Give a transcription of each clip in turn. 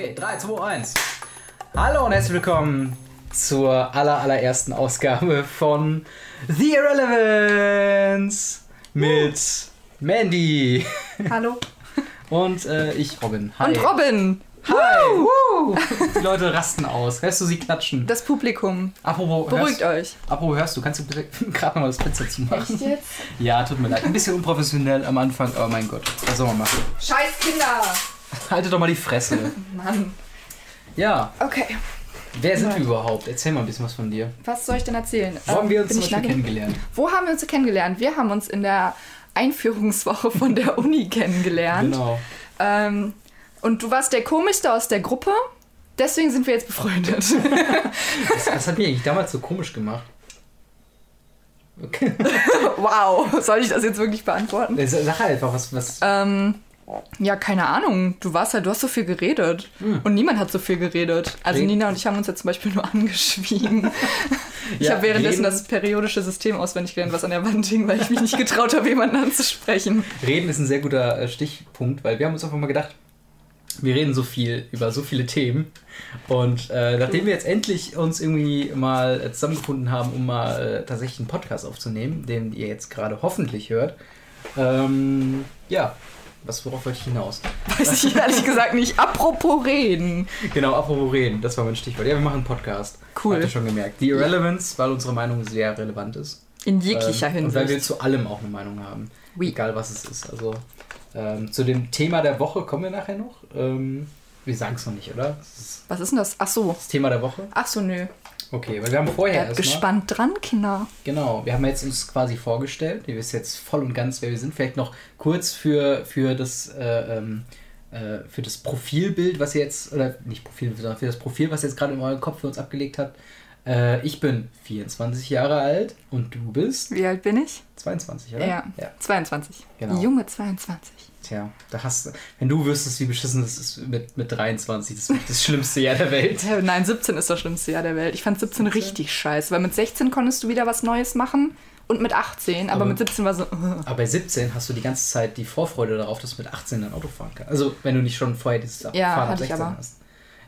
Okay, 3, 2, 1. Hallo und herzlich willkommen zur aller, allerersten Ausgabe von The Irrelevance mit Mandy Hallo. und äh, ich, Robin. Hi. Und Robin. Hi. Woo. Die Leute rasten aus. Hörst du sie klatschen? Das Publikum. Apropos, Beruhigt hörst, euch. apropos hörst du, kannst du bitte gerade nochmal das Fenster zumachen? jetzt? Ja, tut mir leid. Ein bisschen unprofessionell am Anfang, aber mein Gott, was soll man machen? Scheiß Kinder. Haltet doch mal die Fresse. Mann. Ja, Okay. wer sind wir überhaupt? Erzähl mal ein bisschen was von dir. Was soll ich denn erzählen? Wo haben Ähm, wir uns zum Beispiel kennengelernt? Wo haben wir uns kennengelernt? Wir haben uns in der Einführungswoche von der Uni kennengelernt. Genau. Ähm, und du warst der komischste aus der Gruppe. Deswegen sind wir jetzt befreundet. Das, das hat mich eigentlich damals so komisch gemacht. Okay. wow. Soll ich das jetzt wirklich beantworten? Sag halt einfach, was. was Ähm, ja, keine Ahnung. Du warst halt, du hast so viel geredet. Und niemand hat so viel geredet. Also Nina und ich haben uns ja zum Beispiel nur angeschwiegen. Ich Ja, habe währenddessen reden- das periodische System auswendig gelernt, was an der Wand hing, weil ich mich nicht getraut habe, jemanden anzusprechen. Reden ist ein sehr guter äh, Stichpunkt, weil wir haben uns einfach mal gedacht, wir reden so viel über so viele Themen. Und äh, nachdem wir jetzt endlich uns irgendwie mal äh, zusammengefunden haben, um mal äh, tatsächlich einen Podcast aufzunehmen, den ihr jetzt gerade hoffentlich hört, ähm, ja, was worauf wollte ich hinaus? Weiß ich ehrlich gesagt nicht. Apropos reden. Genau, apropos reden, das war mein Stichwort. Ja, wir machen einen Podcast. Cool. Habt ihr schon gemerkt. Die Irrelevance, weil unsere Meinung sehr relevant ist. In jeglicher ähm, Und weil wir Hinsicht. zu allem auch eine Meinung haben. Oui. Egal was es ist. Also ähm, zu dem Thema der Woche kommen wir nachher noch. Ähm, wir sagen es noch nicht, oder? Ist Was ist denn das? Ach so. das Thema der Woche. Ach so, nö. Okay, weil wir haben vorher Bleibt gespannt dran, Kinder. Genau, wir haben jetzt uns quasi vorgestellt. Ihr wisst jetzt voll und ganz, wer wir sind. Vielleicht noch kurz für, für das. Äh, ähm, äh, für das Profilbild, was ihr jetzt, oder nicht Profil, sondern für das Profil, was ihr jetzt gerade in eurem Kopf für uns abgelegt habt. Äh, ich bin 24 Jahre alt und du bist Wie alt bin ich? 22, oder? Ja. ja. 22. Genau. Junge 22. Tja, da hast du, wenn du wüsstest, wie beschissen das ist mit, mit 23, das ist das schlimmste Jahr der Welt. Nein, 17 ist das schlimmste Jahr der Welt. Ich fand 17 richtig scheiße, weil mit 16 konntest du wieder was Neues machen und mit 18, aber, Aber- mit 17 war so. Aber bei 17 hast du die ganze Zeit die Vorfreude darauf, dass du mit 18 ein Auto fahren kannst. Also, wenn du nicht schon vorher dieses Ja, Fahren ab hatte ich 16 aber. hast.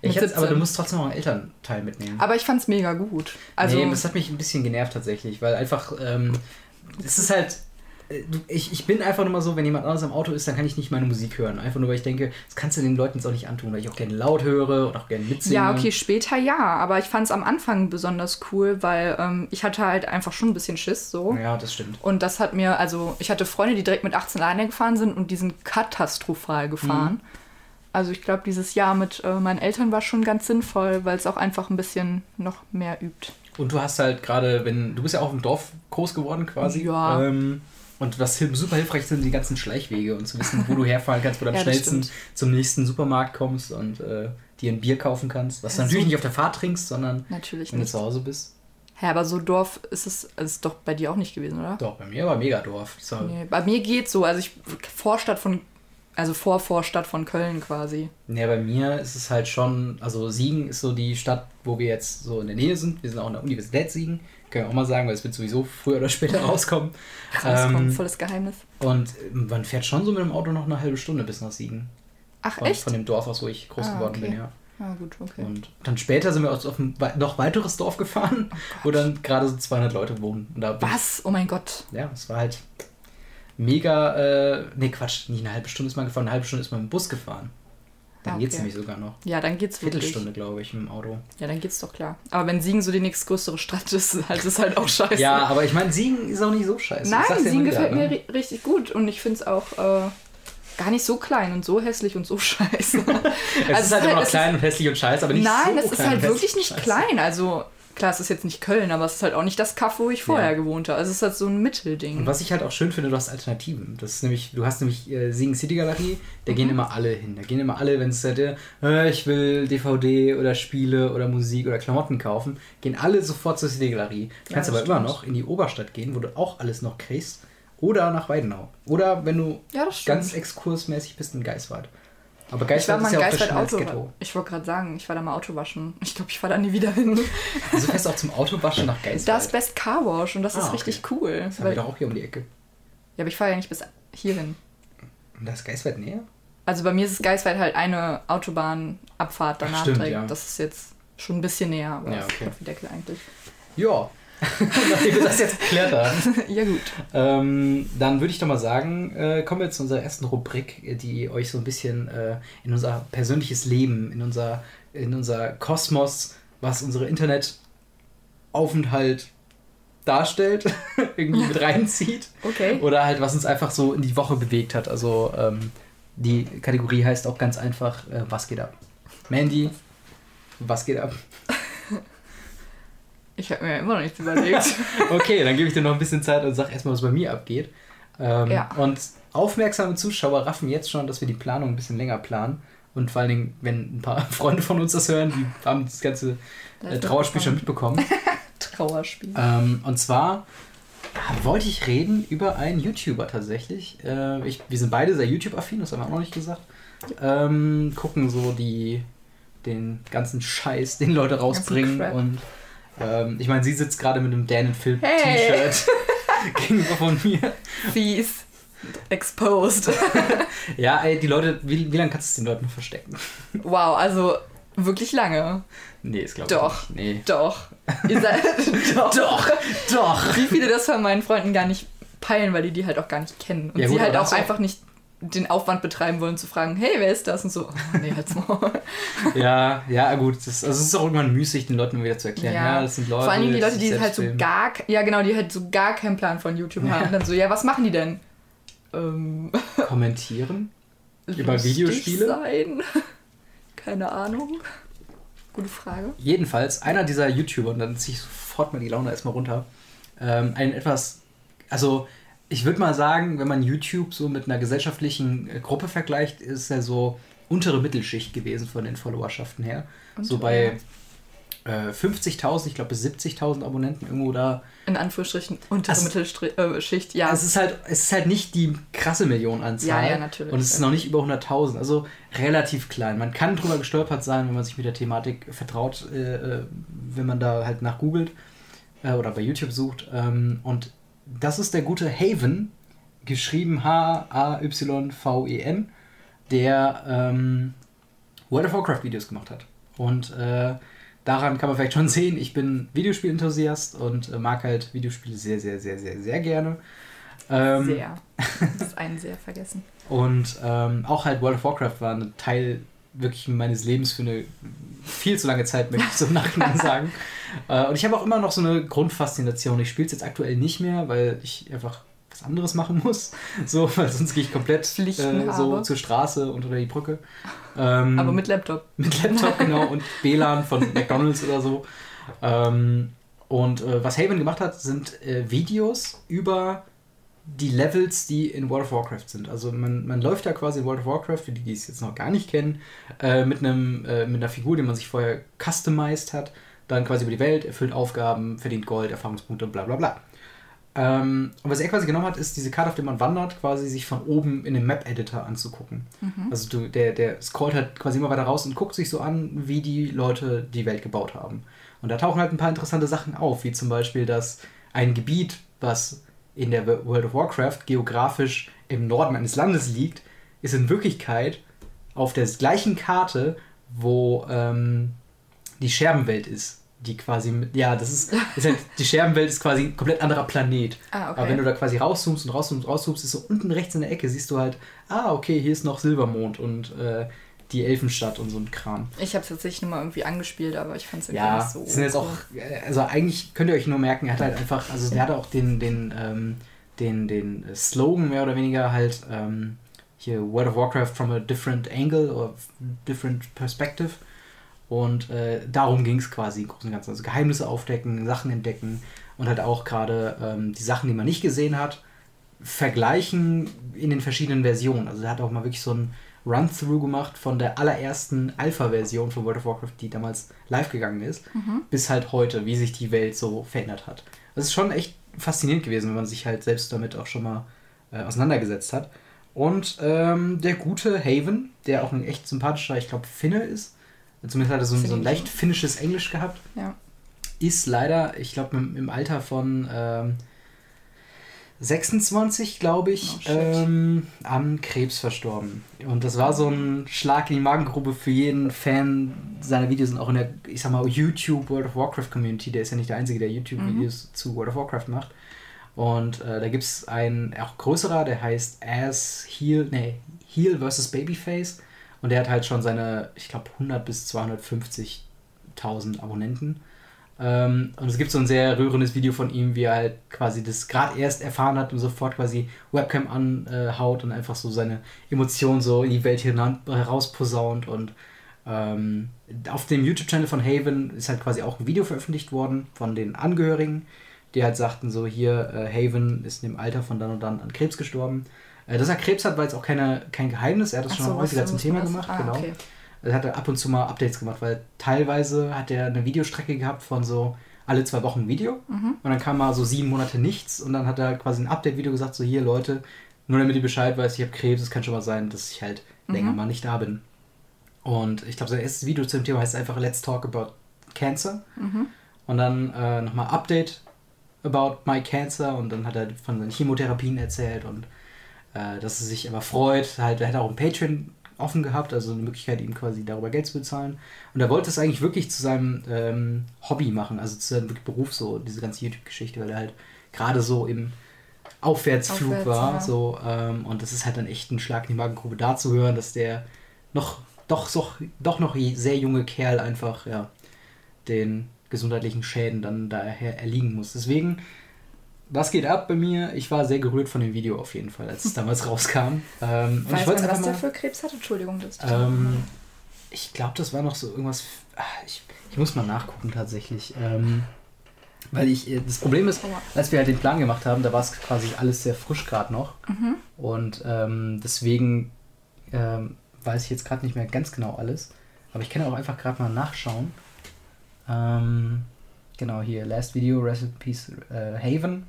Ich hätte, aber 17. du musst trotzdem noch einen Elternteil mitnehmen. Aber ich fand's mega gut. Also, nee, das hat mich ein bisschen genervt tatsächlich, weil einfach, ähm, es ist halt, ich, ich bin einfach nur mal so, wenn jemand anderes im Auto ist, dann kann ich nicht meine Musik hören. Einfach nur, weil ich denke, das kannst du den Leuten jetzt auch nicht antun, weil ich auch gerne laut höre und auch gerne mitsinge. ja, okay, später ja, aber ich fand's am Anfang besonders cool, weil ähm, ich hatte halt einfach schon ein bisschen Schiss so. Ja, das stimmt. Und das hat mir, also ich hatte Freunde, die direkt mit 18 alleine gefahren sind und die sind katastrophal gefahren. Also ich glaube, dieses Jahr mit äh, meinen Eltern war schon ganz sinnvoll, weil es auch einfach ein bisschen noch mehr übt. Und du hast halt gerade, wenn, du bist ja auch im Dorf groß geworden quasi. Ja. Ähm, und was super hilfreich sind, die ganzen Schleichwege und zu wissen, wo du herfahren kannst, wo du am Ja, schnellsten zum nächsten Supermarkt kommst und äh, dir ein Bier kaufen kannst. Was du Ja, natürlich so- nicht auf der Fahrt trinkst, sondern Natürlich wenn du nicht. zu Hause bist. Hä, aber so Dorf ist es ist doch bei dir auch nicht gewesen, oder? Doch, bei mir war Megadorf. Das war, Nee, bei mir geht's so. Also ich Vorstadt von, also vor Vorstadt von Köln quasi. Nee, bei mir ist es halt schon, also Siegen ist so die Stadt, wo wir jetzt so in der Nähe sind. Wir sind auch in der Universität Siegen. Können wir auch mal sagen, weil es wird sowieso früher oder später rauskommen. Rauskommt, Ähm, volles Geheimnis. und ähm, man fährt schon so mit dem Auto noch eine halbe Stunde bis nach Siegen. Ach Von, echt? von dem Dorf aus, wo ich groß Ah, geworden okay. bin, ja. Ah gut, okay. Und dann später sind wir auf ein noch weiteres Dorf gefahren, wo dann gerade so 200 Leute wohnen. Was? Oh mein Gott. Ich, ja, es war halt mega, äh, nee, Quatsch, nicht eine halbe Stunde ist man gefahren, eine halbe Stunde ist man mit dem Bus gefahren. Dann Ah, geht's okay. nämlich sogar noch. Ja, dann geht's wirklich. Viertelstunde, glaube ich, mit dem Auto. Ja, dann geht's doch klar. Aber wenn Siegen so die nächstgrößere Stadt ist, halt ist halt auch scheiße. Ja, aber ich meine, Siegen ist auch nicht so scheiße. Nein, Siegen immer wieder, gefällt mir ne? ri richtig gut und ich finde es auch äh, gar nicht so klein und so hässlich und so scheiße. Es ist halt es immer noch es klein und hässlich und scheiße, aber nicht Nein, so es ist klein halt wirklich nicht scheiße. klein. Also klar, es ist jetzt nicht Köln, aber es ist halt auch nicht das Kaff, wo ich vorher Ja. gewohnt habe. Also es ist halt so ein Mittelding. Und was ich halt auch schön finde, du hast Alternativen. Das ist nämlich, du hast nämlich äh, Siegen City Galerie, da Mhm. gehen immer alle hin. Da gehen immer alle, wenn es halt, äh, ich will DVD oder Spiele oder Musik oder Klamotten kaufen, gehen alle sofort zur City Galerie. Du Ja, kannst das aber immer stimmt. noch in die Oberstadt gehen, wo du auch alles noch kriegst. Oder nach Weidenau. Oder wenn du Ja, ganz exkursmäßig bist in Geiswald. Aber ich war Geiswald mal ist ja auch Geiswald Auto. Ghetto. Ich wollte gerade sagen, ich war da mal Auto waschen. Ich glaube, ich fahre da nie wieder hin. Also fährst du auch zum Autowaschen nach Geiswald. Da ist Best Car Wash und das Ah, ist okay. richtig cool. das haben wir doch auch hier um die Ecke. ja, aber ich fahre ja nicht bis hierhin. Und da ist Geiswald näher? Also bei mir ist es Geisweit halt eine Autobahnabfahrt danach stimmt, direkt. ja. Das ist jetzt schon ein bisschen näher, aber Ja, okay. okay. Deckel eigentlich. Ja. Nachdem wir das jetzt geklärt haben. ja gut. Ähm, dann würde ich doch mal sagen, äh, kommen wir zu unserer ersten Rubrik, die euch so ein bisschen äh, in unser persönliches Leben, in unser, in unser Kosmos, was unsere Internetaufenthalt darstellt, irgendwie mit reinzieht. Okay. Oder halt, was uns einfach so in die Woche bewegt hat. Also ähm, die Kategorie heißt auch ganz einfach, äh, was geht ab? Mandy, was geht ab? Ich habe mir immer noch nichts überlegt. Okay, dann gebe ich dir noch ein bisschen Zeit und sag erstmal, was bei mir abgeht. Ähm, Ja. Und aufmerksame Zuschauer raffen jetzt schon, dass wir die Planung ein bisschen länger planen. Und vor allen Dingen, wenn ein paar Freunde von uns das hören, die haben das ganze äh, Trauerspiel schon mitbekommen. Trauerspiel. ähm, und zwar wollte ich reden über einen YouTuber tatsächlich. Äh, ich, wir sind beide sehr YouTube-affin, das haben wir auch noch nicht gesagt. Ähm, gucken so die, den ganzen Scheiß, den Leute rausbringen. Und ähm, ich meine, sie sitzt gerade mit einem Dan Phil Hey. T-Shirt gegenüber von mir. Fies. Exposed. Ja, ey, die Leute, wie, wie lange kannst du es den Leuten noch verstecken? wow, also wirklich lange. Nee, ist glaube ich Doch. nicht. Nee. Doch. Ihr seid. doch. Doch, doch. Wie viele das von meinen Freunden gar nicht peilen, weil die die halt auch gar nicht kennen. Und Ja, gut, sie halt auch- einfach nicht den Aufwand betreiben wollen zu fragen, hey, wer ist das? Und so, oh, nee, halt's Maul. Ja, ja, gut. Das, also es ist auch irgendwann müßig, den Leuten wieder zu erklären. Ja, das sind Leute. Vor Dingen die Leute, die halt so gar, ja genau, die halt so gar keinen Plan von YouTube haben. Und dann so, ja, was machen die denn? Ähm, kommentieren. Über Videospiele? Sein? Keine Ahnung. Gute Frage. Jedenfalls, einer dieser YouTuber, und dann ziehe ich sofort mal die Laune erstmal runter, ähm, ein etwas, also ich würde mal sagen, wenn man YouTube so mit einer gesellschaftlichen äh, Gruppe vergleicht, ist er so untere Mittelschicht gewesen von den Followerschaften her. so bei äh, 50.000, ich glaube bis 70.000 Abonnenten irgendwo da. In Anführungsstrichen untere Also- Mittelschicht, ja. Es ist halt, es ist halt nicht die krasse Millionenanzahl. Ja, ja, natürlich. Und es ist noch nicht über 100.000, also relativ klein. Man kann drüber gestolpert sein, wenn man sich mit der Thematik vertraut, äh, äh, wenn man da halt nach googelt äh, oder bei YouTube sucht. Ähm, und das ist der gute Haven, geschrieben H-A-Y-V-E-N, E der ähm, World of Warcraft Videos gemacht hat. Und äh, daran kann man vielleicht schon sehen, ich bin Videospiel-Enthusiast und äh, mag halt Videospiele sehr, sehr, sehr, sehr, sehr gerne. Ähm, sehr. Das ist ein sehr vergessen. und ähm, auch halt World of Warcraft war ein Teil wirklich meines Lebens für eine viel zu lange Zeit, möchte ich so im Nachhinein sagen. Äh, und ich habe auch immer noch so eine Grundfaszination. Ich spiele es jetzt aktuell nicht mehr, weil ich einfach was anderes machen muss. So, weil sonst gehe ich komplett äh, so zur Straße und unter die Brücke. Ähm, Aber mit Laptop. mit Laptop, genau, und WLAN von McDonalds oder so. Ähm, und äh, was Haven gemacht hat, sind äh, Videos über die Levels, die in World of Warcraft sind. Also man, man läuft da quasi in World of Warcraft, für die, die es jetzt noch gar nicht kennen, äh, mit, einem, äh, mit einer Figur, die man sich vorher customized hat, dann quasi über die Welt, erfüllt Aufgaben, verdient Gold, Erfahrungspunkte, bla bla bla. Ähm, und was er quasi genommen hat, ist diese Karte, auf der man wandert, quasi sich von oben in dem Map-Editor anzugucken. Also du, der, der scrollt halt quasi immer weiter raus und guckt sich so an, wie die Leute die Welt gebaut haben. Und da tauchen halt ein paar interessante Sachen auf, wie zum Beispiel, dass ein Gebiet, was in der World of Warcraft geografisch im Norden eines Landes liegt, ist in Wirklichkeit auf der gleichen Karte, wo ähm, die Scherbenwelt ist. Die quasi mit, ja, das ist, ist halt, die Scherbenwelt ist quasi ein komplett anderer Planet. Ah, okay. Aber wenn du da quasi rauszoomst und rauszoomst, rauszoomst, ist so unten rechts in der Ecke, siehst du halt, ah, okay, hier ist noch Silbermond und äh, die Elfenstadt und so ein Kram. Ich habe es tatsächlich nur mal irgendwie angespielt, aber ich fand es irgendwie Ja, nicht so. das sind jetzt auch, äh, also eigentlich könnt ihr euch nur merken, er hat halt einfach, also der hat auch den, den, ähm, den, den Slogan mehr oder weniger halt ähm, hier World of Warcraft from a different angle or different perspective. Und äh, darum ging es quasi im Großen und Ganzen. Also Geheimnisse aufdecken, Sachen entdecken und halt auch gerade ähm, die Sachen, die man nicht gesehen hat, vergleichen in den verschiedenen Versionen. Also er hat auch mal wirklich so ein Run-Through gemacht von der allerersten Alpha-Version von World of Warcraft, die damals live gegangen ist, bis halt heute, wie sich die Welt so verändert hat. Das ist schon echt faszinierend gewesen, wenn man sich halt selbst damit auch schon mal äh, auseinandergesetzt hat. Und ähm, der gute Haven, der auch ein echt sympathischer, ich glaube, Finne ist, zumindest hat er so, ein- so ein leicht finnisches Englisch gehabt, Ja. ist leider, ich glaube, im, im Alter von ähm, 26, glaube ich, Oh, ähm, an Krebs verstorben. Und das war so ein Schlag in die Magengrube für jeden Fan seiner Videos und auch in der, ich sag mal, YouTube World of Warcraft Community. Der ist ja nicht der Einzige, der YouTube-Videos zu World of Warcraft macht. Und äh, da gibt es einen auch größerer, der heißt Ass Heal, nee, Heal vs. Babyface. Und der hat halt schon seine, ich glaube, 100 bis 250.000 Abonnenten. Ähm, und es gibt so ein sehr rührendes Video von ihm, wie er halt quasi das gerade erst erfahren hat und sofort quasi Webcam anhaut und einfach so seine Emotionen so in die Welt herausposaunt. Und ähm, auf dem YouTube-Channel von Haven ist halt quasi auch ein Video veröffentlicht worden von den Angehörigen, die halt sagten so, hier, äh, Haven ist in dem Alter von dann und dann an Krebs gestorben. Äh, dass er Krebs hat, war jetzt auch keine, kein Geheimnis. Er hat das Ach schon so, häufiger zum Thema gemacht. Ah, genau. okay. Er hat ab und zu mal Updates gemacht, weil teilweise hat er eine Videostrecke gehabt von so alle zwei Wochen ein Video Mhm. und dann kam mal so sieben Monate nichts und dann hat er quasi ein Update-Video gesagt, so hier Leute, nur damit ihr Bescheid weiß, ich habe Krebs, es kann schon mal sein, dass ich halt Mhm. länger mal nicht da bin. Und ich glaube, sein erstes Video zu dem Thema heißt einfach Let's Talk About Cancer Mhm. und dann äh, nochmal Update about my cancer und dann hat er von seinen Chemotherapien erzählt und äh, dass er sich aber freut. Halt, er hat auch ein Patreon offen gehabt, also eine Möglichkeit, ihm quasi darüber Geld zu bezahlen. Und er wollte es eigentlich wirklich zu seinem ähm, Hobby machen, also zu seinem Beruf, so diese ganze YouTube-Geschichte, weil er halt gerade so im Aufwärtsflug Aufwärts, war. ja. So, ähm, und das ist halt dann echt ein Schlag in die Magengrube, da zu hören, dass der noch, doch, so, doch noch sehr junge Kerl einfach, ja, den gesundheitlichen Schäden dann daher erliegen muss. Deswegen, was geht ab bei mir? Ich war sehr gerührt von dem Video auf jeden Fall, als es damals rauskam. Ähm, Weiß man, was der mal, für Krebs hat? Entschuldigung, das ähm, ich glaube, das war noch so irgendwas. ah, Ich, ich muss mal nachgucken tatsächlich. Ähm, weil ich, äh, das Problem ist, als wir halt den Plan gemacht haben, da war es quasi alles sehr frisch gerade noch. Mhm. Und ähm, deswegen ähm, weiß ich jetzt gerade nicht mehr ganz genau alles. Aber ich kann auch einfach gerade mal nachschauen. Ähm, genau, hier, Last Video, Peace äh, Haven.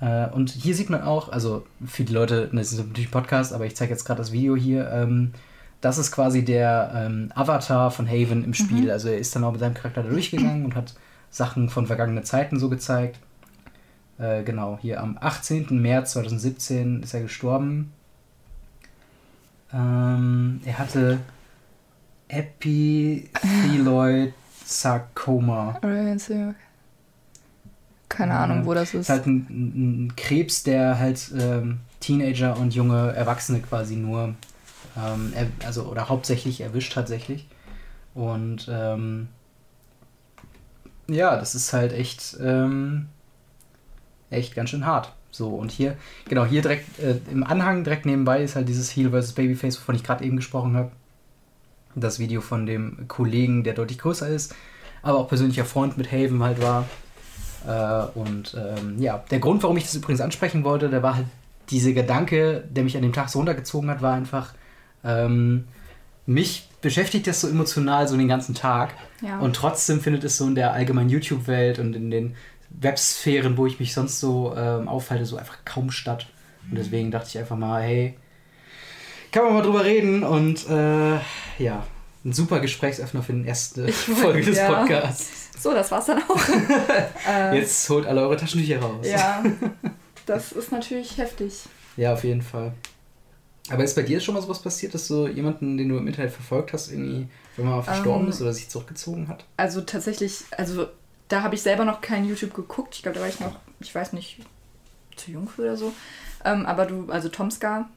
Äh, und hier sieht man auch, also für die Leute, das ist natürlich ein Podcast, aber ich zeige jetzt gerade das Video hier. Ähm, das ist quasi der ähm, Avatar von Haven im Spiel. Also er ist dann auch mit seinem Charakter da durchgegangen und hat Sachen von vergangenen Zeiten so gezeigt. Äh, genau, hier am 18. März 2017 ist er gestorben. Ähm, er hatte Epithelioid Sarcoma. Keine Ja. Ahnung, wo das ist. Ist halt ein, ein, Krebs, der halt ähm, Teenager und junge Erwachsene quasi nur, ähm, also oder hauptsächlich erwischt tatsächlich. Und ähm, ja, das ist halt echt, ähm, echt ganz schön hart. So, und hier, genau, hier direkt äh, im Anhang, direkt nebenbei ist halt dieses Heal vs. Babyface, wovon ich gerade eben gesprochen habe. Das Video von dem Kollegen, der deutlich größer ist, aber auch persönlicher Freund mit Haven halt war. Äh, und ähm, ja, der Grund, warum ich das übrigens ansprechen wollte, der war halt dieser Gedanke, der mich an dem Tag so runtergezogen hat, war einfach, ähm, mich beschäftigt das so emotional so den ganzen Tag. Ja. Und trotzdem findet es so in der allgemeinen YouTube-Welt und in den Websphären, wo ich mich sonst so ähm, aufhalte, so einfach kaum statt. Und deswegen dachte ich einfach mal, hey, kann man mal drüber reden und äh, ja, ein super Gesprächsöffner für den ersten Ich wollte- Folge des ja. Podcasts. so, das war's dann auch. äh, Jetzt holt alle eure Taschentücher raus. Ja, das ist natürlich heftig. Ja, auf jeden Fall. Aber ist bei dir schon mal sowas passiert, dass so jemanden, den du im Internet verfolgt hast, irgendwie, wenn man verstorben Ähm, ist oder sich zurückgezogen hat? Also tatsächlich, also da habe ich selber noch kein YouTube geguckt. Ich glaube, da war ich noch, ich weiß nicht, zu jung für oder so. Ähm, aber du, also Tomska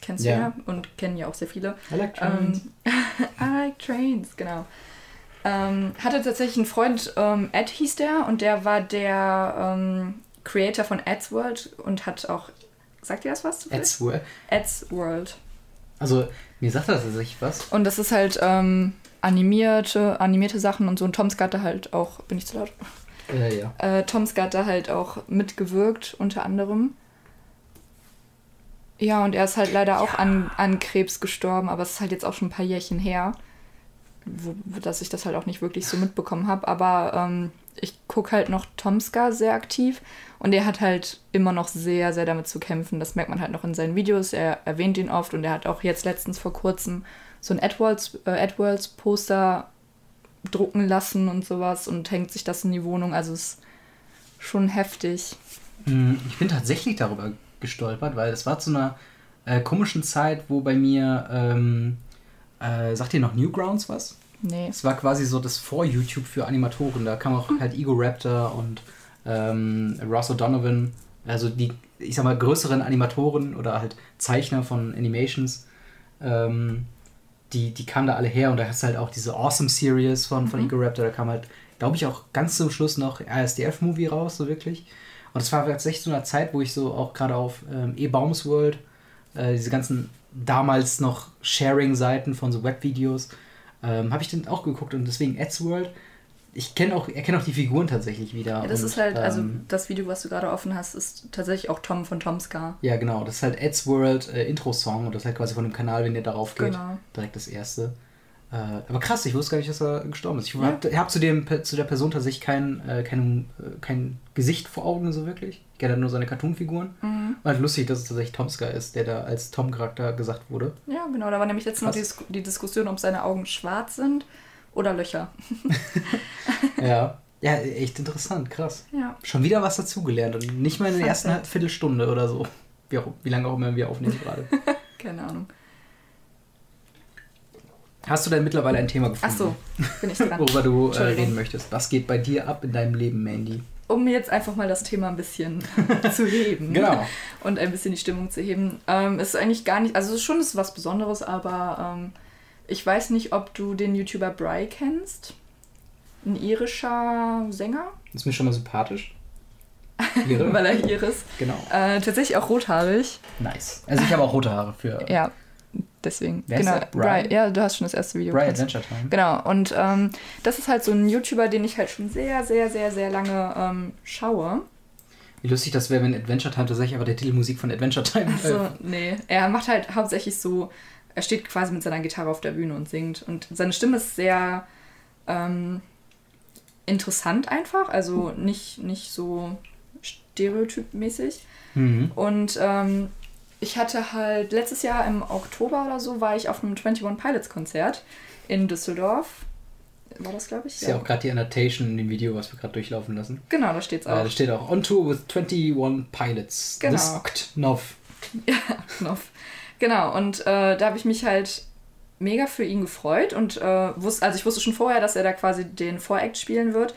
kennst du Ja. ja und kennen ja auch sehr viele. I like trains. Ähm, I like trains, genau. Ähm, hatte tatsächlich einen Freund, ähm, Ed hieß der, und der war der ähm, Creator von Ed's World und hat auch, sagt ihr das was? zufällig? Ed's World. Ed's World. Also, mir sagt das tatsächlich was. Und das ist halt ähm, animierte, animierte Sachen und so. Und Tom Scott da halt auch, bin ich zu laut? Äh, ja. Äh, Tom da halt auch mitgewirkt, unter anderem. Ja, und er ist halt leider auch an, an Krebs gestorben, aber es ist halt jetzt auch schon ein paar Jährchen her, wo, dass ich das halt auch nicht wirklich so mitbekommen habe. Aber ähm, ich gucke halt noch Tomska sehr aktiv und er hat halt immer noch sehr, sehr damit zu kämpfen. Das merkt man halt noch in seinen Videos. Er erwähnt ihn oft und er hat auch jetzt letztens vor kurzem so ein AdWords, äh, drucken lassen und sowas und hängt sich das in die Wohnung. Also es ist schon heftig. Mm, ich bin tatsächlich darüber gestolpert, weil es war zu einer äh, komischen Zeit, wo bei mir, ähm, äh, sagt ihr noch Newgrounds was? Nee. Es war quasi so das Vor-YouTube für Animatoren. Da kam auch halt Ego Raptor und ähm, Ross O'Donovan, also die, ich sag mal, größeren Animatoren oder halt Zeichner von Animations. Ähm, die, die kamen da alle her und da hast du halt auch diese Awesome Series von, von Ego Raptor. Da kam halt, glaube ich, auch ganz zum Schluss noch RSDF-Movie raus, so wirklich. Und es war tatsächlich so eine Zeit, wo ich so auch gerade auf ähm, E-Baums World, äh, diese ganzen damals noch Sharing-Seiten von so Webvideos, ähm, habe ich dann auch geguckt und deswegen Ads World. Ich kenne auch, erkenne auch die Figuren tatsächlich wieder. Ja, das und, ist halt, also ähm, das Video, was du gerade offen hast, ist tatsächlich auch Tom von Tomska. Ja, genau. Das ist halt Ads World äh, Intro-Song und das ist halt quasi von dem Kanal, wenn ihr darauf geht. Genau. Direkt das erste. Äh, aber krass, ich wusste gar nicht, dass er gestorben ist. Ich Ja. habe hab zu, dem, zu der Person tatsächlich kein, äh, kein, äh, kein Gesicht vor Augen so wirklich. Ich kenne nur seine Cartoon-Figuren. Mhm. War halt lustig, dass es tatsächlich Tomska ist, der da als Tom-Charakter gesagt wurde. Ja, genau. Da war nämlich jetzt noch die, die Diskussion, ob seine Augen schwarz sind oder Löcher. ja. Ja, echt interessant, krass. Ja. Schon wieder was dazugelernt und nicht mal in der ersten. Viertelstunde oder so. Wie, auch, wie lange auch immer wir aufnehmen gerade. Keine Ahnung. Hast du denn mittlerweile ein Thema gefunden? Ach so, bin ich dran. Worüber du äh, reden möchtest. Was geht bei dir ab in deinem Leben, Mandy? Um jetzt einfach mal das Thema ein bisschen zu heben. Genau. Und ein bisschen die Stimmung zu heben. Ähm, es ist eigentlich gar nicht, also es ist schon ist was Besonderes, aber ähm, ich weiß nicht, ob du den YouTuber Bry kennst. Ein irischer Sänger, Ist mir schon mal sympathisch. Weil er iris. genau. Äh, tatsächlich auch rothaarig. Nice. Also ich habe auch rote Haare für Ja, deswegen. Wer ist genau, der? Bri? Ja, du hast schon das erste Video. Kennst- Adventure Time. Genau, und ähm, das ist halt so ein YouTuber, den ich halt schon sehr, sehr, sehr, sehr lange ähm, schaue. Wie lustig das wäre, wenn Adventure Time tatsächlich aber der Titelmusik von Adventure Time So, äh, nee. Er macht halt hauptsächlich so, er steht quasi mit seiner Gitarre auf der Bühne und singt. Und seine Stimme ist sehr ähm, interessant einfach, also nicht, nicht so stereotypmäßig. mhm. Und ähm, ich hatte halt letztes Jahr im Oktober oder so, war ich auf einem 21 Pilots Konzert in Düsseldorf. War das, glaube ich? Ist ja auch gerade die Annotation in dem Video, was wir gerade durchlaufen lassen. Genau, da steht's Äh, auch. da steht auch On Tour with 21 Pilots. Genau. This Octnov. Knopf. Genau, und äh, da habe ich mich halt mega für ihn gefreut und äh, wusste, also ich wusste schon vorher, dass er da quasi den Voract spielen wird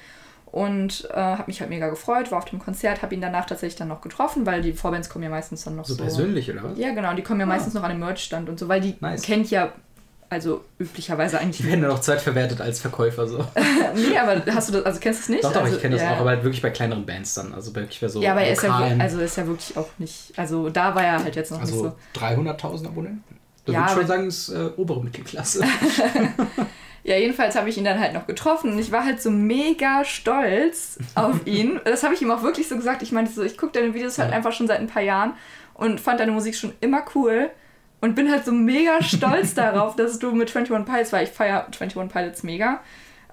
und äh, habe mich halt mega gefreut, war auf dem Konzert, habe ihn danach tatsächlich dann noch getroffen, weil die Vorbands kommen ja meistens dann noch So so. persönlich, oder was? Ja, genau, die kommen ja Ah. meistens noch an den Merchstand und so, weil die Nice. kennt ja also üblicherweise eigentlich Die werden nur noch zweitverwertet als Verkäufer so. nee, aber hast du das, also kennst du es nicht? Doch, doch, also, ich kenne das ja. auch, aber halt wirklich bei kleineren Bands dann. Also wirklich bei so ja, aber er ist ja, also ist ja wirklich auch nicht, also da war er halt jetzt noch nicht also so. 300.000 Abonnenten. Da Ja, würde ich schon sagen, ist äh, obere Mittelklasse. Ja, jedenfalls habe ich ihn dann halt noch getroffen und ich war halt so mega stolz auf ihn. Das habe ich ihm auch wirklich so gesagt. Ich meinte so, ich gucke deine Videos halt Ja. einfach schon seit ein paar Jahren und fand deine Musik schon immer cool und bin halt so mega stolz darauf, dass du mit 21 Pilots, weil ich feiere 21 Pilots mega,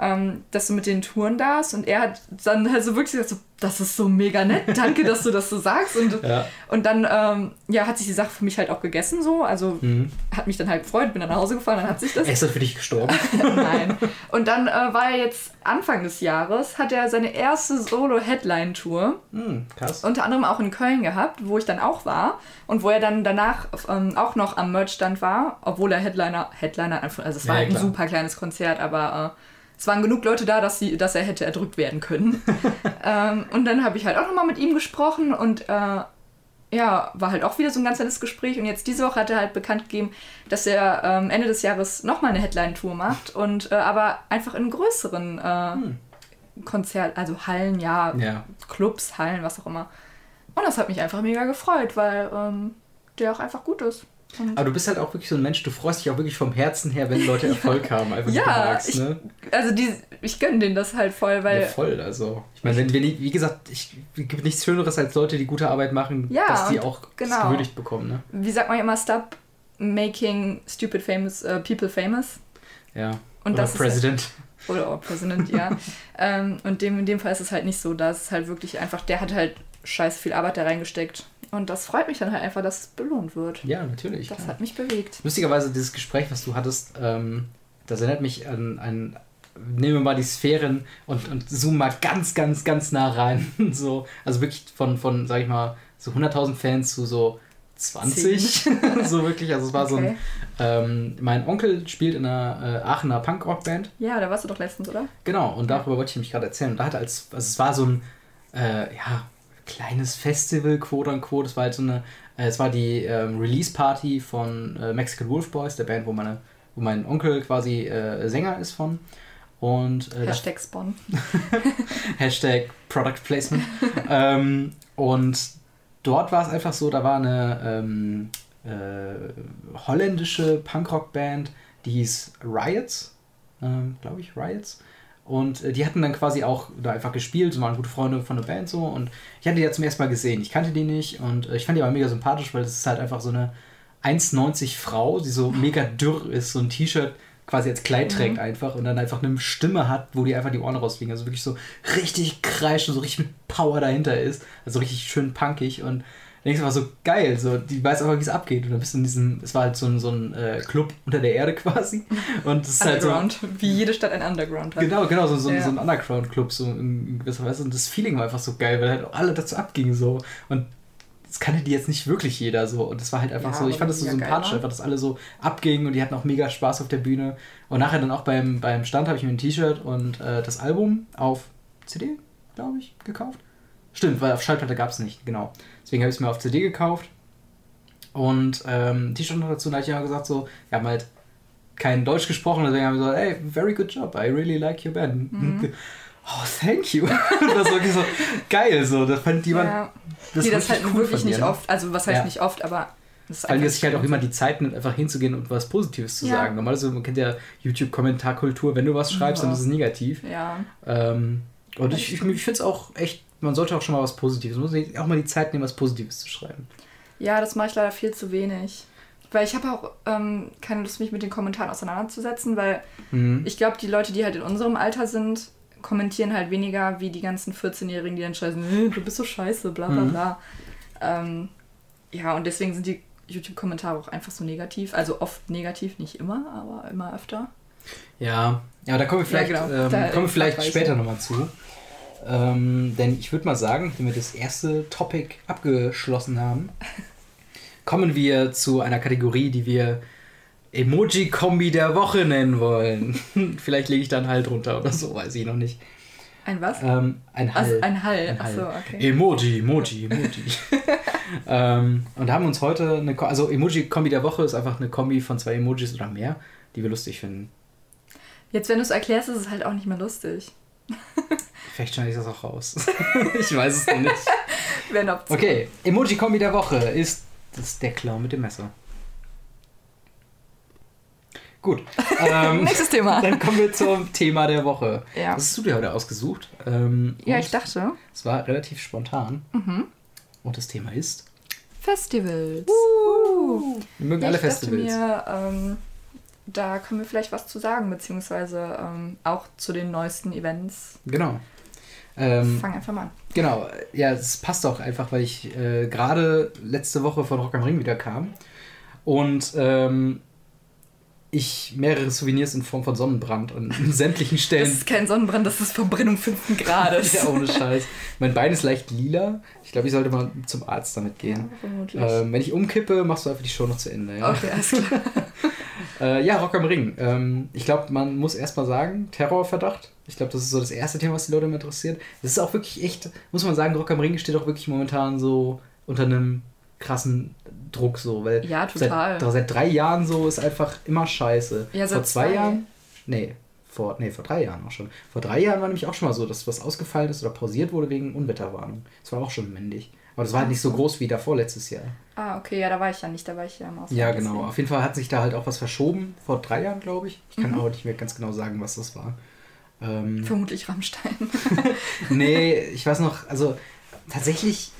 ähm, dass du mit den Touren darfst und er hat dann halt so wirklich gesagt, so, das ist so mega nett, danke, dass du das so sagst und, ja. und dann ähm, ja, hat sich die Sache für mich halt auch gegessen so, also Mhm. hat mich dann halt gefreut, bin dann nach Hause gefahren, dann hat sich das Er ist dann für dich gestorben. Nein. Und dann äh, war er jetzt Anfang des Jahres, hat er seine erste Solo-Headline-Tour, Hm, krass. unter anderem auch in Köln gehabt, wo ich dann auch war und wo er dann danach ähm, auch noch am Merchstand war, obwohl er Headliner, Headliner, also es war Ja, halt ein super kleines Konzert, aber äh, es waren genug Leute da, dass, sie, dass er hätte erdrückt werden können. ähm, und dann habe ich halt auch nochmal mit ihm gesprochen und äh, ja, war halt auch wieder so ein ganz nettes Gespräch. Und jetzt diese Woche hat er halt bekannt gegeben, dass er ähm, Ende des Jahres nochmal eine Headline-Tour macht und äh, aber einfach in größeren äh, Hm. Konzert, also Hallen, ja, Ja. Clubs, Hallen, was auch immer. Und das hat mich einfach mega gefreut, weil ähm, der auch einfach gut ist. Und Aber du bist halt auch wirklich so ein Mensch, du freust dich auch wirklich vom Herzen her, wenn Leute Erfolg haben. Einfach Ja, magst, ich- ne? also die, ich gönne denen das halt voll, weil Ja, voll, also. Ich meine, wenn wir wie gesagt, ich, es gibt nichts Schöneres als Leute, die gute Arbeit machen, Ja, dass die auch genau. gewürdigt bekommen, ne? wie sagt man immer, stop making stupid famous äh, people famous. Ja. Und Oder das ist halt- President. Oder auch President, ja. ähm, und dem, in dem Fall ist es halt nicht so. Da ist es halt wirklich einfach, der hat halt scheiße viel Arbeit da reingesteckt. Und das freut mich dann halt einfach, dass es belohnt wird. Ja, natürlich. Das klar. hat mich bewegt. Lustigerweise, dieses Gespräch, was du hattest, ähm, das erinnert mich an, an nehmen wir mal die Sphären und, und zoomen mal ganz, ganz, ganz nah rein. so, also wirklich von, von, sag ich mal, so 100.000 Fans zu so 20. so wirklich, also es war okay. so ein. Ähm, mein Onkel spielt in einer äh, Aachener Punkrock-Band. Ja, da warst du doch letztens, oder? Genau, und darüber wollte ich nämlich gerade erzählen. Und da hatte als, also es war so ein, äh, ja, kleines Festival, quote unquote. Es war halt so eine, äh, es war die ähm, Release-Party von äh, Mexican Wolf Boys, der Band, wo, meine, wo mein Onkel quasi äh, Sänger ist von. Und, äh, Hashtag Spawn. Hashtag Product Placement. ähm, und dort war es einfach so, da war eine ähm, äh, holländische Punkrock-Band, die hieß Riots, ähm, glaube ich, Riots. Und äh, die hatten dann quasi auch da einfach gespielt, so waren gute Freunde von der Band so. Und ich hatte die ja zum ersten Mal gesehen. Ich kannte die nicht und äh, ich fand die aber mega sympathisch, weil das ist halt einfach so eine 1,90 Frau, die so mega dürr ist, so ein T-Shirt quasi als Kleid trägt mhm. einfach und dann einfach eine Stimme hat, wo die einfach die Ohren rausfliegen. Also wirklich so richtig kreischt und so richtig mit Power dahinter ist. Also richtig schön punkig und denkst einfach so geil, so die weiß einfach, wie es abgeht. Und dann bist du in diesem, es war halt so ein, so ein äh, Club unter der Erde quasi. Und es ist halt so. wie jede Stadt ein Underground hat. Genau, genau, so, so, ja. so ein Underground-Club, so in gewisser Weise. Und das Feeling war einfach so geil, weil halt alle dazu abgingen so. Und das kannte die jetzt nicht wirklich jeder so. Und das war halt einfach ja, so, ich fand das so sympathisch, einfach, dass alle so abgingen und die hatten auch mega Spaß auf der Bühne. Und nachher dann auch beim, beim Stand habe ich mir ein T-Shirt und äh, das Album auf CD, glaube ich, gekauft. Stimmt, weil auf Schallplatte gab es nicht, genau. Deswegen habe ich es mir auf CD gekauft. Und ähm, T-Shirt noch dazu, da habe ich ja gesagt, so, wir haben halt kein Deutsch gesprochen, deswegen haben wir gesagt, hey, very good job, I really like your band. Mhm. oh, thank you. das war wirklich so geil, so. Da fand jemand. Ja. Das, nee, das halt cool wirklich nicht oft. Also, was heißt ja. nicht oft, aber. Das Weil sich halt auch immer die Zeit nimmt, einfach hinzugehen und was Positives zu ja. sagen. Normalerweise, man kennt ja YouTube-Kommentarkultur, wenn du was schreibst, ja. dann ist es negativ. Ja. Ähm, und ich, ich, ich finde es auch echt, man sollte auch schon mal was Positives, man muss auch mal die Zeit nehmen, was Positives zu schreiben. Ja, das mache ich leider viel zu wenig. Weil ich habe auch ähm, keine Lust, mich mit den Kommentaren auseinanderzusetzen, weil mhm. ich glaube, die Leute, die halt in unserem Alter sind, kommentieren halt weniger wie die ganzen 14-Jährigen, die dann scheißen, du bist so scheiße, bla bla mhm. bla. Ähm, ja, und deswegen sind die YouTube-Kommentare auch einfach so negativ. Also oft negativ, nicht immer, aber immer öfter. Ja, ja, da kommen wir vielleicht, ja, genau. ähm, kommen wir vielleicht später nochmal zu. Ähm, denn ich würde mal sagen, wenn wir das erste Topic abgeschlossen haben, kommen wir zu einer Kategorie, die wir Emoji-Kombi der Woche nennen wollen. Vielleicht lege ich da einen Hall drunter oder so, weiß ich noch nicht. Ein was? Ähm, ein Hall. Also ein Hall. Ein Hall. Achso, okay. Emoji, Emoji, Emoji. ähm, und haben uns heute eine, also Emoji-Kombi der Woche ist einfach eine Kombi von zwei Emojis oder mehr, die wir lustig finden. Jetzt, wenn du es erklärst, ist es halt auch nicht mehr lustig. Vielleicht schneide ich das auch raus. ich weiß es noch nicht. Wenn Okay, Emoji-Kombi der Woche ist das der Clown mit dem Messer. Gut. Ähm, Nächstes Thema. Dann kommen wir zum Thema der Woche. Ja. Was hast du dir heute ausgesucht? Ähm, ja, ich dachte. Es war relativ spontan. Mhm. Und das Thema ist? Festivals. Uh. Wir mögen ja, alle Festivals. Ich dachte mir, ähm, da können wir vielleicht was zu sagen, beziehungsweise ähm, auch zu den neuesten Events. Genau. Ähm, Fang einfach mal an. Genau, ja, es passt auch einfach, weil ich äh, gerade letzte Woche von Rock am Ring wieder kam und ähm, ich mehrere Souvenirs in Form von Sonnenbrand an sämtlichen Stellen. Das ist kein Sonnenbrand, das ist Verbrennung fünften Grades. ja, ohne Scheiß. Mein Bein ist leicht lila. Ich glaube, ich sollte mal zum Arzt damit gehen. Ja, ähm, wenn ich umkippe, machst du einfach die Show noch zu Ende. Ja? Okay, alles klar. äh, ja, Rock am Ring. Ähm, ich glaube, man muss erstmal sagen, Terrorverdacht. Ich glaube, das ist so das erste Thema, was die Leute immer interessiert. Das ist auch wirklich echt, muss man sagen, Rock am Ring steht auch wirklich momentan so unter einem krassen Druck so, weil ja, total. Seit, seit drei Jahren so ist einfach immer scheiße. Ja, vor zwei, zwei Jahren? Nee, vor, nee, vor drei Jahren auch schon. Vor drei Jahren war nämlich auch schon mal so, dass was ausgefallen ist oder pausiert wurde wegen Unwetterwarnung. Das war auch schon männlich. Aber das war halt nicht so groß wie davor letztes Jahr. Ah, okay, ja, da war ich ja nicht, da war ich ja im Ausland. Ja, genau. Deswegen. Auf jeden Fall hat sich da halt auch was verschoben, vor drei Jahren, glaube ich. Ich kann mhm. aber nicht mehr ganz genau sagen, was das war. Ähm, Vermutlich Rammstein. nee, ich weiß noch, also tatsächlich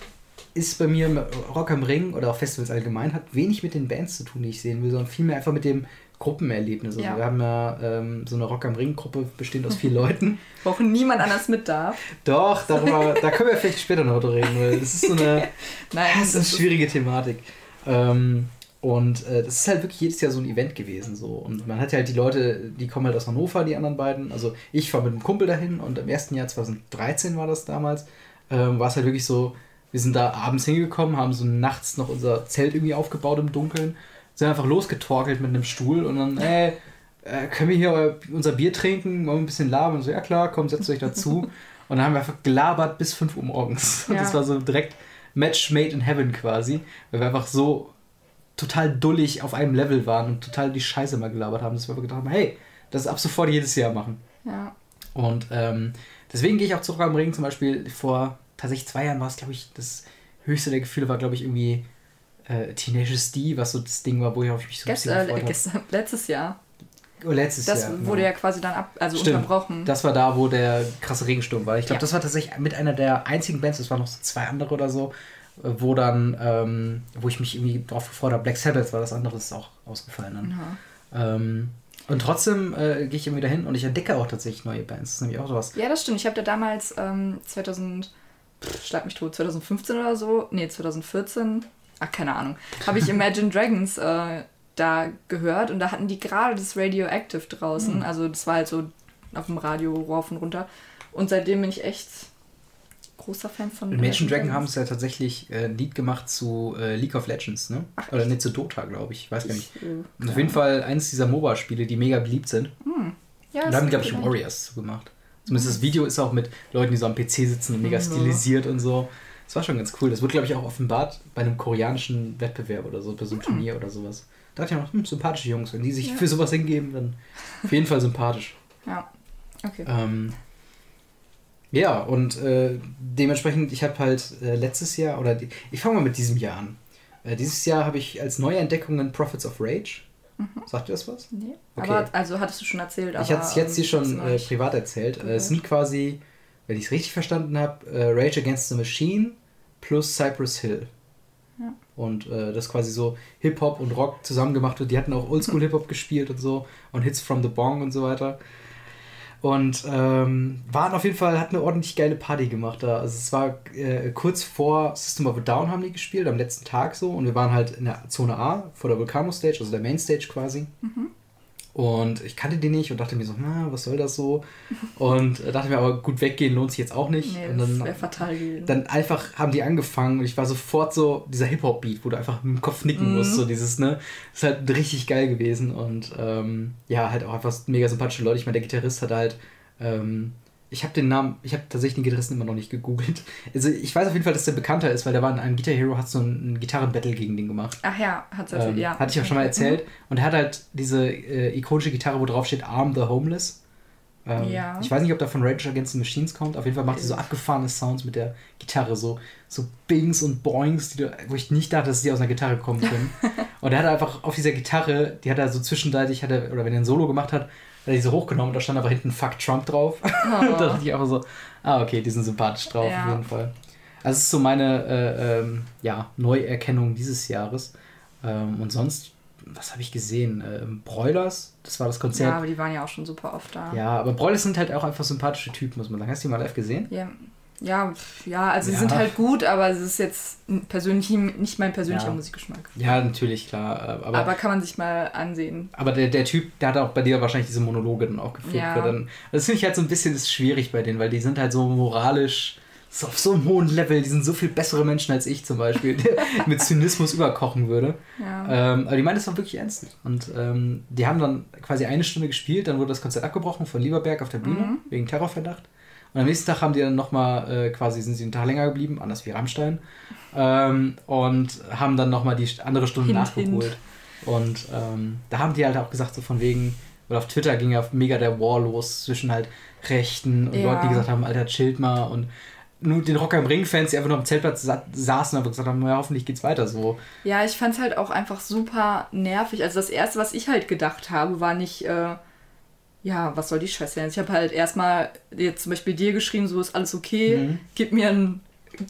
ist bei mir Rock am Ring oder auch Festivals allgemein, hat wenig mit den Bands zu tun, die ich sehen will, sondern vielmehr einfach mit dem Gruppenerlebnis. Also ja. wir haben ja ähm, so eine Rock am Ring-Gruppe bestehend aus vier Leuten. Wo auch niemand anders mit darf. Doch, darüber, da können wir vielleicht später noch drüber reden, weil das ist so eine, Nein, das ist eine schwierige Thematik. Ähm, Und äh, das ist halt wirklich jedes Jahr so ein Event gewesen. So. Und man hat ja halt die Leute, die kommen halt aus Hannover, die anderen beiden. Also ich war mit einem Kumpel dahin und im ersten Jahr 2013 war das damals, ähm, war es halt wirklich so, wir sind da abends hingekommen, haben so nachts noch unser Zelt irgendwie aufgebaut im Dunkeln, sind einfach losgetorkelt mit einem Stuhl und dann, ey, äh, können wir hier unser Bier trinken, mal ein bisschen labern? Und so, ja klar, komm, setzt euch dazu. und dann haben wir einfach gelabert bis 5 Uhr morgens. Und ja. das war so direkt Match made in heaven quasi, weil wir einfach so total dullig auf einem Level waren und total die Scheiße mal gelabert haben, dass wir gedacht haben, hey, das ist ab sofort jedes Jahr machen. Ja. Und ähm, deswegen gehe ich auch zurück am Ring zum Beispiel vor tatsächlich zwei Jahren war es, glaube ich, das höchste der Gefühle war, glaube ich, irgendwie äh, Teenage D, was so das Ding war, wo ich mich so ein bisschen äh, gestern, Letztes Jahr. Oh, letztes das Jahr. Das wurde genau. ja quasi dann ab, also Stimmt. unterbrochen. Das war da, wo der krasse Regensturm war. Ich glaube, ja. das war tatsächlich mit einer der einzigen Bands, es waren noch so zwei andere oder so, wo dann, ähm, wo ich mich irgendwie drauf gefreut habe. Black Sabbath war das andere, das ist auch ausgefallen dann. Ähm, und trotzdem äh, gehe ich immer wieder hin und ich entdecke auch tatsächlich neue Bands. Das ist nämlich auch sowas. Ja, das stimmt. Ich habe da damals ähm, 2000, pff, schlag mich tot, 2015 oder so, nee, 2014, ach, keine Ahnung, habe ich Imagine Dragons äh, da gehört und da hatten die gerade das Radioactive draußen. Mhm. Also das war halt so auf dem Radio rauf und runter. Und seitdem bin ich echt großer Fan von. Imagine Dragon haben es ja tatsächlich äh, ein Lied gemacht zu äh, League of Legends, ne? Ach, Oder nicht zu Dota, glaube ich. Ich weiß gar nicht. Ich, äh, auf jeden Fall eines dieser MOBA-Spiele, die mega beliebt sind. Hm. Ja, und da haben, glaube ich, Warriors zu gemacht. Zumindest das Video ist auch mit Leuten, die so am PC sitzen und mega stilisiert und so. Das war schon ganz cool. Das wurde, glaube ich, auch offenbart bei einem koreanischen Wettbewerb oder so, bei so einem hm. Turnier oder sowas. Da dachte ich noch, hm, sympathische Jungs. Wenn die sich ja. für sowas hingeben, dann auf jeden Fall sympathisch. Ja, okay. Ähm, ja, und äh, dementsprechend, ich habe halt äh, letztes Jahr, oder die, ich fange mal mit diesem Jahr an. Äh, dieses Jahr habe ich als neue Entdeckungen Prophets of Rage. Mhm. Sagt dir das was? Nee. Okay. Aber, also hattest du schon erzählt. Ich hatte es jetzt hier schon äh, privat erzählt. Okay. Äh, es sind quasi, wenn ich es richtig verstanden habe, äh, Rage Against the Machine plus Cypress Hill. Ja. Und äh, das quasi so Hip-Hop und Rock zusammen gemacht wird. Die hatten auch Oldschool-Hip-Hop gespielt und so und Hits from the Bong und so weiter. Und ähm, waren auf jeden Fall, hat eine ordentlich geile Party gemacht da. Also es war äh, kurz vor System of a Down haben die gespielt, am letzten Tag so. Und wir waren halt in der Zone A, vor der Volcano Stage, also der Main Stage quasi. Mhm. Und ich kannte die nicht und dachte mir so, na, was soll das so? Und dachte mir aber, gut weggehen lohnt sich jetzt auch nicht. Nee, und dann, das wäre fatal gewesen. Dann einfach haben die angefangen und ich war sofort so, dieser Hip-Hop-Beat, wo du einfach mit dem Kopf nicken mhm. musst, so dieses, ne? ist halt richtig geil gewesen und ähm, ja, halt auch einfach mega sympathische Leute. Ich meine, der Gitarrist hat halt ähm, ich habe den Namen, ich habe tatsächlich den Gitarristen immer noch nicht gegoogelt. Also ich weiß auf jeden Fall, dass der bekannter ist, weil der war in einem Guitar Hero, hat so ein, Gitarrenbattle gegen den gemacht. Ach ja, hat ähm, ja. Hatte ich auch schon mal erzählt. Mhm. Und er hat halt diese äh, ikonische Gitarre, wo drauf steht Arm the Homeless. Ähm, ja. Ich weiß nicht, ob da von Rage Against the Machines kommt. Auf jeden Fall macht er so abgefahrene Sounds mit der Gitarre, so, so Bings und Boings, die, wo ich nicht dachte, dass die aus einer Gitarre kommen können. und er hat einfach auf dieser Gitarre, die hat er so hat er, oder wenn er ein Solo gemacht hat, hat er diese hochgenommen da stand aber hinten Fuck Trump drauf. Oh. da dachte ich auch so, ah, okay, die sind sympathisch drauf, ja. auf jeden Fall. Also, es ist so meine äh, ähm, ja, Neuerkennung dieses Jahres. Ähm, und sonst, was habe ich gesehen? Ähm, Broilers, das war das Konzert. Ja, aber die waren ja auch schon super oft da. Ja, aber Broilers sind halt auch einfach sympathische Typen, muss man sagen. Hast du die mal live gesehen? Ja, ja, ja, also ja. sie sind halt gut, aber es ist jetzt persönlich nicht mein persönlicher ja. Musikgeschmack. Ja, natürlich, klar. Äh, aber, aber kann man sich mal ansehen. Aber der, der Typ, der hat auch bei dir wahrscheinlich diese Monologe dann auch geführt. Ja. Dann, das finde ich halt so ein bisschen ist schwierig bei denen, weil die sind halt so moralisch so auf so einem hohen Level, die sind so viel bessere Menschen als ich zum Beispiel, der mit Zynismus überkochen würde. Ja. Ähm, aber die meinen das auch wirklich ernst. Und ähm, die haben dann quasi eine Stunde gespielt, dann wurde das Konzert abgebrochen von Lieberberg auf der Bühne, mhm. wegen Terrorverdacht. Und am nächsten Tag haben die dann nochmal, äh, quasi sind sie einen Tag länger geblieben, anders wie Rammstein. Ähm, und haben dann nochmal die andere Stunde hint, nachgeholt. Hint. Und ähm, da haben die halt auch gesagt, so von wegen, weil auf Twitter ging ja mega der War los zwischen halt Rechten und ja. Leuten, die gesagt haben, Alter, chillt mal und nur den Rocker im Ring-Fans, die einfach nur am Zeltplatz sa saßen und gesagt haben, ja, hoffentlich geht's weiter so. Ja, ich fand's halt auch einfach super nervig. Also das erste, was ich halt gedacht habe, war nicht, äh, ja, was soll die Scheiße sein? Ich habe halt erstmal jetzt zum Beispiel dir geschrieben, so ist alles okay, mhm. gib mir ein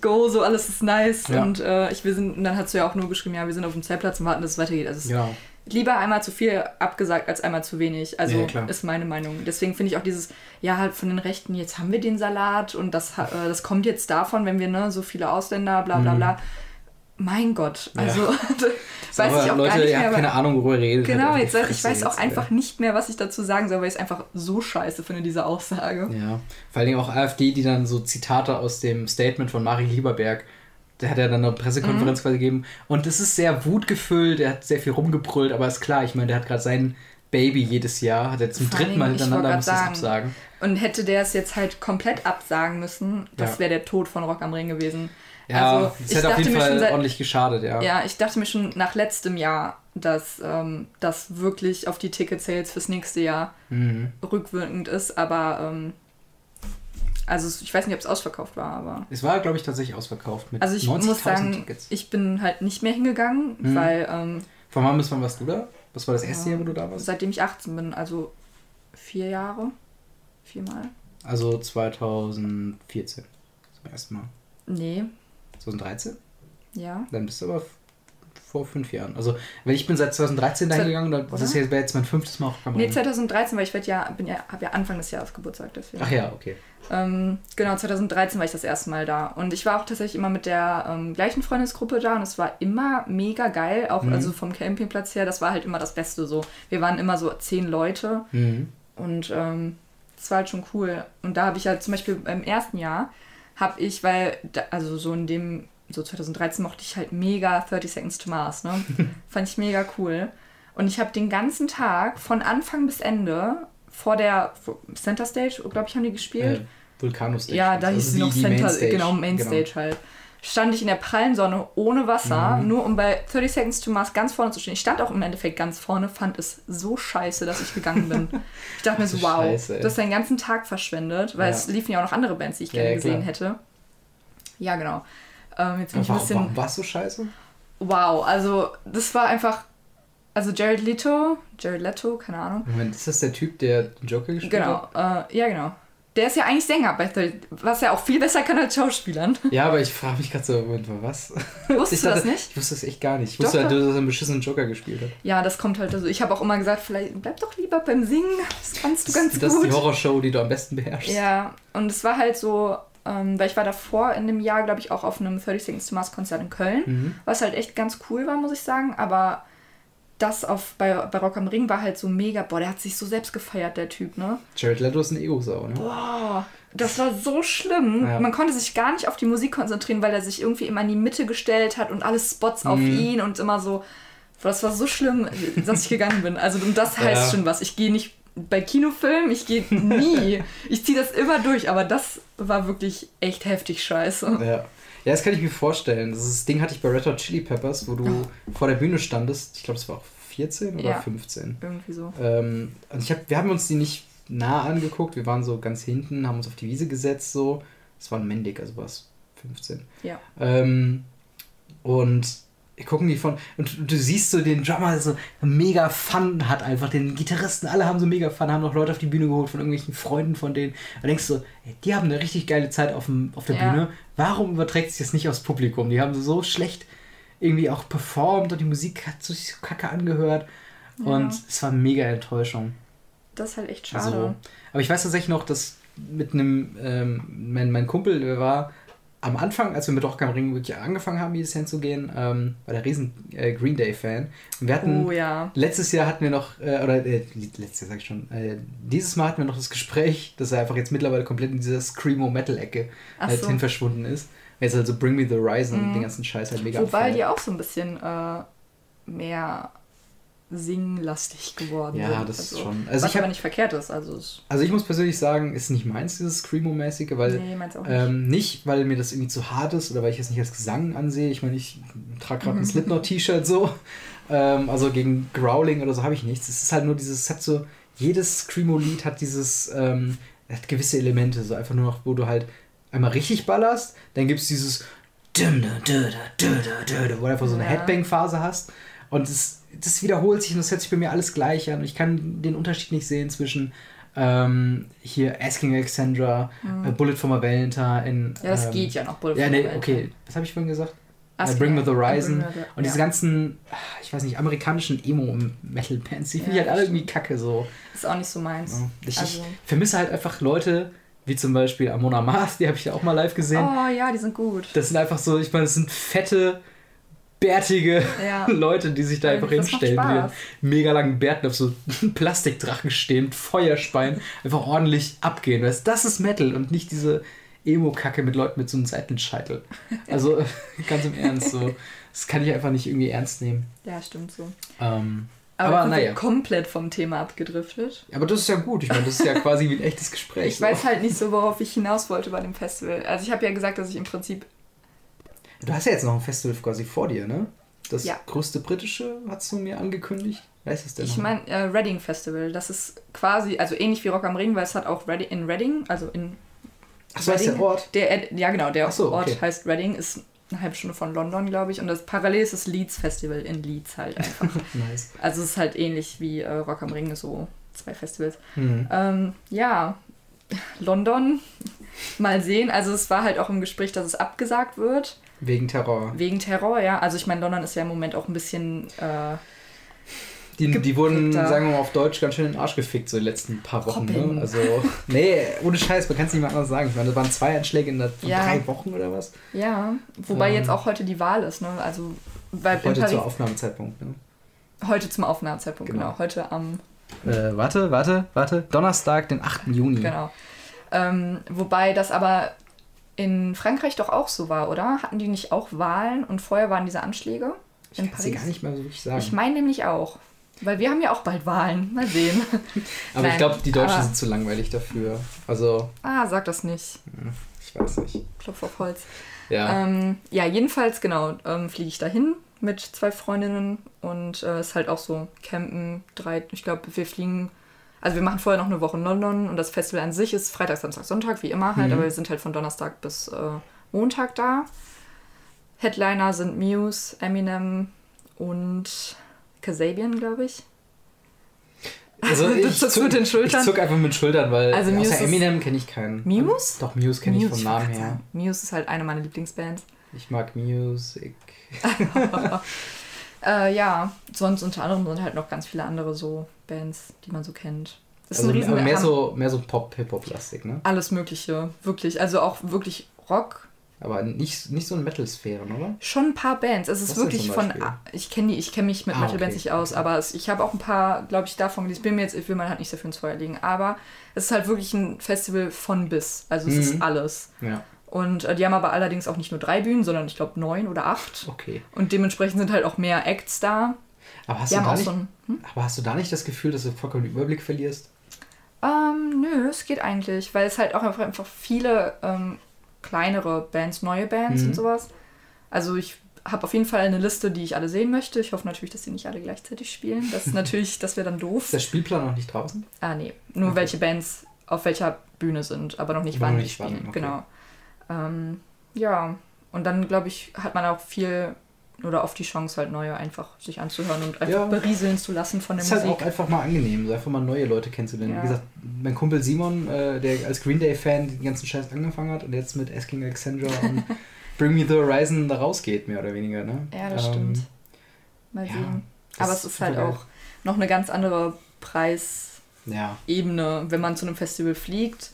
Go, so alles ist nice. Ja. Und äh, ich, wir sind, und dann hast du ja auch nur geschrieben, ja, wir sind auf dem Zeltplatz und warten, dass es weitergeht. Also ja. lieber einmal zu viel abgesagt als einmal zu wenig. Also ja, ist meine Meinung. Deswegen finde ich auch dieses, ja, halt von den Rechten, jetzt haben wir den Salat und das, äh, das kommt jetzt davon, wenn wir ne, so viele Ausländer, bla bla mhm. bla mein Gott, Ja. also So, weiß aber ich auch Leute, gar nicht ihr mehr. habt keine Ahnung, worüber ihr redet. Genau, jetzt ich Fresse weiß auch einfach nicht mehr, was ich dazu sagen soll, weil ich es einfach so scheiße finde, diese Aussage. Ja, vor allen Dingen auch AfD, die dann so Zitate aus dem Statement von Mari Lieberberg, der hat ja dann eine Mhm. Pressekonferenz quasi gegeben. Und es ist sehr wutgefüllt, der hat sehr viel rumgebrüllt, aber ist klar, ich meine, der hat gerade sein Baby jedes Jahr, hat er zum dritten Mal ich hintereinander, muss das grad absagen. Und hätte der es jetzt halt komplett absagen müssen, das Ja. wäre der Tod von Rock am Ring gewesen. Ja, also, das hätte auf jeden Fall seit- ordentlich geschadet, ja. Ja, ich dachte mir schon nach letztem Jahr, dass ähm, das wirklich auf die Ticket-Sales fürs nächste Jahr Mhm. rückwirkend ist, aber ähm, also ich weiß nicht, ob es ausverkauft war, aber Es war, glaube ich, tatsächlich ausverkauft mit also ich 90.000 muss sagen, Tickets. ich bin halt nicht mehr hingegangen, Mhm. weil ähm, Von wann bis wann warst du da? Was war das erste Ja. Jahr, wo du da warst? seitdem ich 18 bin, also vier Jahre, viermal, Also 2014. Zum ersten Mal. nee, 2013? ja, Dann bist du aber vor fünf Jahren. Also, weil ich bin seit 2013 Seit- dahin gegangen, dann- das wäre jetzt mein fünftes Mal auf Kamera. nee 2013, weil ich werd ja, bin ja, habe ja Anfang des Jahres Geburtstag, deswegen. Ach ja, okay. Ähm, genau, 2013 war ich das erste Mal da. Und ich war auch tatsächlich immer mit der ähm, gleichen Freundesgruppe da und es war immer mega geil, auch Mhm. also vom Campingplatz her, das war halt immer das Beste so. Wir waren immer so zehn Leute Mhm. und ähm, das war halt schon cool. Und da habe ich halt zum Beispiel beim ersten Jahr, habe ich, weil, da, also so in dem, so 2013 mochte ich halt mega 30 Seconds to Mars, ne? Fand ich mega cool. Und ich habe den ganzen Tag von Anfang bis Ende vor der vor Center Stage, glaube ich, haben die gespielt. Äh, Vulcano Stage. Ja, da Also hieß sie noch Center, Mainstage. genau, Mainstage halt. Stand ich in der prallen Sonne ohne Wasser, Mhm. nur um bei 30 Seconds to Mars ganz vorne zu stehen. Ich stand auch im Endeffekt ganz vorne, fand es so scheiße, dass ich gegangen bin. Ich dachte mir so, wow, du Scheiße, du hast deinen ganzen Tag verschwendet, weil Ja. es liefen ja auch noch andere Bands, die ich gerne ja, gesehen hätte. Ja, genau. Ähm, jetzt bin ich ein bisschen. warum war es so scheiße? Wow, also das war einfach. Also Jared Leto, Jared Leto, keine Ahnung. Moment, ist das der Typ, der Joker gespielt Genau, hat? äh, ja, genau. Der ist ja eigentlich Sänger, bei 30, was er auch viel besser kann als Schauspielern. Ja, aber ich frage mich gerade so, Moment, was? Wusstest ich du das nicht? Ich wusste das echt gar nicht. Ich wusste halt, dass er einen beschissenen Joker gespielt hat. Ja, das kommt halt. Also ich habe auch immer gesagt, vielleicht bleib doch lieber beim Singen. Das kannst du ganz das ist gut. die Horrorshow, die du am besten beherrschst. Ja, und es war halt so, ähm, weil ich war davor in dem Jahr, glaube ich, auch auf einem 30 Seconds to Mars Konzert in Köln, Mhm. was halt echt ganz cool war, muss ich sagen. Aber das auf, bei, bei Rock am Ring war halt so mega, boah, der hat sich so selbst gefeiert, der Typ, ne? Jared Leto ist eine Ego-Sau, ne? Boah, das war so schlimm. Ja. Man konnte sich gar nicht auf die Musik konzentrieren, weil er sich irgendwie immer in die Mitte gestellt hat und alle Spots auf Mhm. ihn und immer so. Das war so schlimm, dass ich gegangen bin. Also und das Ja. heißt schon was. Ich gehe nicht bei Kinofilmen, ich gehe nie. ich ziehe das immer durch, aber das war wirklich echt heftig scheiße. Ja. Ja, das kann ich mir vorstellen. Das, das Ding hatte ich bei Red Hot Chili Peppers, wo du vor der Bühne standest. Ich glaube, es war auch 14 oder Ja. 15. Irgendwie so. Ähm, und ich hab, wir haben uns die nicht nah angeguckt. Wir waren so ganz hinten, haben uns auf die Wiese gesetzt. so. Es war ein Mendig, also war es 15. Ja. Ähm, und gucken die von. Und du siehst so den Drummer, so mega Fun hat einfach. Den Gitarristen, alle haben so mega Fun, haben noch Leute auf die Bühne geholt von irgendwelchen Freunden von denen. Und denkst so, ey, die haben eine richtig geile Zeit auf, dem, auf der Ja. Bühne. Warum überträgt sich das nicht aufs Publikum? Die haben so schlecht irgendwie auch performt und die Musik hat sich so kacke angehört. Und Ja. es war mega Enttäuschung. Das ist halt echt schade. Also, aber ich weiß tatsächlich noch, dass mit einem, ähm, mein, mein Kumpel, der war am Anfang, als wir mit Rock am Ring wirklich angefangen haben, jedes Jahr zu gehen, ähm, war der riesen äh, Green Day-Fan. Und wir hatten, oh ja. letztes Jahr hatten wir noch, äh, oder äh, letztes Jahr sag ich schon, äh, dieses Mal hatten wir noch das Gespräch, dass er einfach jetzt mittlerweile komplett in dieser Screamo-Metal-Ecke halt so. hin verschwunden ist. Jetzt also Bring Me the Horizon und Mhm. den ganzen Scheiß halt mega Wobei abfeiert. die auch so ein bisschen äh, mehr singlastig geworden Ja, sind. das ist Also, schon. Also was ich, hab, aber nicht verkehrt ist. Also es, also ich muss persönlich sagen, ist nicht meins, dieses Screamo-mäßige, weil nee, meins auch nicht. Ähm, nicht, weil mir das irgendwie zu hart ist oder weil ich es nicht als Gesang ansehe. Ich meine, ich trage gerade ein Slipknot-T-Shirt so. Ähm, also gegen Growling oder so habe ich nichts. Es ist halt nur dieses, es hat so, jedes Screamo-Lied hat dieses, ähm, hat gewisse Elemente, so einfach nur noch, wo du halt einmal richtig ballerst, dann gibt es dieses wo du einfach so eine Ja. Headbang-Phase hast. Und das, das wiederholt sich und das hört sich bei mir alles gleich an. Und ich kann den Unterschied nicht sehen zwischen ähm, hier Asking Alexandra, äh, Bullet for my Valentine. Mhm. ja, das ähm, geht ja noch. Bullet Ja, for nee, Valentine. okay. Was habe ich vorhin gesagt? Asking Äh, Bring Me the Horizon. The- Und diese ja. ganzen, ah, ich weiß nicht, amerikanischen Emo-Metal-Bands, die finde Ja, ich halt alle irgendwie kacke so. Ist auch nicht so meins. Ich, Also- ich vermisse halt einfach Leute, wie zum Beispiel Amona Mars, die habe ich ja auch mal live gesehen. Oh ja, die sind gut. Das sind einfach so, ich meine, das sind fette, bärtige Ja. Leute, die sich da Ja, einfach das macht hinstellen, die mit mega langen Bärten auf so Plastikdrachen stehen, Feuerspeien, einfach ordentlich abgehen. Weißt, das ist Metal und nicht diese Emo-Kacke mit Leuten mit so einem Seitenscheitel. Also ganz im Ernst, so. Das kann ich einfach nicht irgendwie ernst nehmen. Ja, stimmt so. Ähm, Aber, aber naja. komplett vom Thema abgedriftet. Aber das ist ja gut. Ich meine, das ist ja quasi wie ein echtes Gespräch. Ich weiß halt nicht so, worauf ich hinaus wollte bei dem Festival. Also ich habe ja gesagt, dass ich im Prinzip Du hast ja jetzt noch ein Festival quasi vor dir, ne? Das Ja. größte britische hast du mir angekündigt. Weißt du es denn Ich meine, äh, Reading Festival, das ist quasi, also ähnlich wie Rock am Ring, weil es hat auch Reading, in Reading, also in Ach so, heißt der Reading. Ort? Der, ja, genau, der so, Ort okay. heißt Reading, ist eine halbe Stunde von London, glaube ich. Und das parallel ist das Leeds Festival in Leeds halt einfach. Nice. also es ist halt ähnlich wie äh, Rock am Ring, so zwei Festivals. Mhm. Ähm, ja, London, mal sehen. Also es war halt auch im Gespräch, dass es abgesagt wird, Wegen Terror. wegen Terror, ja. Also ich meine, London ist ja im Moment auch ein bisschen... Äh, Die, die wurden, sagen wir mal auf Deutsch, ganz schön in den Arsch gefickt, so die letzten paar Wochen. Robin. Ne? Also, nee, ohne Scheiß, man kann es nicht mal anders sagen. Ich meine, das waren zwei Anschläge in der, Ja. drei Wochen oder was? ja, wobei Ähm. jetzt auch heute die Wahl ist, ne? Also in Heute Paris, zur Aufnahmezeitpunkt. Ne? heute zum Aufnahmezeitpunkt, Genau. genau. Heute am Äh, warte, warte, warte. Donnerstag, den 8. Juni. Genau. Ähm, wobei das aber in Frankreich doch auch so war, oder? Hatten die nicht auch Wahlen und vorher waren diese Anschläge Ich in kann es dir gar nicht mal so wirklich sagen. Ich meine nämlich auch. Weil wir haben ja auch bald Wahlen. Mal sehen. aber ich Nein, glaube, die Deutschen aber- sind zu langweilig dafür. Also, ah, sag das nicht. ich weiß nicht. Klopf auf Holz. Ja. Ähm, ja, jedenfalls, genau, ähm, fliege ich dahin mit zwei Freundinnen und äh, ist halt auch so Campen, drei, ich glaube, wir fliegen, also wir machen vorher noch eine Woche in London und das Festival an sich ist Freitag, Samstag, Sonntag, wie immer halt, Mhm. aber wir sind halt von Donnerstag bis äh, Montag da. Headliner sind Muse, Eminem und Kasabian, glaube ich. Also ich zuckst zuck, mit den Schultern? Ich zuck einfach mit Schultern, weil Also Muse außer Eminem kenne ich keinen. Muse? Doch, Muse kenne ich vom Namen her. sagen. Muse ist halt eine meiner Lieblingsbands. Ich mag Music. Äh, ja, sonst unter anderem sind halt noch ganz viele andere so Bands, die man so kennt. Das ist Also aber mehr so, mehr so Pop-Hip-Hop-lastig, ne? alles Mögliche, wirklich. Also auch wirklich Rock. Aber nicht, nicht so in Metal-Sphären, oder? Schon ein paar Bands. Es ist Was wirklich von. Ich kenne die, ich kenne mich mit Ah, Metal-Bands okay. nicht aus, aber es, ich habe auch ein paar, glaube ich, davon gelesen. Ich bin mir jetzt, ich will mal halt nicht dafür ins Feuer legen, aber es ist halt wirklich ein Festival von bis. Also es Mhm. ist alles. Ja, Und äh, die haben aber allerdings auch nicht nur drei Bühnen, sondern ich glaube neun oder acht. okay. Und dementsprechend sind halt auch mehr Acts da. Aber hast, Die du da nicht, so ein. Hm? aber hast du da nicht das Gefühl, dass du vollkommen den Überblick verlierst? Ähm, nö, es geht eigentlich, weil es halt auch einfach, einfach viele ähm, kleinere Bands, neue Bands Mhm. und sowas. Also ich habe auf jeden Fall eine Liste, die ich alle sehen möchte. Ich hoffe natürlich, dass die nicht alle gleichzeitig spielen. Das ist natürlich, das wäre dann doof. Ist der Spielplan noch nicht draußen? Ah, nee. Nur Okay. welche Bands auf welcher Bühne sind, aber noch nicht Aber wann noch die nicht wann, spielen. okay. Genau. Ähm, ja, und dann glaube ich, hat man auch viel oder oft die Chance, halt neue einfach sich anzuhören und einfach Ja. berieseln zu lassen von der ist halt Musik. auch einfach mal angenehm, so einfach mal neue Leute kennenzulernen. Ja. Wie gesagt, mein Kumpel Simon, äh, der als Green Day-Fan den ganzen Scheiß angefangen hat und jetzt mit Asking Alexandra und Bring Me the Horizon da rausgeht, mehr oder weniger. Ne? Ja, das Ähm, stimmt. Mal ja, sehen. Aber es ist halt geil. auch noch eine ganz andere Preisebene, Ja, wenn man zu einem Festival fliegt,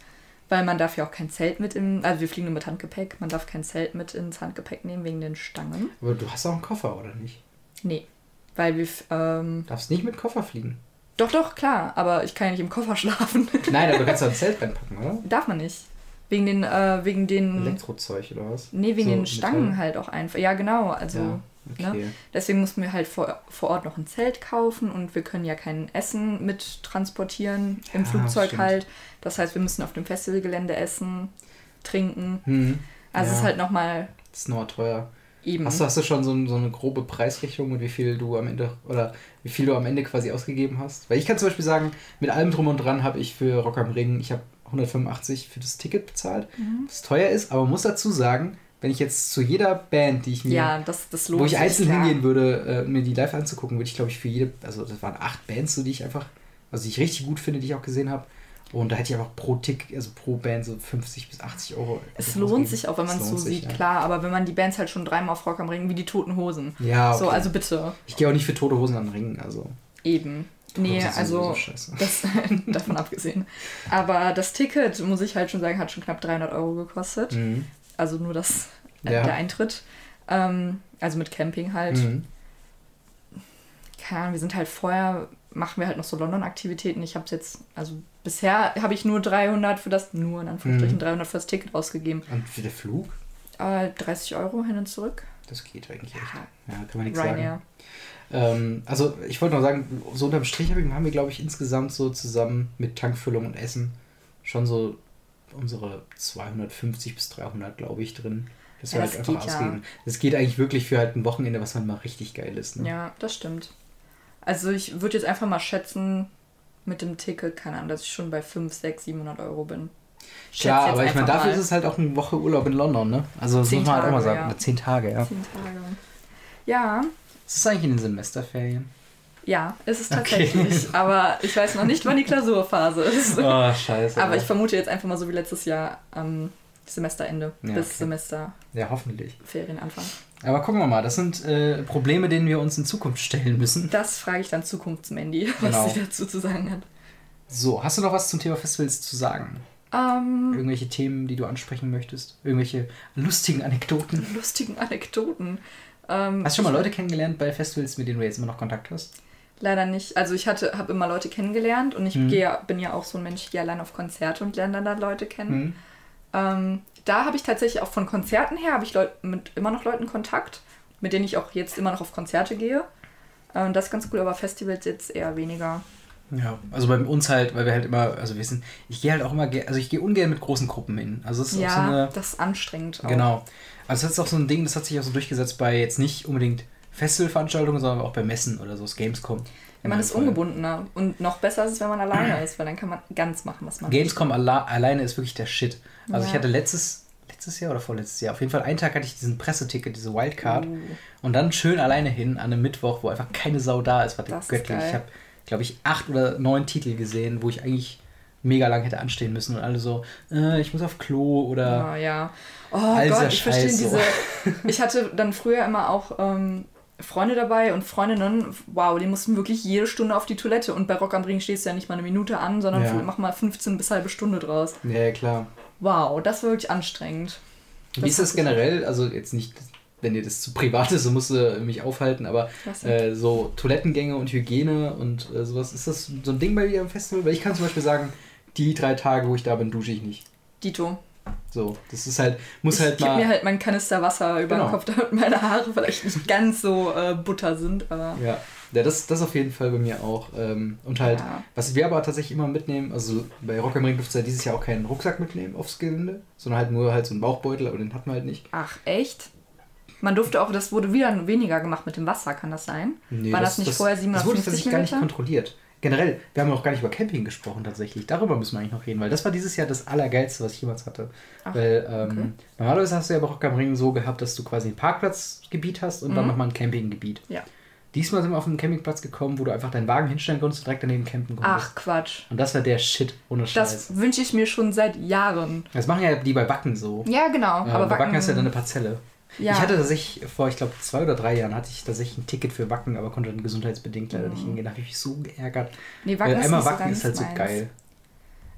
weil man darf ja auch kein Zelt mit im, also wir fliegen nur mit Handgepäck, man darf kein Zelt mit ins Handgepäck nehmen wegen den Stangen. aber du hast auch einen Koffer, oder nicht? Nee, weil wir, ähm, Du darfst nicht mit Koffer fliegen. doch, doch, klar, aber ich kann ja nicht im Koffer schlafen. Nein, aber du kannst da ein Zelt reinpacken, oder? darf man nicht. Wegen den, äh, wegen den, Elektrozeug oder was? nee, wegen So, den Stangen Metall. halt auch einfach. Ja, genau, also... ja, okay. Deswegen mussten wir halt vor, vor Ort noch ein Zelt kaufen und wir können ja kein Essen mit transportieren im Ja, Flugzeug stimmt. halt. Das heißt, wir müssen auf dem Festivalgelände essen, trinken. Hm. Also ja, es ist halt nochmal Das ist nochmal teuer. eben. Hast du, hast du schon so, so eine grobe Preisrichtung und wie viel du am Ende oder wie viel du am Ende quasi ausgegeben hast? Weil ich kann zum Beispiel sagen, mit allem drum und dran habe ich für Rock am Ring, ich habe 185 für das Ticket bezahlt, Mhm. was teuer ist, aber muss dazu sagen, wenn ich jetzt zu jeder Band, die ich mir, ja, das, das wo ich einzeln klar. hingehen würde, äh, mir die live anzugucken, würde ich glaube ich für jede, also das waren acht Bands, so die ich einfach, also die ich richtig gut finde, die ich auch gesehen habe. Und da hätte ich einfach pro Tick, also pro Band so 50 bis 80 Euro. Es lohnt sich auch, wenn man es so sich, sieht, ja. klar. Aber wenn man die Bands halt schon dreimal auf Rock am Ring, wie die Toten Hosen. Ja, okay. So, also bitte. ich gehe auch nicht für tote Hosen an den Ringen, also. Eben. Tote Nee, also das davon abgesehen. Aber das Ticket, muss ich halt schon sagen, hat schon knapp 300 Euro gekostet. Mhm. Also nur das, äh, Ja. der Eintritt. Ähm, Also mit Camping halt. Mhm. Keine Ahnung, wir sind halt vorher, machen wir halt noch so London-Aktivitäten. Ich habe jetzt, also bisher habe ich nur 300 für das, nur in Anführungsstrichen Mhm. 300 für das Ticket ausgegeben. Und für den Flug? Äh, 30 Euro hin und zurück. Das geht eigentlich. Ja, Ja, kann man nichts sagen. Ryanair. Ähm, also ich wollte noch sagen, so unterm Strich haben wir, glaube ich, insgesamt so zusammen mit Tankfüllung und Essen schon so unsere 250 bis 300, glaube ich, drin. Das wir Ja, halt das einfach geht ja. ausgeben. Das geht eigentlich wirklich für halt ein Wochenende, was man mal richtig geil ist. Ne? Ja, das stimmt. Also ich würde jetzt einfach mal schätzen, mit dem Ticket, keine Ahnung, dass ich schon bei 5, 6, 700 Euro bin. Klar, aber ich meine, dafür mal ist es halt auch eine Woche Urlaub in London, ne? Also das Zehn muss man halt auch mal sagen. ja. Zehn Tage, ja. 10 Tage. Ja, Ist das eigentlich in den Semesterferien? Ja, ist es Okay. tatsächlich. Aber ich weiß noch nicht, wann die Klausurphase ist. Oh, scheiße. Aber ich vermute jetzt einfach mal so wie letztes Jahr am Semesterende Ja, bis okay. Semesterferienanfang. Ja, hoffentlich. Aber gucken wir mal, das sind äh, Probleme, denen wir uns in Zukunft stellen müssen. Das frage ich dann Zukunftsmandy, was Genau. sie dazu zu sagen hat. So, hast du noch was zum Thema Festivals zu sagen? Ähm, Irgendwelche Themen, die du ansprechen möchtest? Irgendwelche lustigen Anekdoten? lustigen Anekdoten. Ähm, Hast du schon mal Leute kennengelernt bei Festivals, mit denen du jetzt immer noch Kontakt hast? Leider nicht. Also ich hatte, habe immer Leute kennengelernt und ich Mhm. gehe, bin ja auch so ein Mensch, ich gehe allein auf Konzerte und lerne dann da Leute kennen. Hm? Ähm, da habe ich tatsächlich auch von Konzerten her, habe ich Leut, mit immer noch Leuten Kontakt, mit denen ich auch jetzt immer noch auf Konzerte gehe. Ähm, das ist ganz cool, aber Festivals jetzt eher weniger. Ja, also bei uns halt, weil wir halt immer, also wir sind, ich gehe halt auch immer, also ich gehe ungern mit großen Gruppen hin. Also es ist auch ja, so eine, das ist anstrengend. Auch. genau. Also das ist auch so ein Ding, das hat sich auch so durchgesetzt bei jetzt nicht unbedingt Festivalveranstaltungen, sondern auch bei Messen oder so, das Gamescom. Wenn man ist Fall. ungebundener. Und noch besser ist es, wenn man alleine ist, weil dann kann man ganz machen, was man Gamescom alla alleine ist wirklich der Shit. Also Ja. ich hatte letztes, letztes Jahr oder vorletztes Jahr, auf jeden Fall einen Tag hatte ich diesen Presseticket, diese Wildcard. Uh. Und dann schön alleine hin an einem Mittwoch, wo einfach keine Sau da ist. War Das ist göttlich. Ich habe, glaube ich, acht oder neun Titel gesehen, wo ich eigentlich mega lang hätte anstehen müssen und alle so, äh, ich muss auf Klo oder Oh, ja. Oh All Gott, ich verstehe diese. Ich hatte dann früher immer auch ähm, Freunde dabei und Freundinnen, wow, die mussten wirklich jede Stunde auf die Toilette. Und bei Rock am Ring stehst du ja nicht mal eine Minute an, sondern Ja. mach mal 15 bis halbe Stunde draus. Ja, klar. Wow, das war wirklich anstrengend. Wie Das ist das generell? Also jetzt nicht, wenn dir das zu privat ist, so musst du mich aufhalten, aber äh, so Toilettengänge und Hygiene und äh, sowas, ist das so ein Ding bei dir am Festival? Weil ich kann zum Beispiel sagen, die drei Tage, wo ich da bin, dusche ich nicht. Dito. So, das ist halt, muss ich halt gebe mal. mir halt meinen Kanister Wasser über Genau. den Kopf, damit meine Haare vielleicht nicht ganz so äh, butter sind, aber. Ja, ja das, das auf jeden Fall bei mir auch. Ähm, und halt, Ja. was wir aber tatsächlich immer mitnehmen, also bei Rock am Ring durfte ja dieses Jahr auch keinen Rucksack mitnehmen aufs Gelände, sondern halt nur halt so einen Bauchbeutel, aber den hatten wir halt nicht. Ach, echt? Man durfte auch, das wurde wieder weniger gemacht mit dem Wasser, kann das sein? Nee, War das, nicht vorher Das wurde 750 tatsächlich gar nicht kontrolliert. Generell, wir haben noch gar nicht über Camping gesprochen tatsächlich. Darüber müssen wir eigentlich noch reden, weil das war dieses Jahr das Allergeilste, was ich jemals hatte. Ach, weil ähm, okay. normalerweise hast du ja bei Rock am Ring so gehabt, dass du quasi ein Parkplatzgebiet hast und dann Mhm. nochmal ein Campinggebiet. Ja. Diesmal sind wir auf einen Campingplatz gekommen, wo du einfach deinen Wagen hinstellen konntest und direkt daneben campen konntest. Ach, Quatsch. Und das war der Shit, ohne Scheiß. Das wünsche ich mir schon seit Jahren. Das machen ja die bei Wacken so. Ja, genau. Ja, aber bei Wacken ist ja dann eine Parzelle. Ja. Ich hatte tatsächlich vor, ich glaube, zwei oder drei Jahren hatte ich tatsächlich ein Ticket für Wacken, aber konnte dann gesundheitsbedingt leider nicht hingehen. Da habe ich mich so geärgert. nee, Weil Wacken ist einmal so Wacken ist halt so meins. geil.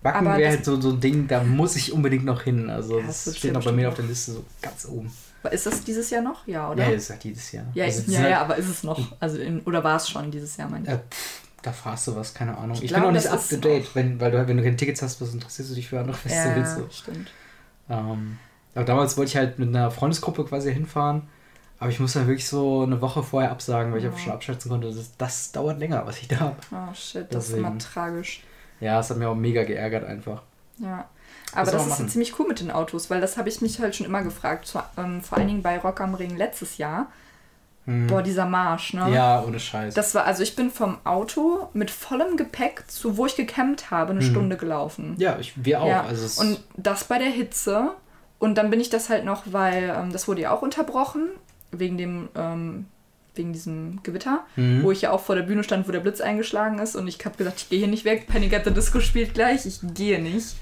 Wacken wäre halt so, so ein Ding, da muss ich unbedingt noch hin. Also Ja, das das steht noch bei mir auf der Liste so ganz oben. Ist das dieses Jahr noch? Ja, oder? Ja, ist halt jedes Jahr. ja, also, ist, ja, ja, halt, aber ist es noch? Also in, oder war es schon dieses Jahr, mein ich? äh, da fragst du was, keine Ahnung. Ich, Ich bin noch glaube, nicht up ist to date, wenn, weil du, wenn du keine Tickets hast, was interessierst du dich für andere Festivals? ja, So. stimmt. Ähm, aber damals wollte ich halt mit einer Freundesgruppe quasi hinfahren. Aber ich musste dann wirklich so eine Woche vorher absagen, weil ich auch schon abschätzen konnte, das, das dauert länger, was ich da habe. Oh shit, das ist immer Deswegen. tragisch. Ja, es hat mir auch mega geärgert einfach. Ja. Das Aber das man ist ziemlich cool mit den Autos, weil das habe ich mich halt schon immer gefragt. Zu, ähm, vor allen Dingen bei Rock am Ring letztes Jahr. Hm. Boah, dieser Marsch, ne? Ja, ohne Scheiß. Das war, also ich bin vom Auto mit vollem Gepäck zu wo ich gecampt habe, eine Mhm. Stunde gelaufen. ja, ich, wir auch. Ja, Also und das bei der Hitze. Und dann bin ich das halt noch, weil ähm, das wurde ja auch unterbrochen, wegen dem, ähm, wegen diesem Gewitter, Mhm. wo ich ja auch vor der Bühne stand, wo der Blitz eingeschlagen ist. Und ich habe gesagt, ich gehe hier nicht weg. Panic at the Disco spielt gleich, ich gehe nicht.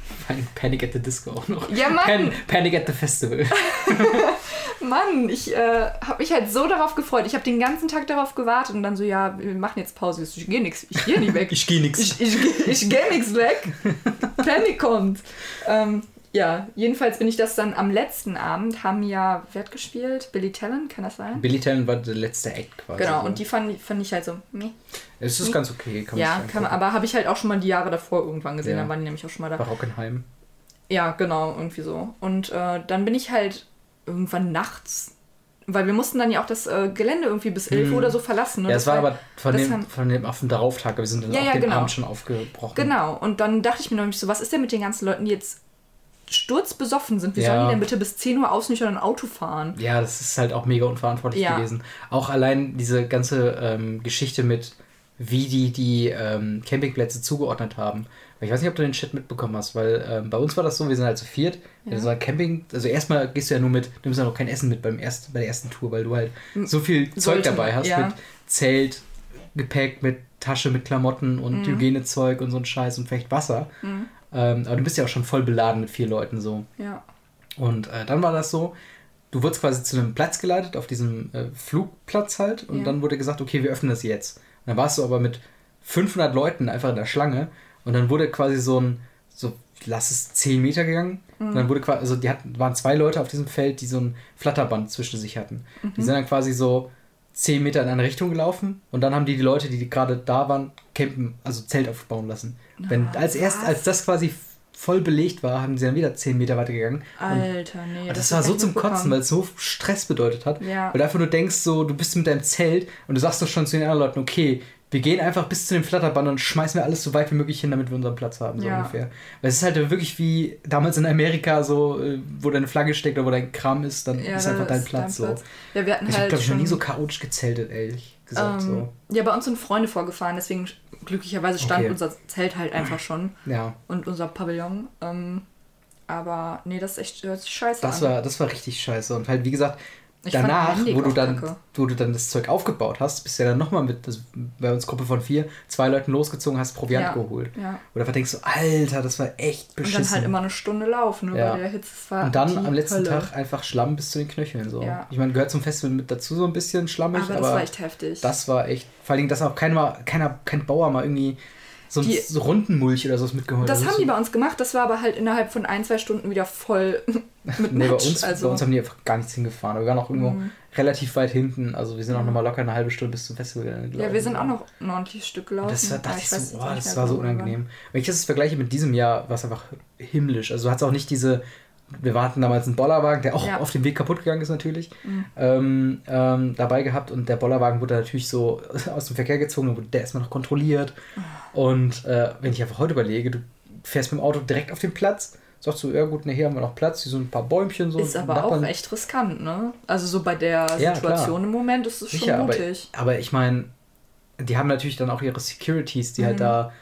Panic at the Disco auch noch. Ja, Mann. Pan Panic at the Festival. Mann, ich äh, habe mich halt so darauf gefreut. Ich habe den ganzen Tag darauf gewartet und dann so, ja, wir machen jetzt Pause. Ich, gehe nix, ich gehe nicht weg. Ich gehe nix. ich, ich, ich gehe nix weg. Panik kommt. Ähm, Ja, jedenfalls bin ich das dann am letzten Abend, haben ja, wer hat gespielt? Billy Talent, kann das sein? Billy Talent war der letzte Act quasi. Genau, so. und die fand, fand ich halt so, meh. Es ist ganz okay, kann man Ja, kann aber habe ich halt auch schon mal die Jahre davor irgendwann gesehen, Ja. dann waren die nämlich auch schon mal da. Bei Rockenheim. Ja, genau, irgendwie so. Und äh, dann bin ich halt irgendwann nachts, weil wir mussten dann ja auch das äh, Gelände irgendwie bis 11 Uhr oder so verlassen. Ne? Mhm. Ja, es war aber von dem, haben- von dem auf den Darauftrag. Wir sind dann Ja, auch ja, den genau. Abend schon aufgebrochen. Genau, und dann dachte ich mir nämlich so, was ist denn mit den ganzen Leuten, die jetzt sturzbesoffen sind? Wie Ja. sollen die denn bitte bis 10 Uhr ausnüchtern und Auto fahren? Ja, das ist halt auch mega unverantwortlich Ja. gewesen. Auch allein diese ganze ähm, Geschichte mit, wie die die ähm, Campingplätze zugeordnet haben. Ich weiß nicht, ob du den Shit mitbekommen hast, weil ähm, bei uns war das so, wir sind halt zu viert. Ja. So ein Camping, also erstmal gehst du ja nur mit, du nimmst ja noch kein Essen mit beim erst, bei der ersten Tour, weil du halt so viel Zeug sollte dabei man, hast ja. mit Zelt, Gepäck, mit Tasche, mit Klamotten und Mhm. Hygienezeug und so ein Scheiß und vielleicht Wasser. Ähm, aber du bist ja auch schon voll beladen mit vier Leuten so. Ja. Und äh, dann war das so, du wurdest quasi zu einem Platz geleitet, auf diesem äh, Flugplatz halt. Und Ja. dann wurde gesagt, okay, wir öffnen das jetzt. Und dann warst du aber mit 500 Leuten einfach in der Schlange. Und dann wurde quasi so ein, so, lass es 10 Meter gegangen. Und dann wurde quasi, also die hatten, waren zwei Leute auf diesem Feld, die so ein Flatterband zwischen sich hatten. Die sind dann quasi so 10 Meter in eine Richtung gelaufen. Und dann haben die die Leute, die gerade da waren, campen, also Zelt aufbauen lassen. Wenn, als erst, was? als das quasi voll belegt war, haben sie dann wieder 10 Meter weiter gegangen. Alter, nee. und das, hab war ich so zum Kotzen, weil es so Stress bedeutet hat. Ja. Weil du einfach nur denkst, so, du bist mit deinem Zelt und du sagst doch schon zu den anderen Leuten, okay, wir gehen einfach bis zu dem Flatterband und schmeißen wir alles so weit wie möglich hin, damit wir unseren Platz haben, so Ja. ungefähr. Weil es ist halt wirklich wie damals in Amerika, so, äh, wo deine Flagge steckt oder wo dein Kram ist, dann Ja, ist einfach dein ist Platz, dein Platz. so. Ja, wir hatten Ich habe, halt glaube ich, noch schon, nie so chaotisch gezeltet, ehrlich gesagt, ähm, so. Ja, bei uns sind Freunde vorgefahren, deswegen glücklicherweise stand Okay. unser Zelt halt einfach schon Ja, und unser Pavillon. Ähm, aber nee, das ist echt hört sich scheiße das an. war, das war richtig scheiße. Und halt, wie gesagt, Ich danach, wo du, dann, kacke. wo du dann das Zeug aufgebaut hast, bist du ja dann nochmal mit, also bei uns Gruppe von vier, zwei Leuten losgezogen, hast Proviant Ja. geholt. Ja. Oder denkst du, Alter, das war echt Und beschissen. dann halt immer eine Stunde laufen, ne, Ja. bei der Hitze. War Und dann am letzten Hölle. Tag einfach Schlamm bis zu den Knöcheln. So. Ja. Ich meine, gehört zum Festival mit dazu so ein bisschen schlammig, Aber aber, das war echt heftig. das war echt, vor allen Dingen, dass auch keiner, keiner, kein Bauer mal irgendwie so Die- so runden Mulch oder sowas mitgeholt das hat. haben die bei uns gemacht, das war aber halt innerhalb von ein, zwei Stunden wieder voll mit Nee, bei uns, also, bei uns haben die einfach gar nichts hingefahren. Wir waren auch irgendwo Mhm. relativ weit hinten. Also wir sind auch nochmal locker eine halbe Stunde bis zum Festival. ja, gelaufen. wir sind auch noch ein ordentliches Stück gelaufen. Das war, dachte ich weiß so, oh, das war so genau, unangenehm. Wenn ich das vergleiche mit diesem Jahr, war es einfach himmlisch. Also du hattest auch nicht diese, wir hatten damals einen Bollerwagen, der auch Ja. auf dem Weg kaputt gegangen ist natürlich, Mhm. ähm, ähm, dabei gehabt und der Bollerwagen wurde natürlich so aus dem Verkehr gezogen und wurde der erstmal noch kontrolliert. Ah. Und äh, wenn ich einfach heute überlege, du fährst mit dem Auto direkt auf den Platz, sagst du, ja gut, ne, hier haben wir noch Platz, hier sind ein paar Bäumchen so. Ist aber auch echt riskant, ne? Also so bei der Ja, Situation im Moment ist es Sicher, schon aber, mutig. aber ich meine, die haben natürlich dann auch ihre Securities, die halt Mhm. da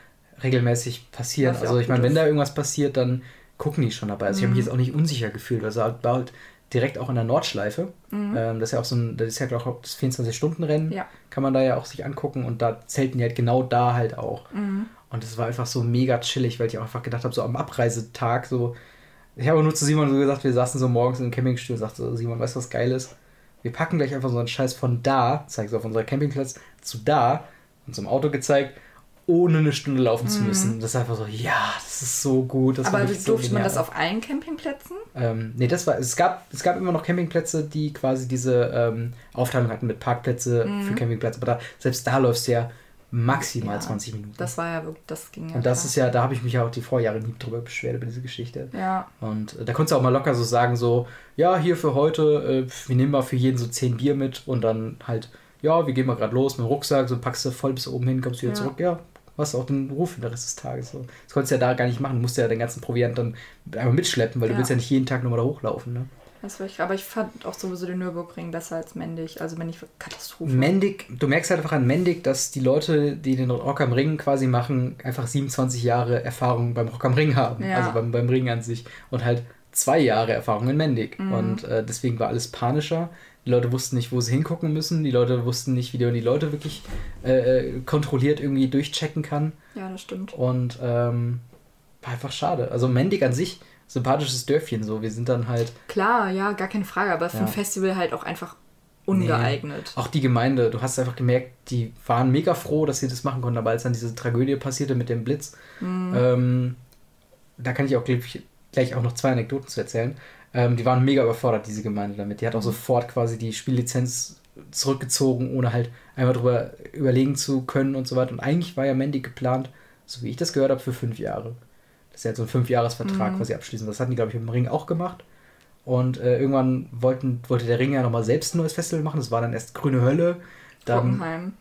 regelmäßig passieren. Ja Also ich meine, wenn da irgendwas passiert, dann gucken die schon dabei. Also ich habe Mhm. mich jetzt auch nicht unsicher gefühlt, es halt halt direkt auch in der Nordschleife. Mhm. Ähm, das ist ja auch so ein, das ist ja auch das 24-Stunden-Rennen, Ja. kann man da ja auch sich angucken und da zelten die halt genau da halt auch. Mhm. Und es war einfach so mega chillig, weil ich auch einfach gedacht habe, so am Abreisetag, so, ich habe nur zu Simon so gesagt, wir saßen so morgens im Campingstuhl und sagte so, Simon, weißt du, was geil ist? Wir packen gleich einfach so einen Scheiß von da, zeig so auf unserer Campingplatz, zu da, uns im Auto gezeigt, ohne eine Stunde laufen zu müssen. Das ist einfach so, ja, das ist so gut. Das Mhm. Aber wirklich so durfte man das auf allen Campingplätzen? Ähm, nee, das war, es gab, es gab immer noch Campingplätze, die quasi diese ähm, Aufteilung hatten mit Parkplätze Mhm. für Campingplätze, aber da, selbst da läufst du ja maximal Ja, 20 Minuten. Das war ja wirklich, das ging ja. Und das klar. ist ja, da habe ich mich ja auch die Vorjahre nie drüber beschwert, über diese Geschichte. Ja, Und äh, da konntest du auch mal locker so sagen, so, ja, hier für heute, äh, wir nehmen mal für jeden so 10 Bier mit und dann halt, ja, wir gehen mal gerade los mit dem Rucksack, so packst du voll bis oben hin, kommst wieder Ja. zurück, ja, hast auch den Ruf für den Rest des Tages. So. Das konntest du ja da gar nicht machen, du musst ja den ganzen Proviant dann einmal mitschleppen, weil du Ja. willst ja nicht jeden Tag nochmal da hochlaufen. Ne? das war ich. Aber ich fand auch sowieso den Nürburgring besser als Mendig. Also wenn ich Katastrophe. Mendig, du merkst halt einfach an Mendig, dass die Leute, die den Rock am Ring quasi machen, einfach 27 Jahre Erfahrung beim Rock am Ring haben. Ja. Also beim, beim Ring an sich. Und halt zwei Jahre Erfahrung in Mendig. Mhm. Und äh, deswegen war alles panischer. Die Leute wussten nicht, wo sie hingucken müssen. Die Leute wussten nicht, wie man die Leute wirklich äh, äh, kontrolliert irgendwie durchchecken kann. ja, das stimmt. Und ähm, war einfach schade. Also Mendig an sich, sympathisches Dörfchen so. Wir sind dann halt Klar, ja, gar keine Frage. Aber für Ja. ein Festival halt auch einfach ungeeignet. Auch die Gemeinde, du hast einfach gemerkt, die waren mega froh, dass sie das machen konnten, aber als dann diese Tragödie passierte mit dem Blitz, Mhm. ähm, da kann ich auch glücklich, gleich auch noch zwei Anekdoten zu erzählen. Ähm, die waren mega überfordert, diese Gemeinde damit. Die hat auch Mhm. sofort quasi die Spiellizenz zurückgezogen, ohne halt einmal drüber überlegen zu können und so weiter. Und eigentlich war ja Mandy geplant, so wie ich das gehört habe, für fünf Jahre. Dass sie halt so einen Fünfjahresvertrag Mhm. quasi abschließen. Das hatten die, glaube ich, mit dem Ring auch gemacht. Und äh, irgendwann wollten, wollte der Ring ja nochmal selbst ein neues Festival machen. Das war dann erst Grüne Hölle. Dann, Hockenheim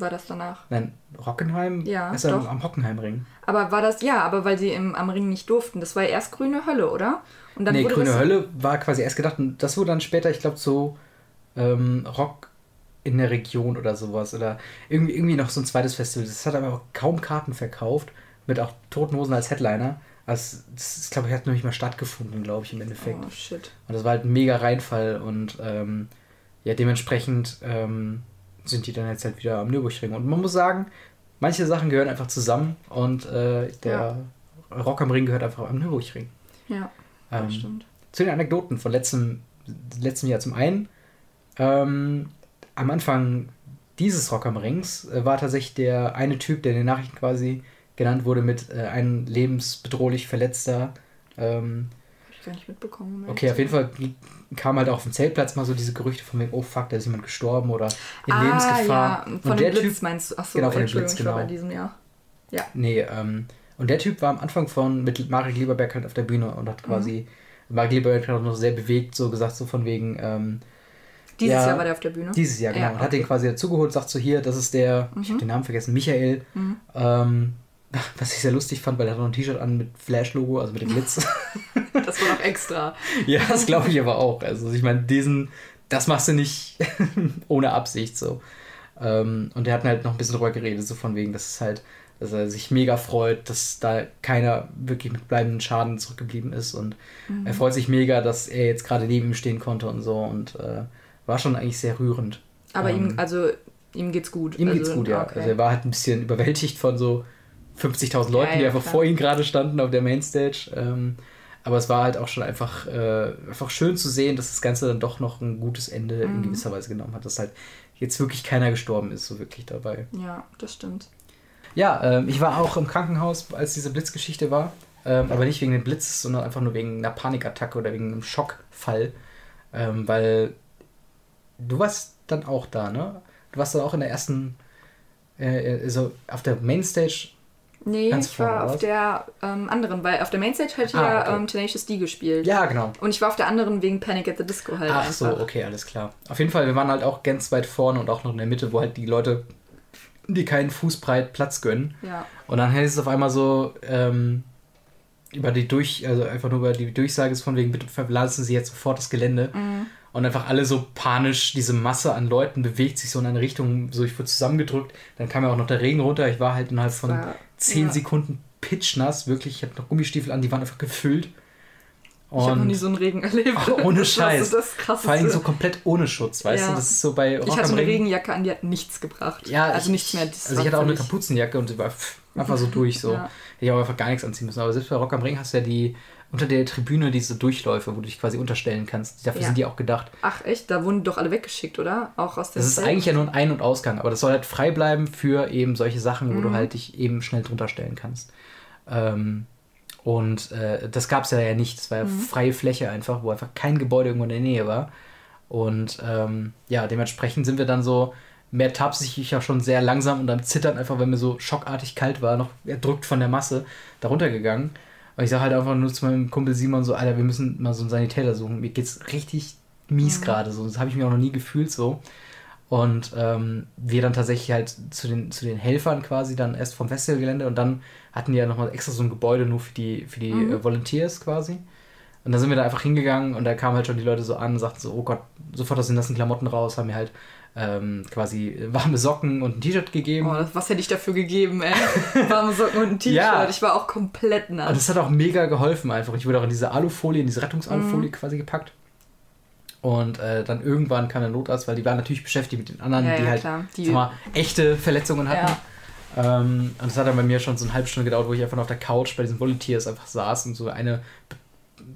war das danach. Nein, Rockenheim? Ja, ist ja am, doch. am Hockenheimring. Aber war das, ja, aber weil sie im, am Ring nicht durften. Das war ja erst grüne Hölle, oder? Und dann nee, wurde Grüne das, Hölle war quasi erst gedacht. Und das wurde dann später, ich glaube, so ähm, Rock in der Region oder sowas. Oder irgendwie, irgendwie noch so ein zweites Festival. Das hat aber auch kaum Karten verkauft. Mit auch Toten Hosen als Headliner. Also, das ist, glaube ich, hat noch nicht mal stattgefunden, glaube ich, im Endeffekt. Oh, shit. Und das war halt ein mega Reinfall und ähm, ja, dementsprechend ähm, sind die dann jetzt halt wieder am Nürburgring. Und man muss sagen, manche Sachen gehören einfach zusammen und äh, der Rock am Ring gehört einfach am Nürburgring. Ja, das Ähm, stimmt. zu den Anekdoten von letztem, letztem Jahr zum einen. Ähm, am Anfang dieses Rock am Rings äh, war tatsächlich der eine Typ, der in den Nachrichten quasi genannt wurde mit äh, ein lebensbedrohlich Verletzter. Ähm, Hab ich gar nicht mitbekommen. um Okay, auf jeden Fall kam halt auch auf dem Zeltplatz mal so diese Gerüchte von wegen, oh fuck, da ist jemand gestorben oder in ah, Lebensgefahr. Ja, und von der dem Blitz Typ, meinst du? Achso, Genau, von dem Blitz, genau. bei diesem Jahr. Ja. nee, ähm, und der Typ war am Anfang von mit Marek Lieberberg halt auf der Bühne und Mhm. hat quasi, Marek Lieberberg hat auch noch sehr bewegt, so gesagt, so von wegen, ähm, Dieses Ja, Jahr war der auf der Bühne. dieses Jahr, genau, Ja, und hat den okay. quasi dazugeholt, sagt so hier, das ist der, ich habe den Namen vergessen, Michael, Mhm. ähm, was ich sehr lustig fand, weil er hat noch ein T-Shirt an mit Flash-Logo, also mit dem Blitz. Das war noch extra. Ja, das glaube ich aber auch. Also ich meine, diesen, das machst du nicht ohne Absicht so. Ähm, und der hat halt noch ein bisschen drüber geredet, so von wegen, dass es halt, dass er sich mega freut, dass da keiner wirklich mit bleibenden Schaden zurückgeblieben ist. Und Mhm. er freut sich mega, dass er jetzt gerade neben ihm stehen konnte und so. Und äh, war schon eigentlich sehr rührend. Aber Ähm, ihm, also, ihm geht's gut. Ihm also, geht's gut, ja. okay. Also er war halt ein bisschen überwältigt von so 50.000 Leuten, Ja, die ja, einfach klar. vor ihm gerade standen auf der Mainstage. Ähm, aber es war halt auch schon einfach, äh, einfach schön zu sehen, dass das Ganze dann doch noch ein gutes Ende Mhm. in gewisser Weise genommen hat. Dass halt jetzt wirklich keiner gestorben ist, so wirklich dabei. Ja, das stimmt. Ja, ähm, ich war auch im Krankenhaus, als diese Blitzgeschichte war. Ähm, aber nicht wegen dem Blitz, sondern einfach nur wegen einer Panikattacke oder wegen einem Schockfall. Ähm, weil du warst dann auch da, ne? Du warst dann auch in der ersten, äh, also auf der Mainstage. Nee, Ganz ich war auf was? der ähm, anderen, weil auf der Mainstage hat Ah, ja okay. ähm, Tenacious D gespielt. Ja, genau. Und ich war auf der anderen wegen Panic at the Disco halt Ach einfach. so, okay, alles klar. Auf jeden Fall, wir waren halt auch ganz weit vorne und auch noch in der Mitte, wo halt die Leute, die keinen Fußbreit Platz gönnen. Ja. Und dann heißt es auf einmal so, ähm, über die Durch, also einfach nur über die Durchsage ist von wegen, bitte verlassen Sie jetzt sofort das Gelände. Mhm. Und einfach alle so panisch, diese Masse an Leuten bewegt sich so in eine Richtung, so ich wurde zusammengedrückt. Dann kam ja auch noch der Regen runter. Ich war halt innerhalb von 10 ja. Sekunden pitchnass, wirklich. Ich hatte noch Gummistiefel an, die waren einfach gefüllt. Ich habe noch nie Und so einen Regen erlebt. Ach, ohne Das ist Scheiß. Das krasseste. vor allem so komplett ohne Schutz, weißt Ja. du? Das ist so bei Rock ich hatte am eine Ring. Regenjacke an, die hat nichts gebracht. Ja, also ich, nichts mehr. das Also ich hatte auch eine Kapuzenjacke und die war pff, einfach so durch so. Ja. Ich habe einfach gar nichts anziehen müssen. Aber selbst bei Rock am Ring hast du ja die unter der Tribüne diese Durchläufe, wo du dich quasi unterstellen kannst. Dafür Ja. sind die auch gedacht. Ach echt, da wurden doch alle weggeschickt, oder? Auch aus der Das ist Zelt? eigentlich ja nur ein Ein- und Ausgang, aber das soll halt frei bleiben für eben solche Sachen, wo Mhm. du halt dich eben schnell drunter stellen kannst. Ähm, und äh, das gab es ja, ja nicht. Es war ja Mhm. freie Fläche einfach, wo einfach kein Gebäude irgendwo in der Nähe war. Und ähm, ja, dementsprechend sind wir dann so, mehr tapsig ich ja schon sehr langsam und am Zittern einfach, weil mir so schockartig kalt war, noch erdrückt von der Masse, darunter gegangen. Und ich sage halt einfach nur zu meinem Kumpel Simon so, Alter, wir müssen mal so einen Sanitäter suchen. Mir geht's richtig mies Mhm. gerade so. Das habe ich mir auch noch nie gefühlt so. Und ähm, wir dann tatsächlich halt zu den, zu den Helfern quasi dann erst vom Festivalgelände und dann hatten die ja nochmal extra so ein Gebäude nur für die, für die Mhm. äh, Volunteers quasi. Und dann sind wir da einfach hingegangen und da kamen halt schon die Leute so an und sagten so, oh Gott, sofort aus den nassen Klamotten raus, haben mir halt ähm, quasi warme Socken und ein T-Shirt gegeben. Oh, was hätte ich dafür gegeben, ey? Warme Socken und ein T-Shirt. Ja. Ich war auch komplett Und nass. das hat auch mega geholfen einfach. Ich wurde auch in diese Alufolie, in diese Rettungsalufolie Mhm. quasi gepackt. Und äh, dann irgendwann kam der Notarzt, weil die waren natürlich beschäftigt mit den anderen, Ja, die ja, halt. Die- mal, echte Verletzungen hatten. Ja. Ähm, und das hat dann bei mir schon so eine halbe Stunde gedauert, wo ich einfach auf der Couch bei diesen Volunteers einfach saß und so eine Be-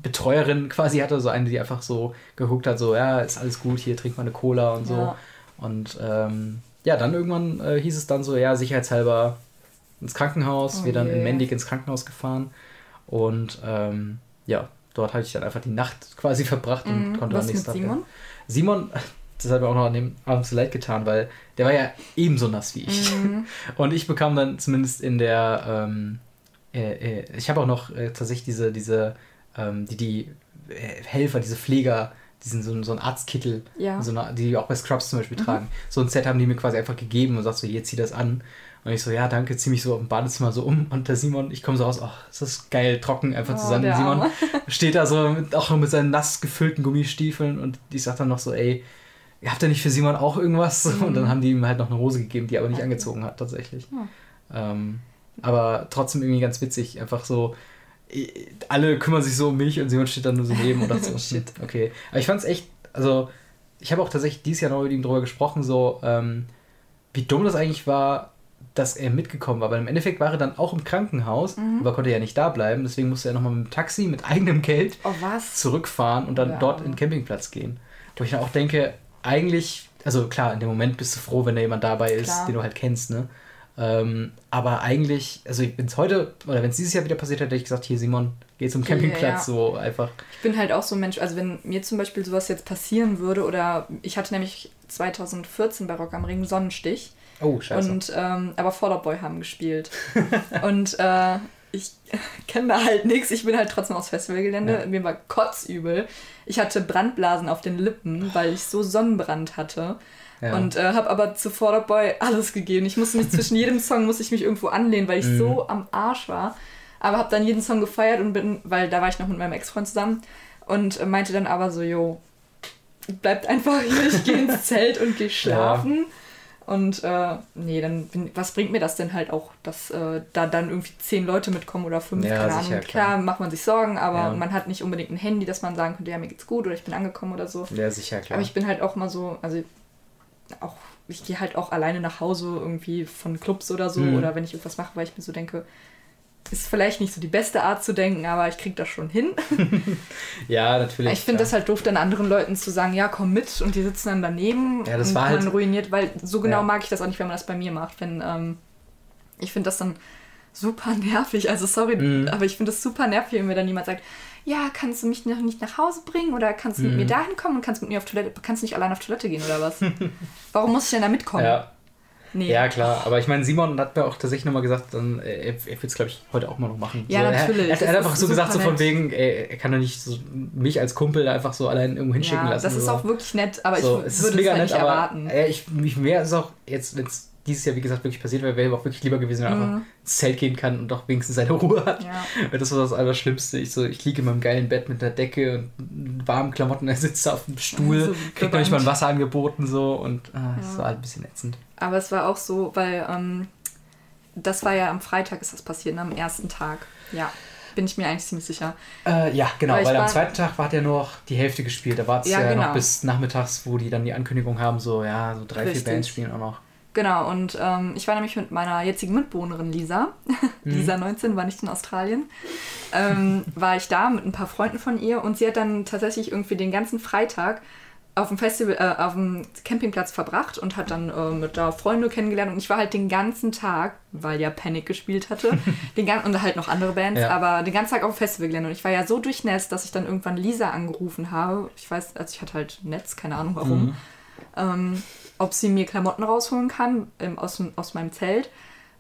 Betreuerin quasi hatte, so eine, die einfach so geguckt hat, so, ja, ist alles gut, hier trink mal eine Cola und so. Und ähm, ja, dann irgendwann äh, hieß es dann so, ja, sicherheitshalber ins Krankenhaus. Oh wir dann je. in Mendig ins Krankenhaus gefahren. Und ähm, ja, dort hatte ich dann einfach die Nacht quasi verbracht und Mhm. konnte am nächsten Tag. Simon? Simon, das hat mir auch noch an dem Abend so leid getan, weil der war ja ebenso nass wie ich. Mhm. Und ich bekam dann zumindest in der, ähm, äh, äh, ich habe auch noch äh, tatsächlich diese, diese, ähm, die, die äh, Helfer, diese Pfleger, diesen so, so einen Arztkittel, Ja. so eine, die auch bei Scrubs zum Beispiel Mhm. tragen. So ein Set haben die mir quasi einfach gegeben und sagst so, hier, zieh das an. Und ich so, ja, danke, zieh mich so im Badezimmer so um. Und der Simon, ich komme so raus, ach, ist das geil, trocken, einfach Oh, zusammen. Simon Arme. steht da so mit, auch noch mit seinen nass gefüllten Gummistiefeln und ich sag dann noch so, ey, ihr habt ja nicht für Simon auch irgendwas? Und Mhm. dann haben die ihm halt noch eine Hose gegeben, die er aber nicht angezogen hat, tatsächlich. Ja. Ähm, aber trotzdem irgendwie ganz witzig, einfach so, alle kümmern sich so um mich und Simon steht dann nur so neben und dachte so, Shit. okay. Aber ich fand's echt, also, ich habe auch tatsächlich dieses Jahr noch mit ihm drüber gesprochen, so, ähm, wie dumm das eigentlich war, dass er mitgekommen war, weil im Endeffekt war er dann auch im Krankenhaus, Mhm. aber konnte ja nicht da bleiben, deswegen musste er nochmal mit dem Taxi mit eigenem Geld Oh, zurückfahren und dann Ja. dort in den Campingplatz gehen. Wo ich dann auch denke, eigentlich, also klar, in dem Moment bist du froh, wenn da jemand dabei ist, Klar. den du halt kennst, ne? Ähm, aber eigentlich, also wenn es heute oder wenn es dieses Jahr wieder passiert hätte, hätte ich gesagt, hier Simon, geh zum Campingplatz, ja. so einfach. Ich bin halt auch so ein Mensch, also wenn mir zum Beispiel sowas jetzt passieren würde, oder ich hatte nämlich 2014 bei Rock am Ring Sonnenstich. Oh, scheiße. Und ähm, aber Fallout Boy haben gespielt. und äh, ich kenne da halt nichts. Ich bin halt trotzdem aufs Festivalgelände. Ja. Mir war kotzübel. Ich hatte Brandblasen auf den Lippen, weil ich so Sonnenbrand hatte. Ja. Und äh, habe aber zu Fallout Boy alles gegeben. Ich musste mich zwischen jedem Song musste ich mich irgendwo anlehnen, weil ich Mhm. so am Arsch war. Aber habe dann jeden Song gefeiert und bin, weil da war ich noch mit meinem Ex-Freund zusammen und äh, meinte dann aber so, jo, bleibt einfach hier, ich gehe ins Zelt und gehe schlafen. Und äh, nee, dann bin, was bringt mir das denn halt auch, dass äh, da dann irgendwie zehn Leute mitkommen oder fünf, Ja, sicher, klar. Klar, macht man sich Sorgen, aber Ja. man hat nicht unbedingt ein Handy, dass man sagen könnte, ja, mir geht's gut oder ich bin angekommen oder so. ja, sicher, klar. Aber ich bin halt auch mal so, also auch, ich gehe halt auch alleine nach Hause irgendwie von Clubs oder so Mhm. oder wenn ich irgendwas mache, weil ich mir so denke, ist vielleicht nicht so die beste Art zu denken, aber ich krieg das schon hin. ja, natürlich. Ich finde klar. das halt doof, dann anderen Leuten zu sagen, ja, komm mit und die sitzen dann daneben Ja, das und war halt- ruiniert, weil so genau Ja. mag ich das auch nicht, wenn man das bei mir macht. Wenn, ähm, ich finde das dann super nervig, also sorry, Mhm. aber ich finde das super nervig, wenn mir dann jemand sagt, ja, kannst du mich noch nicht nach Hause bringen oder kannst du mit Mhm. mir dahin kommen und kannst mit mir auf Toilette, kannst du nicht allein auf Toilette gehen oder was? Warum muss ich denn da mitkommen? Ja, Nee. ja, klar. Aber ich meine, Simon hat mir auch tatsächlich nochmal gesagt, dann, äh, er, er wird es, glaube ich, heute auch mal noch machen. Ja, so, natürlich. Er, er, hat einfach so gesagt, so super von nett. wegen, ey, er kann doch nicht so, mich als Kumpel einfach so allein irgendwo hinschicken ja, lassen. das ist so. auch wirklich nett, aber so, ich es ist würde es mega halt nett, nicht aber erwarten. äh, ich, mich mehr ist auch jetzt, es dieses Jahr, wie gesagt, wirklich passiert wäre, wäre auch wirklich lieber gewesen, wenn er Mhm. einfach ins Zelt gehen kann und doch wenigstens seine Ruhe hat. Ja. Weil das war das Allerschlimmste. Ich, so, ich liege in meinem geilen Bett mit einer Decke und warmen Klamotten, er sitzt da auf dem Stuhl, So kriegt noch nicht mal ein. Wasser angeboten so und ah, das Ja. war halt ein bisschen ätzend. Aber es war auch so, weil ähm, das war ja am Freitag ist das passiert, ne, am ersten Tag. Ja, bin ich mir eigentlich ziemlich sicher. Äh, ja, genau, Weil weil am zweiten Tag war der nur noch die Hälfte gespielt. Da war es ja, Ja, genau. noch bis nachmittags, wo die dann die Ankündigung haben, so, ja, so drei, Richtig. vier Bands spielen auch noch. Genau, und ähm, ich war nämlich mit meiner jetzigen Mitbewohnerin Lisa, Lisa 19, war nicht in Australien, ähm, war ich da mit ein paar Freunden von ihr und sie hat dann tatsächlich irgendwie den ganzen Freitag auf dem Festival, äh, auf dem Campingplatz verbracht und hat dann äh, mit da Freunde kennengelernt und ich war halt den ganzen Tag, weil ja Panic gespielt hatte, den gan und halt noch andere Bands, Ja. aber den ganzen Tag auf dem Festivalgelände und ich war ja so durchnässt, dass ich dann irgendwann Lisa angerufen habe. Ich weiß, also ich hatte halt Netz, keine Ahnung warum. Mhm. Ähm, ob sie mir Klamotten rausholen kann ähm, aus, aus meinem Zelt,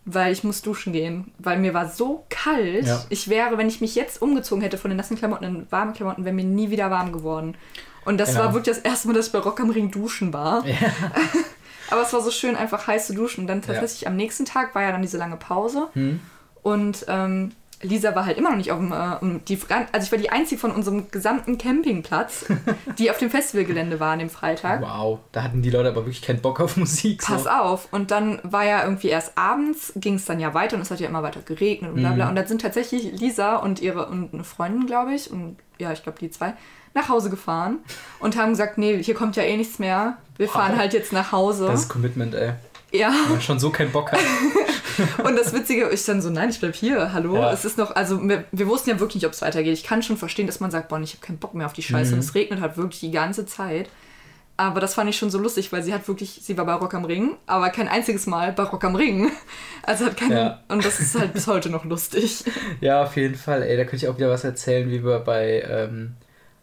weil ich muss duschen gehen, weil mir war so kalt. Ja. Ich wäre, wenn ich mich jetzt umgezogen hätte von den nassen Klamotten in warme Klamotten, wäre mir nie wieder warm geworden. Und das Genau. war wirklich das erste Mal, dass ich bei Rock am Ring duschen war. Ja. Aber es war so schön, einfach heiß zu duschen. Und dann tatsächlich am nächsten Tag war ja dann diese lange Pause. Hm. Und ähm, Lisa war halt immer noch nicht auf dem. Äh, die, also ich war die einzige von unserem gesamten Campingplatz, die auf dem Festivalgelände war an dem Freitag. Wow, da hatten die Leute aber wirklich keinen Bock auf Musik. Pass so. auf. Und dann war ja irgendwie erst abends, ging es dann ja weiter und es hat ja immer weiter geregnet und bla bla. Mhm. Und dann sind tatsächlich Lisa und ihre und eine Freundin, glaube ich, und ja, ich glaube die zwei, nach Hause gefahren und haben gesagt, nee, hier kommt ja eh nichts mehr. Wir fahren Wow. halt jetzt nach Hause. Das ist Commitment, ey. Ja. Wenn man schon so keinen Bock hat. Und das Witzige, ich dann so, nein, ich bleib hier, hallo. Ja. Es ist noch, also wir, wir wussten ja wirklich nicht, ob es weitergeht. Ich kann schon verstehen, dass man sagt, boah, ich habe keinen Bock mehr auf die Scheiße. Mhm. Und es regnet halt wirklich die ganze Zeit. Aber das fand ich schon so lustig, weil sie hat wirklich, sie war bei Rock am Ring, aber kein einziges Mal bei Rock am Ring. Also hat keine, Ja. und das ist halt bis heute noch lustig. Ja, auf jeden Fall. Ey, da könnte ich auch wieder was erzählen, wie wir bei. Ähm,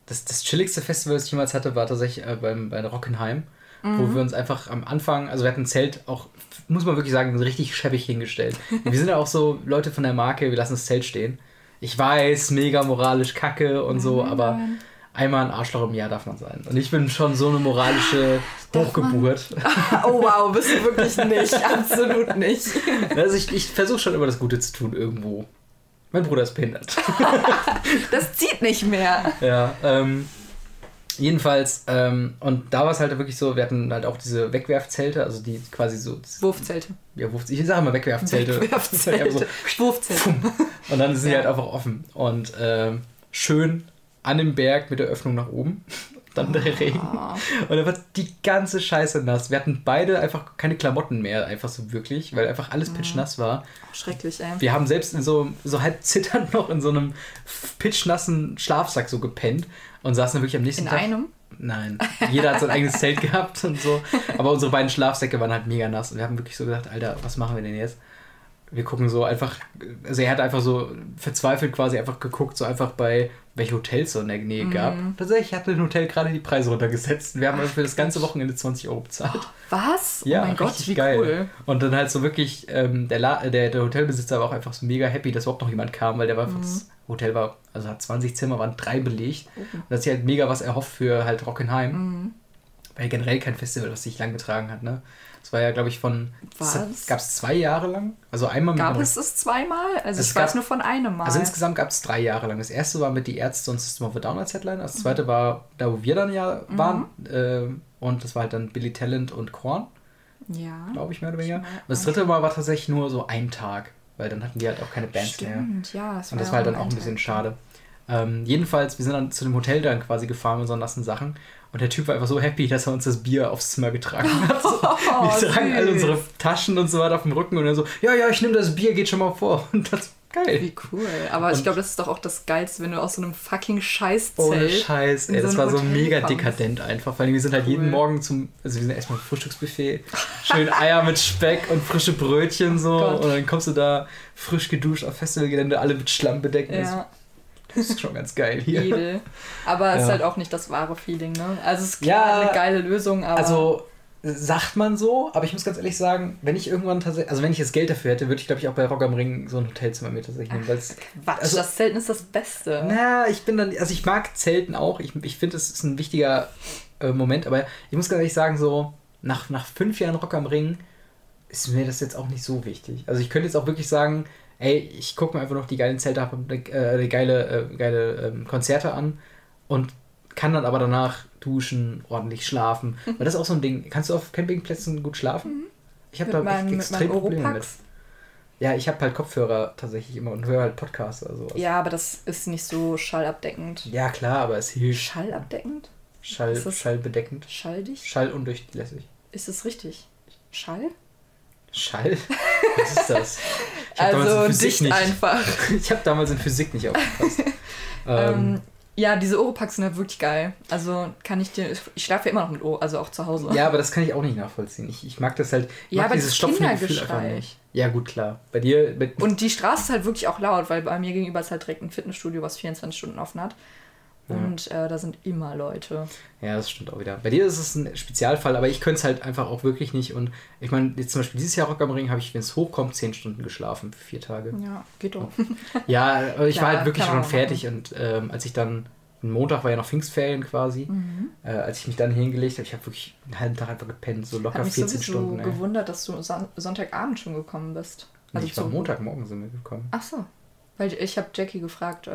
das, das chilligste Festival, das ich jemals hatte, war tatsächlich äh, beim, bei Rockenheim, wo wir uns einfach am Anfang, also wir hatten ein Zelt auch, muss man wirklich sagen, richtig schäbig hingestellt. wir sind ja auch so Leute von der Marke, wir lassen das Zelt stehen. Ich weiß, mega moralisch kacke und so, aber einmal ein Arschloch im Jahr darf man sein. Und ich bin schon so eine moralische Hochgeburt. Oh wow, bist du wirklich nicht. Absolut nicht. Also ich, ich versuche schon immer das Gute zu tun irgendwo. Mein Bruder ist behindert. Das zieht nicht mehr. Ja, ähm, jedenfalls, ähm, und da war es halt wirklich so, wir hatten halt auch diese Wegwerfzelte, also die quasi so, Wurfzelte. ja, Wurf, ich sage immer Wegwerfzelte. Ja, Wurfzelte. so, Wurfzelte. und dann sind sie Ja. halt einfach offen und ähm, schön an dem Berg mit der Öffnung nach oben. Dann der Regen. Ah. Und dann war die ganze Scheiße nass. Wir hatten beide einfach keine Klamotten mehr, einfach so wirklich, weil einfach alles pitschnass war. Oh, schrecklich, ey. Wir haben selbst in so, so halb zitternd noch in so einem pitschnassen Schlafsack so gepennt und saßen dann wirklich am nächsten In Tag. einem? Nein. Jeder hat sein eigenes Zelt gehabt und so. Aber unsere beiden Schlafsäcke waren halt mega nass und wir haben wirklich so gedacht, Alter, was machen wir denn jetzt? Wir gucken so einfach, also er hat einfach so verzweifelt quasi einfach geguckt, so einfach bei welche Hotels so in der Nähe gab. Tatsächlich hatte ein Hotel gerade die Preise runtergesetzt. Wir haben also für das ganze Wochenende 20 Euro bezahlt. Was? Ja, oh mein Gott, wie geil. cool. Und dann halt so wirklich, ähm, der, La der, der Hotelbesitzer war auch einfach so mega happy, dass überhaupt noch jemand kam, weil der war Mhm. einfach, das Hotel war, also hat 20 Zimmer, waren drei belegt. Und das ist halt mega was erhofft für halt Rockenheim. Mhm. Weil generell kein Festival, was sich lang getragen hat, ne? Das war ja, glaube ich, von. Gab es zwei Jahre lang? Also einmal mit Gab es es zweimal? Also Es ich gab- weiß nur von einem Mal. Also insgesamt gab es drei Jahre lang. Das erste war mit die Ärzte und System of a Down als Headliner. Mhm. Das zweite war da, wo wir dann ja waren. ähm, und das war halt dann Billy Talent und Korn, ja. glaube ich, mehr oder weniger. Und das dritte Mal war tatsächlich nur so ein Tag. Weil dann hatten die halt auch keine Bands mehr. Stimmt, ja. Das Und das war halt dann auch ein bisschen schade. Ähm, jedenfalls, wir sind dann zu dem Hotel dann quasi gefahren mit unseren nassen Sachen. Und der Typ war einfach so happy, dass er uns das Bier aufs Zimmer getragen hat. So, Oh, wir tragen alle süß. unsere Taschen und so weiter auf dem Rücken und dann so, ja, ja, ich nehme das Bier, geht schon mal vor. Und das geil. Wie cool. Aber Und- ich glaube, das ist doch auch das Geilste, wenn du aus so einem fucking Scheißzelt. Ohne Scheiß, ey, so das war so Hotel mega kommst. dekadent einfach. Weil wir sind halt Cool. jeden Morgen zum, also wir sind erstmal Frühstücksbuffet, schön Eier mit Speck und frische Brötchen so. Gott. Und dann kommst du da frisch geduscht auf Festivalgelände, alle mit Schlamm bedeckt. Ja, Das ist schon ganz geil hier. edel. Aber es ist halt auch nicht das wahre Feeling, ne? Also es ist klar eine geile Lösung, aber. Also sagt man so, aber ich muss ganz ehrlich sagen, wenn ich irgendwann tatsächlich, also wenn ich das Geld dafür hätte, würde ich glaube ich auch bei Rock am Ring so ein Hotelzimmer mir tatsächlich nehmen, weil es Quatsch, also- das Zelten ist das Beste. Na, ich bin dann, also ich mag Zelten auch. Ich, ich finde, es ist ein wichtiger äh, Moment, aber ich muss ganz ehrlich sagen, so nach, nach fünf Jahren Rock am Ring ist mir das jetzt auch nicht so wichtig. Also ich könnte jetzt auch wirklich sagen, ey, ich gucke mir einfach noch die geilen Zelte ab, äh, die geile, äh, geile ähm, Konzerte an und kann dann aber danach duschen, ordentlich schlafen. Weil das ist auch so ein Ding. Kannst du auf Campingplätzen gut schlafen? Ich habe Mhm. Mit da mit extrem meinen Probleme mit. Oropax. Ja, ich habe halt Kopfhörer tatsächlich immer und höre halt Podcasts oder sowas. Ja, aber das ist nicht so schallabdeckend. Ja, klar, aber es hilft. Schallabdeckend? Schall, schallbedeckend. Schalldicht? Schallundurchlässig. Ist es richtig? Schall? Schall? Was ist das? Ich Also dicht nicht, einfach. Ich habe damals in Physik nicht aufgepasst. ähm, Ähm, ja, diese Oropax sind ja wirklich geil. Also kann ich dir. Ich schlafe ja immer noch mit Ohr, also auch zu Hause. ja, aber das kann ich auch nicht nachvollziehen. Ich, ich mag das halt. Ich Ja, mag aber dieses stopfende Gefühl einfach Kindergeschrei. nicht. Ja, gut, klar. Bei dir. Bei, Und die Straße ist halt wirklich auch laut, weil bei mir gegenüber ist halt direkt ein Fitnessstudio, was 24 Stunden offen hat. Und äh, da sind immer Leute. ja, das stimmt auch wieder. Bei dir ist es ein Spezialfall, aber ich könnte es halt einfach auch wirklich nicht. Und ich meine, jetzt zum Beispiel dieses Jahr Rock am Ring habe ich, wenn es hochkommt, 10 Stunden geschlafen für vier Tage. Ja, geht doch. Ja, ich war Klar, halt wirklich schon fertig und ähm, als ich dann, Montag war ja noch Pfingstferien quasi, Mhm. äh, als ich mich dann hingelegt habe, ich habe wirklich einen halben Tag einfach gepennt, so locker Hat mich 14 sowieso Stunden. Ey. gewundert, dass du Son Sonntagabend schon gekommen bist. Nee, ich war Montagmorgen sind wir gekommen. Ach so. Weil ich habe Jackie gefragt, äh,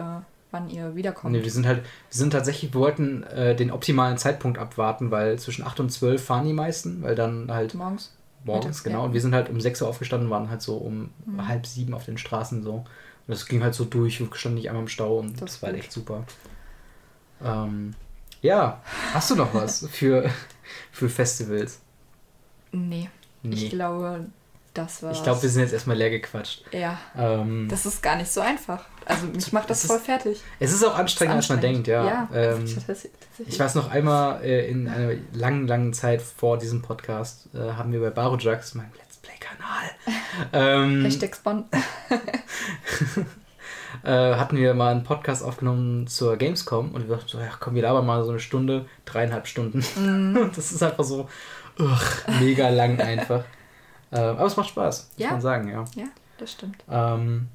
wann ihr wiederkommt. Nee, wir sind halt, wir sind tatsächlich, wir wollten äh, den optimalen Zeitpunkt abwarten, weil zwischen 8 und 12 fahren die meisten, weil dann halt Morgens. morgens, Mittags, genau. ja. Und wir sind halt um 6 Uhr aufgestanden, waren halt so um Mhm. halb sieben auf den Straßen so. Und das ging halt so durch, wir standen nicht einmal im Stau und Das das, war halt echt super. Ähm, ja, hast du noch was für, für Festivals? Nee. Ich Nee. glaube, Das war's. Ich glaube, wir sind jetzt erstmal leer gequatscht. Ja. Ähm, Das ist gar nicht so einfach. Also mich macht das Es ist voll fertig. es ist auch anstrengender, als man denkt, ja. Ja, Ähm, ich weiß noch einmal äh, in einer langen, langen Zeit vor diesem Podcast äh, haben wir bei Barojax, meinem Let's Play-Kanal, ähm, Hashtag äh, hatten wir mal einen Podcast aufgenommen zur Gamescom und wir dachten so, ja komm, wir labern mal so eine Stunde, dreieinhalb Stunden. Und das ist einfach so ugh, mega lang einfach. Äh, aber es macht Spaß, muss Ja. man sagen, ja. Ja, das stimmt. Ähm,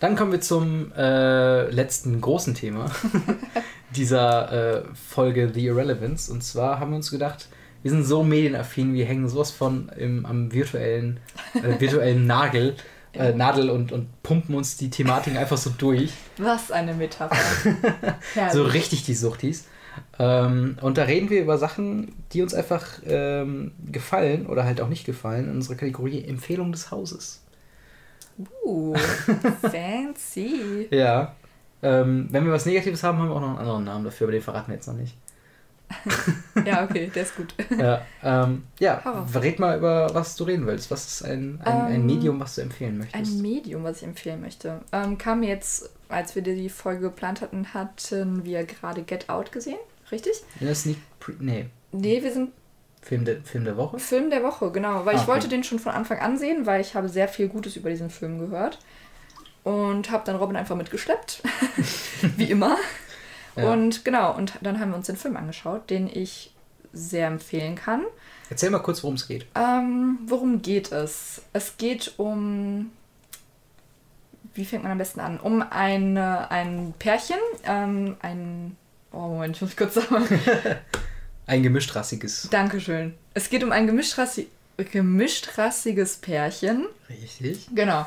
dann kommen wir zum äh, letzten großen Thema dieser äh, Folge The Irrelevance. Und zwar haben wir uns gedacht, wir sind so medienaffin, wir hängen sowas von im, am virtuellen, äh, virtuellen Nagel, äh, Nadel und, und pumpen uns die Thematiken einfach so durch. Was eine Metapher. So richtig die Suchtis. Ähm, und da reden wir über Sachen, die uns einfach ähm, gefallen oder halt auch nicht gefallen in unserer Kategorie Empfehlung des Hauses. Uh, fancy. Ja. Ähm, wenn wir was Negatives haben, haben wir auch noch einen anderen Namen dafür, aber den verraten wir jetzt noch nicht. Ja, okay, der ist gut. Ja, ähm, ja red mal über, was du reden willst. Was ist ein, ein, ein Ähm, Medium, was du empfehlen möchtest? Ein Medium, was ich empfehlen möchte. Ähm, kam jetzt, als wir die Folge geplant hatten, hatten wir gerade Get Out gesehen, richtig? Der Sneak Pre nee, Nee, wir sind Film, der, Film der Woche? Film der Woche, genau. Weil Ah, ich okay. wollte den schon von Anfang an sehen, weil ich habe sehr viel Gutes über diesen Film gehört. Und habe dann Robin einfach mitgeschleppt. Wie immer. Ja. Und genau, und dann haben wir uns den Film angeschaut, den ich sehr empfehlen kann. Erzähl mal kurz, worum es geht. Ähm, worum geht es? Es geht um. Wie fängt man am besten an? Um eine, ein Pärchen, ähm, ein. Oh, Moment, ich muss kurz sagen. Ein gemischtrassiges. Dankeschön. Es geht um ein gemischtrassi gemischtrassiges Pärchen. Richtig. Genau.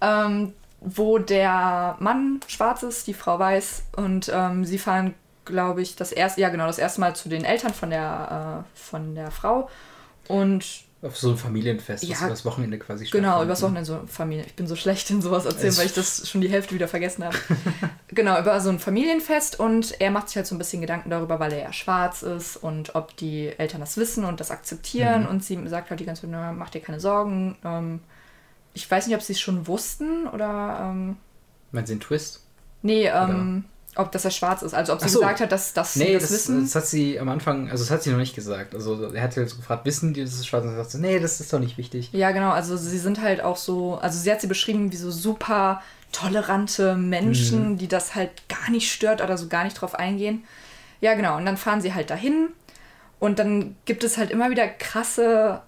Ähm, wo der Mann schwarz ist, die Frau weiß und ähm, sie fahren, glaube ich, das erste, ja genau, das erste Mal zu den Eltern von der, äh, von der Frau und Auf so ein Familienfest, das Ja. über das Wochenende quasi Genau, stattfindet. übers Wochenende so Familie. Ich bin so schlecht in sowas erzählen, Es- weil ich das schon die Hälfte wieder vergessen habe. genau, über so ein Familienfest und er macht sich halt so ein bisschen Gedanken darüber, weil er ja schwarz ist und ob die Eltern das wissen und das akzeptieren. Mhm. Und sie sagt halt die ganze Zeit, "Na, mach dir keine Sorgen. Ähm, ich weiß nicht, ob sie es schon wussten oder. Ähm, Meinen Sie einen Twist? nee, ähm, ob dass er schwarz ist. Also ob sie so. gesagt hat, dass, dass sie Nee, das, das, wissen. das hat sie am Anfang, also das hat sie noch nicht gesagt. Also er hat halt gefragt, wissen die, das ist schwarz? Und sie sagt so, nee, das ist doch nicht wichtig. Ja, genau. Also sie sind halt auch so, also sie hat sie beschrieben wie so super tolerante Menschen, Mhm. die das halt gar nicht stört oder so gar nicht drauf eingehen. Ja, genau. Und dann fahren sie halt dahin und dann gibt es halt immer wieder krasse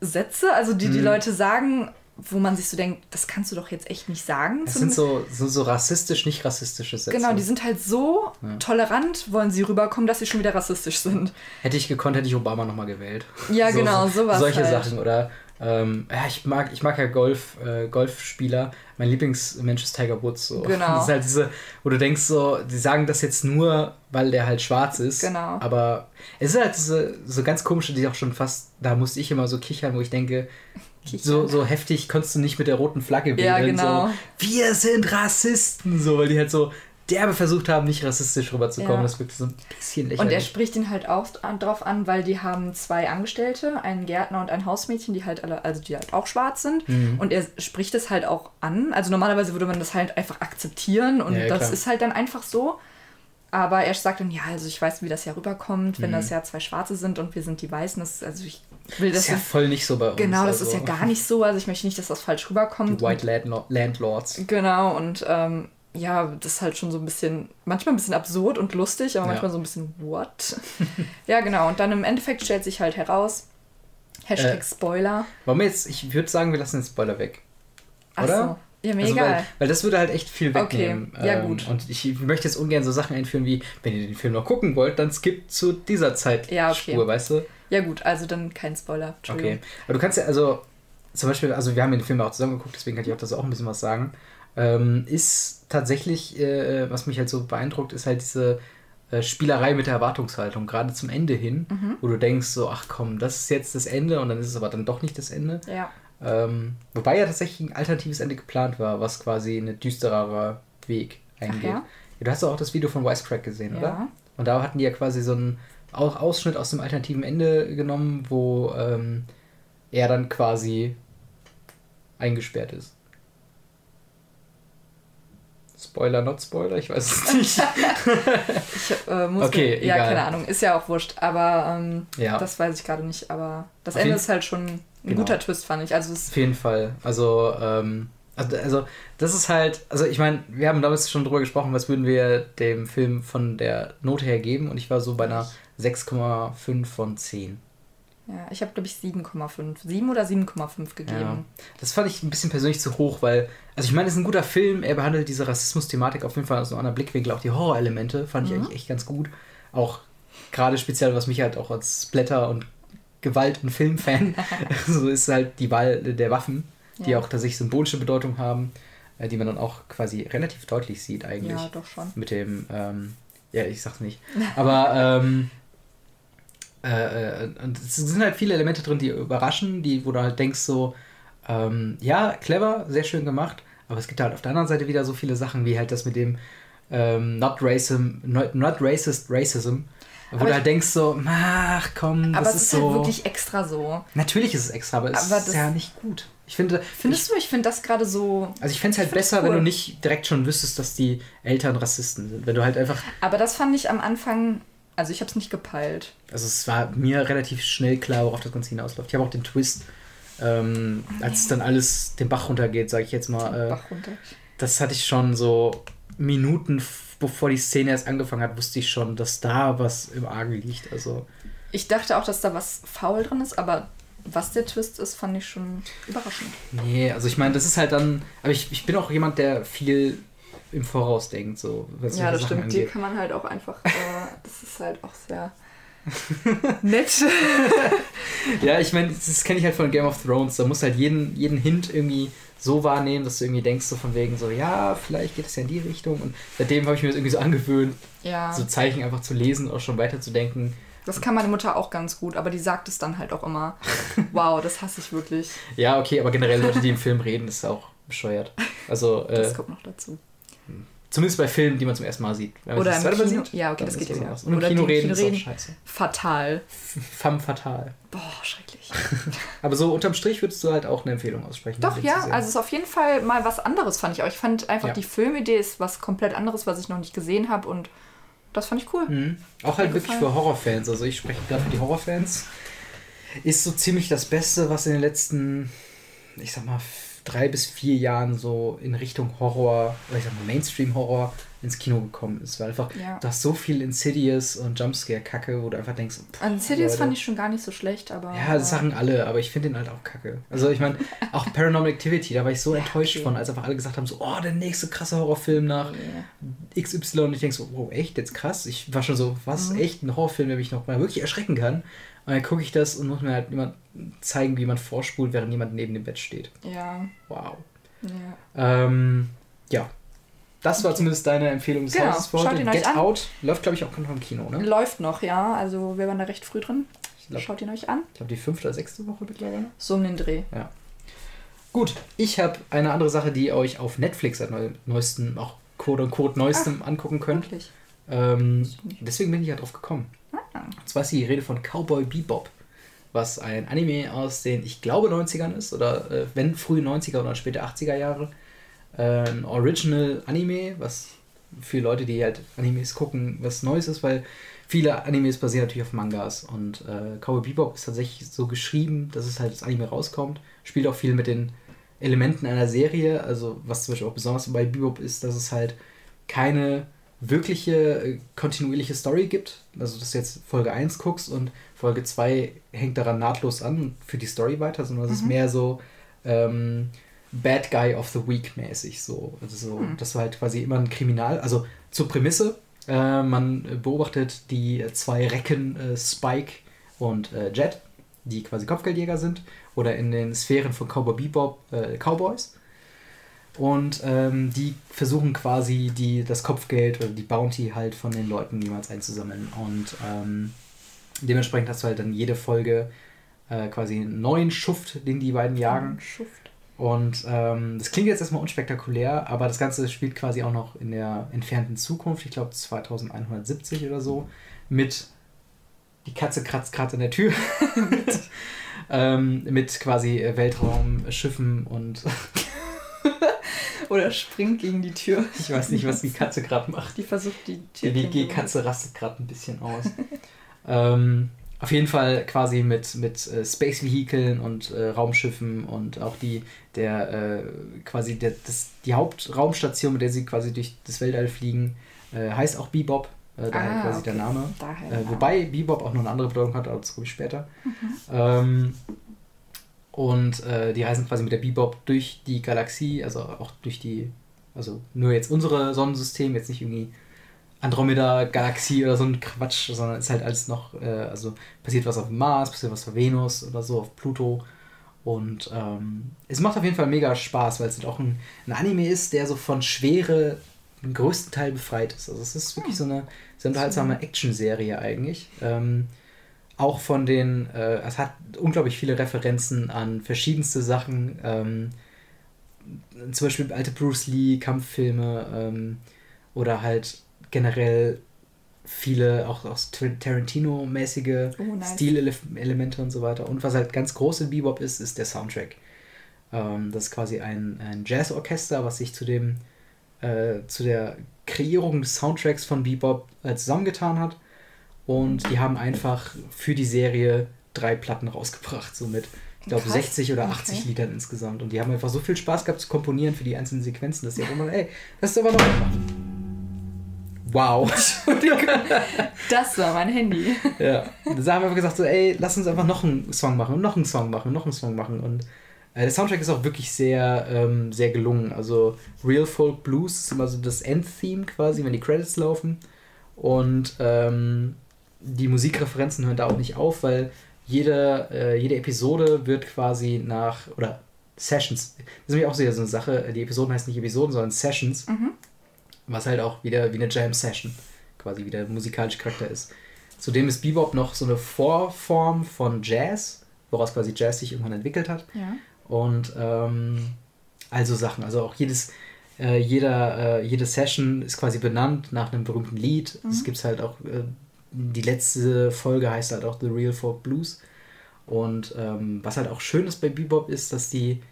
Sätze, also die die Mhm. Leute sagen, wo man sich so denkt, das kannst du doch jetzt echt nicht sagen. Das sind so, so, so rassistisch, nicht rassistische Sätze. Genau, die sind halt so Ja. tolerant, wollen sie rüberkommen, dass sie schon wieder rassistisch sind. Hätte ich gekonnt, hätte ich Obama nochmal gewählt. Ja, So- genau, so, sowas Solche halt. Sachen. Oder ähm, ja, ich mag, ich mag ja Golf, äh, Golfspieler. Mein Lieblingsmensch ist Tiger Woods. So. Genau. Das ist halt diese, wo du denkst, so, die sagen das jetzt nur, weil der halt schwarz ist. Genau. Aber es ist halt diese, so ganz komische, die auch schon fast, da musste ich immer so kichern, wo ich denke, so, so heftig konntest du nicht mit der roten Flagge Ja, wedeln. genau. So, wir sind Rassisten, so, weil die halt so derbe versucht haben, nicht rassistisch rüberzukommen. Ja. Das wirkt so ein bisschen Und er lächerlich. spricht ihn halt auch drauf an, weil die haben zwei Angestellte, einen Gärtner und ein Hausmädchen, die halt alle, also die halt auch schwarz sind. Mhm. Und er spricht es halt auch an. Also normalerweise würde man das halt einfach akzeptieren und Ja, ja, das klar. ist halt dann einfach so. Aber er sagt dann, ja, also ich weiß, wie das ja rüberkommt, wenn Mhm. das ja zwei Schwarze sind und wir sind die Weißen. Das, also ich will das ist ja voll nicht so bei uns. Genau, das also, ist ja gar nicht so. Also ich möchte nicht, dass das falsch rüberkommt. Die White Landlo Landlords. Genau, und ähm, ja, das ist halt schon so ein bisschen, manchmal ein bisschen absurd und lustig, aber Ja. manchmal so ein bisschen what? ja, genau, und dann im Endeffekt stellt sich halt heraus, Hashtag Äh, Spoiler. Wollen wir jetzt, ich würde sagen, wir lassen den Spoiler weg. Ach oder? so. Ja, mir Also, egal. weil, weil das würde halt echt viel Okay, wegnehmen. Ähm, ja, gut. Und ich möchte jetzt ungern so Sachen einführen wie, wenn ihr den Film noch gucken wollt, dann skippt zu dieser Zeitspur, Ja, okay. weißt du? Ja, gut, also dann kein Spoiler. Okay. Aber du kannst ja, also, zum Beispiel, also wir haben den Film auch zusammen geguckt, deswegen kann ich auch das auch ein bisschen was sagen. Ähm, ist tatsächlich, äh, was mich halt so beeindruckt, ist halt diese äh, Spielerei mit der Erwartungshaltung, gerade zum Ende hin, Mhm. wo du denkst, so, ach komm, das ist jetzt das Ende und dann ist es aber dann doch nicht das Ende. Ja. Ähm, wobei ja tatsächlich ein alternatives Ende geplant war, was quasi ein düstererer Weg eingeht. ja? Du hast auch das Video von Wisecrack gesehen, oder? Ja. Und da hatten die ja quasi so einen Au- Ausschnitt aus dem alternativen Ende genommen, wo ähm, er dann quasi eingesperrt ist. Spoiler, not Spoiler, ich weiß es nicht. ich äh, muss okay, ja, egal. keine Ahnung, ist ja auch wurscht, aber ähm, Ja. das weiß ich gerade nicht. Aber das Auf Ende ist halt schon ein Genau. guter Twist, fand ich. Also es Auf jeden Fall. Also, ähm, also, also, das ist halt, also ich meine, wir haben damals schon drüber gesprochen, was würden wir dem Film von der Note her geben und ich war so bei einer 6,5 von 10. ja, ich habe glaube ich 7,5, 7 oder 7,5 gegeben. Ja. Das fand ich ein bisschen persönlich zu hoch, weil, also ich meine, es ist ein guter Film, er behandelt diese Rassismus-Thematik auf jeden Fall aus einem anderen Blickwinkel, auch die Horrorelemente fand ich Mhm. eigentlich echt ganz gut. Auch gerade speziell, was mich halt auch als Splatter und Gewalt- und Filmfan, so ist halt die Wahl der Waffen, die Ja. auch tatsächlich symbolische Bedeutung haben, äh, die man dann auch quasi relativ deutlich sieht eigentlich. Ja, doch schon. Mit dem, ähm, ja, ich sag's nicht. Aber, ähm, äh, äh, und es sind halt viele Elemente drin, die überraschen, die, wo du halt denkst so, ähm, ja, clever, sehr schön gemacht, aber es gibt halt auf der anderen Seite wieder so viele Sachen, wie halt das mit dem ähm, not, racism, not, not racist racism, wo Aber du ich- halt denkst so, ach komm, Aber das es ist ist so. halt wirklich extra so. Natürlich ist es extra, aber es Aber ist das- ja nicht gut. Ich finde, Findest du, ich finde das gerade so. also ich fände es halt Ich besser, wenn cool. du nicht direkt schon wüsstest, dass die Eltern Rassisten sind. Wenn du halt einfach Aber das fand ich am Anfang. Also ich habe es nicht gepeilt. Also es war mir relativ schnell klar, worauf das Ganze hinausläuft. Ich habe auch den Twist, ähm, als es dann alles den Bach runtergeht, sage ich jetzt mal, äh, Bach runter. das hatte ich schon so Minuten bevor die Szene erst angefangen hat, wusste ich schon, dass da was im Argen liegt. Also Ich dachte auch, dass da was faul drin ist, aber was der Twist ist, fand ich schon überraschend. nee, also ich meine, das ist halt dann, aber ich, ich bin auch jemand, der viel im Voraus denkt, so Ja, das stimmt. Die angeht. kann man halt auch einfach. Äh, das ist halt auch sehr nett. Ja, ich meine, das kenne ich halt von Game of Thrones. Da musst du halt jeden, jeden Hint irgendwie so wahrnehmen, dass du irgendwie denkst, so von wegen so, ja, vielleicht geht es ja in die Richtung. Und seitdem habe ich mir das irgendwie so angewöhnt, Ja, so Zeichen einfach zu lesen, auch schon weiterzudenken. das kann meine Mutter auch ganz gut, aber die sagt es dann halt auch immer. Wow, das hasse ich wirklich. Ja, okay, aber generell Leute, die im Film reden, ist auch bescheuert. Also, äh, Das kommt noch dazu. Zumindest bei Filmen, die man zum ersten Mal sieht. Wenn man Oder das im Kino. sieht, Ja, okay, das geht ja wieder. Und im Oder Kino reden ist auch scheiße. Fatal. Femme fatal. Boah, schrecklich. Aber so unterm Strich würdest du halt auch eine Empfehlung aussprechen. Doch, ja, also es ist auf jeden Fall mal was anderes, fand ich auch. Ich fand einfach, Ja. die Filmidee ist was komplett anderes, was ich noch nicht gesehen habe und das fand ich cool. Mhm. Auch halt wirklich gefallen. für Horrorfans. Also ich spreche gerade für die Horrorfans. Ist so ziemlich das Beste, was in den letzten, ich sag mal, drei bis vier Jahren so in Richtung Horror, oder ich sag mal Mainstream-Horror ins Kino gekommen ist. Weil einfach, Ja. du hast so viel Insidious und Jumpscare-Kacke, wo du einfach denkst, pff, Insidious Leute. fand ich schon gar nicht so schlecht, aber. Ja, das sagen alle, aber ich finde den halt auch kacke. Also ich meine, auch Paranormal Activity, da war ich so enttäuscht okay. von, als einfach alle gesagt haben, so, oh, der nächste krasse Horrorfilm nach Nee. XY und ich denke so, wow, echt, jetzt krass. Ich war schon so, was, Mhm. echt, ein Horrorfilm, der mich noch mal wirklich erschrecken kann. Und dann gucke ich das und muss mir halt jemand zeigen, wie jemand vorspult, während jemand neben dem Bett steht. Ja, Wow. ja. Ähm, ja. Das war zumindest deine Empfehlung des Genau, Hauses für Get an. Out läuft, glaube ich, auch noch im Kino, ne? Läuft noch, ja. Also wir waren da recht früh drin. Ich glaube, Schaut ihn euch an. glaub, die fünfte oder sechste Woche mittlerweile. So um den Dreh. Gut, ich habe eine andere Sache, die ihr euch auf Netflix seit neu, neuestem, auch quote unquote neuestem angucken könnt. Ähm, deswegen bin ich ja drauf gekommen. Und zwar ist die Rede von Cowboy Bebop, was ein Anime aus den, ich glaube, 90ern ist, oder äh, wenn frühe 90er oder späte 80er Jahre. Äh, ein Original Anime, was für Leute, die halt Animes gucken, was Neues ist, weil viele Animes basieren natürlich auf Mangas. Und äh, Cowboy Bebop ist tatsächlich so geschrieben, dass es halt das Anime rauskommt. Spielt auch viel mit den Elementen einer Serie. Also, was zum Beispiel auch besonders bei Bebop ist, dass es halt keine wirkliche äh, kontinuierliche Story gibt. Also, dass du jetzt Folge 1 guckst und Folge 2 hängt daran nahtlos an und für die Story weiter, sondern es ist Mhm. mehr so ähm, Bad Guy of the Week mäßig. So. Also, so, Hm. dass du halt quasi immer ein Kriminal, also zur Prämisse, äh, man beobachtet die zwei Recken äh, Spike und äh, Jet, die quasi Kopfgeldjäger sind, oder in den Sphären von Cowboy Bebop äh, Cowboys. Und ähm, die versuchen quasi die, das Kopfgeld oder die Bounty halt von den Leuten niemals einzusammeln. Und ähm, dementsprechend hast du halt dann jede Folge äh, quasi einen neuen Schuft, den die beiden jagen. Schuft. Und ähm, das klingt jetzt erstmal unspektakulär, aber das Ganze spielt quasi auch noch in der entfernten Zukunft, ich glaube 2170 oder so, mit Die Katze kratzt gerade an der Tür. ähm, mit quasi Weltraumschiffen und. Oder springt gegen die Tür. Ich weiß nicht, was die Katze gerade macht. Die versucht die Tür. Die WG-Katze rastet gerade ein bisschen aus. ähm, auf jeden Fall quasi mit, mit äh, Space Vehikeln und äh, Raumschiffen und auch die der äh, quasi der, das, die Hauptraumstation, mit der sie quasi durch das Weltall fliegen, äh, heißt auch Bebop. Äh, daher ah, quasi okay. der Name. Daher, äh, wobei Bebop auch noch eine andere Bedeutung hat, aber das komme ich später. Mhm. Ähm, und äh, die reisen quasi mit der Bebop durch die Galaxie, also auch durch die, also nur jetzt unsere Sonnensystem, jetzt nicht irgendwie Andromeda-Galaxie oder so ein Quatsch, sondern es ist halt alles noch, äh, also passiert was auf Mars, passiert was auf Venus oder so, auf Pluto. Und ähm, es macht auf jeden Fall mega Spaß, weil es halt auch ein, ein Anime ist, der so von Schwere im größten Teil befreit ist. Also es ist wirklich so eine sehr unterhaltsame Action-Serie eigentlich. Ähm, auch von den, äh, es hat unglaublich viele Referenzen an verschiedenste Sachen. Ähm, zum Beispiel alte Bruce Lee Kampffilme ähm, oder halt generell viele auch, auch Tarantino-mäßige oh, nice. Stilelemente und so weiter. Und was halt ganz groß in Bebop ist, ist der Soundtrack. Ähm, das ist quasi ein, ein Jazzorchester, was sich zu dem äh, zu der Kreierung des Soundtracks von Bebop äh, zusammengetan hat. Und die haben einfach für die Serie drei Platten rausgebracht, so mit, ich glaube, 60 oder 80 okay. Liedern insgesamt. Und die haben einfach so viel Spaß gehabt zu komponieren für die einzelnen Sequenzen, dass sie auch immer, ey, das ist aber noch machen. Wow. Das war mein Handy. Ja. Da haben wir einfach gesagt, so, ey, lass uns einfach noch einen Song machen und noch einen Song machen und noch einen Song machen. Und äh, der Soundtrack ist auch wirklich sehr, ähm, sehr gelungen. Also Real Folk Blues ist immer so das Endtheme quasi, wenn die Credits laufen. Und ähm, die Musikreferenzen hören da auch nicht auf, weil jede, äh, jede Episode wird quasi nach, oder Sessions, das ist nämlich auch so eine Sache, die Episoden heißen nicht Episoden, sondern Sessions, mhm. was halt auch wieder wie eine Jam-Session quasi wieder musikalischer Charakter ist. Zudem ist Bebop noch so eine Vorform von Jazz, woraus quasi Jazz sich irgendwann entwickelt hat. Ja. Und ähm, also Sachen, also auch jedes, äh, jeder, äh, jede Session ist quasi benannt nach einem berühmten Lied. Mhm. Es gibt halt auch äh, die letzte Folge heißt halt auch The Real Folk Blues. Und ähm, was halt auch schön ist bei Bebop ist, dass die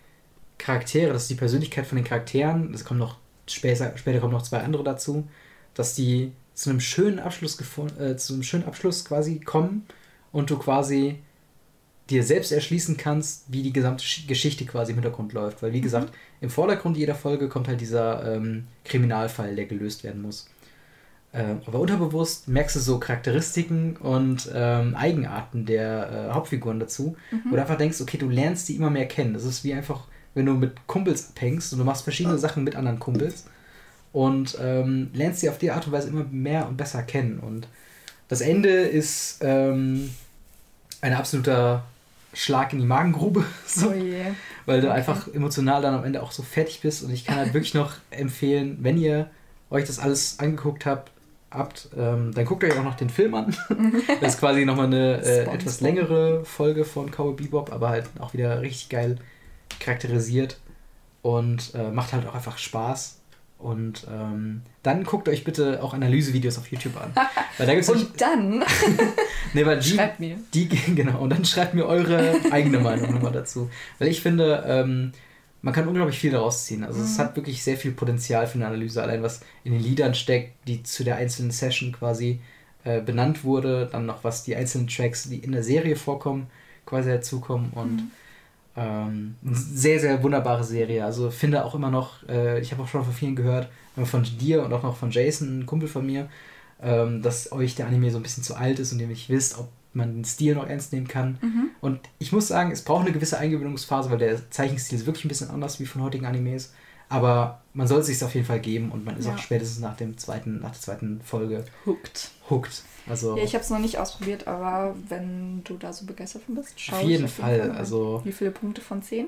Charaktere, dass die Persönlichkeit von den Charakteren, es kommen noch später, später kommen noch zwei andere dazu, dass die zu einem schönen Abschluss äh, zu einem schönen Abschluss quasi kommen und du quasi dir selbst erschließen kannst, wie die gesamte Geschichte quasi im Hintergrund läuft. Weil, wie mhm. gesagt, im Vordergrund jeder Folge kommt halt dieser ähm, Kriminalfall, der gelöst werden muss. Äh, aber unterbewusst merkst du so Charakteristiken und ähm, Eigenarten der äh, Hauptfiguren dazu, mhm. du einfach denkst, okay, du lernst die immer mehr kennen. Das ist wie einfach, wenn du mit Kumpels abhängst und du machst verschiedene Sachen mit anderen Kumpels und ähm, lernst sie auf die Art und Weise immer mehr und besser kennen. Und das Ende ist ähm, ein absoluter Schlag in die Magengrube. So, oh yeah. Weil du okay. einfach emotional dann am Ende auch so fertig bist. Und ich kann halt wirklich noch empfehlen, wenn ihr euch das alles angeguckt habt, habt, ähm, dann guckt euch auch noch den Film an. das ist quasi nochmal eine äh, etwas längere Folge von Cowboy Bebop, aber halt auch wieder richtig geil charakterisiert und äh, macht halt auch einfach Spaß. Und ähm, dann guckt euch bitte auch Analysevideos auf YouTube an. Weil da gibt's und nicht, dann nee, weil die, schreibt mir. Die, genau, und dann schreibt mir eure eigene Meinung nochmal dazu. Weil ich finde, ähm, man kann unglaublich viel daraus ziehen. Also mhm. es hat wirklich sehr viel Potenzial für eine Analyse, allein was in den Liedern steckt, die zu der einzelnen Session quasi äh, benannt wurde, dann noch was die einzelnen Tracks, die in der Serie vorkommen, quasi dazukommen und mhm. ähm, sehr, sehr wunderbare Serie. Also finde auch immer noch, äh, ich habe auch schon von vielen gehört, von dir und auch noch von Jason, ein Kumpel von mir, ähm, dass euch der Anime so ein bisschen zu alt ist und ihr nicht wisst, ob man den Stil noch ernst nehmen kann. Mhm. Und ich muss sagen, es braucht eine gewisse Eingewöhnungsphase, weil der Zeichenstil ist wirklich ein bisschen anders wie von heutigen Animes. Aber man soll es sich auf jeden Fall geben und man ist ja. auch spätestens nach dem zweiten, nach der zweiten Folge hooked. Hooked. Also ja, ich habe es noch nicht ausprobiert, aber wenn du da so begeistert von bist, schau Auf jeden, auf jeden Fall. Fall also Wie viele Punkte von 10?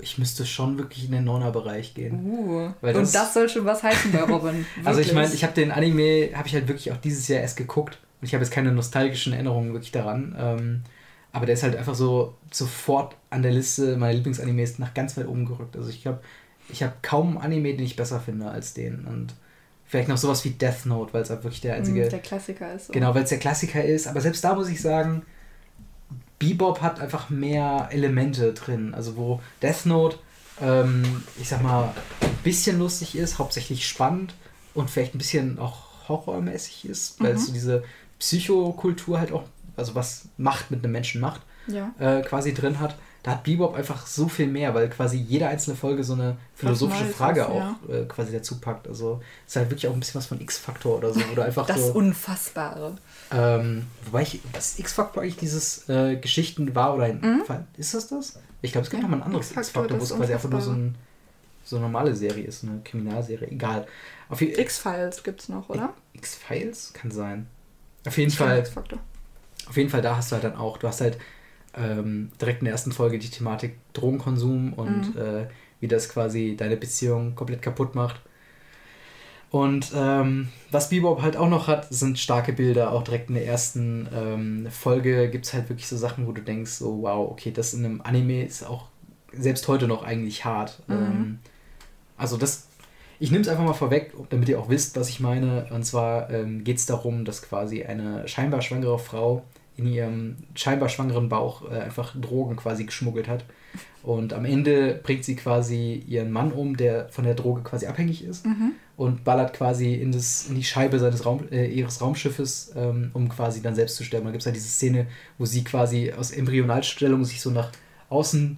ich müsste schon wirklich in den Nonner-Bereich gehen. Uh, das, und das soll schon was heißen bei Robin. also ich meine, ich habe den Anime, habe ich halt wirklich auch dieses Jahr erst geguckt und ich habe jetzt keine nostalgischen Erinnerungen wirklich daran. Ähm, aber der ist halt einfach so sofort an der Liste meiner Lieblingsanimes nach ganz weit oben gerückt. Also ich glaube, ich habe kaum einen Anime, den ich besser finde als den. Und vielleicht noch sowas wie Death Note, weil es halt wirklich der einzige. Der Klassiker ist. Genau, weil es der Klassiker ist. Aber selbst da muss ich sagen, Bebop hat einfach mehr Elemente drin. Also wo Death Note, ähm, ich sag mal, ein bisschen lustig ist, hauptsächlich spannend und vielleicht ein bisschen auch horrormäßig ist, weil Mhm. es so diese Psychokultur halt auch, also was Macht mit einem Menschen macht, Ja. äh, quasi drin hat. Da hat Bebop einfach so viel mehr, weil quasi jede einzelne Folge so eine philosophische Frage ist, auch ja. äh, quasi dazu packt. Also ist halt wirklich auch ein bisschen was von X-Faktor oder so. Oder einfach Das so. Unfassbare. Ähm, wobei ich, das X-Faktor eigentlich dieses äh, Geschichten war oder ein Mhm. Ist das das? Ich glaube, es gibt Ja, noch mal ein anderes X-Faktor, wo es quasi einfach nur so, ein, so eine normale Serie ist, eine Kriminalserie. Egal. X-Files gibt's noch, oder? X-Files? Kann sein. Auf jeden Fall. Auf jeden Fall, da hast du halt dann auch, du hast halt ähm, direkt in der ersten Folge die Thematik Drogenkonsum und Mhm. äh, wie das quasi deine Beziehung komplett kaputt macht. Und ähm, was Bebop halt auch noch hat, sind starke Bilder. Auch direkt in der ersten ähm, Folge gibt es halt wirklich so Sachen, wo du denkst, so wow, okay, das in einem Anime ist auch selbst heute noch eigentlich hart. Mhm. Ähm, also das, ich nehme es einfach mal vorweg, damit ihr auch wisst, was ich meine. Und zwar ähm, geht es darum, dass quasi eine scheinbar schwangere Frau in ihrem scheinbar schwangeren Bauch äh, einfach Drogen quasi geschmuggelt hat. Und am Ende bringt sie quasi ihren Mann um, der von der Droge quasi abhängig ist Mhm. und ballert quasi in, das, in die Scheibe seines Raum, äh, ihres Raumschiffes, ähm, um quasi dann selbst zu sterben. Da gibt es halt diese Szene, wo sie quasi aus Embryonalstellung sich so nach außen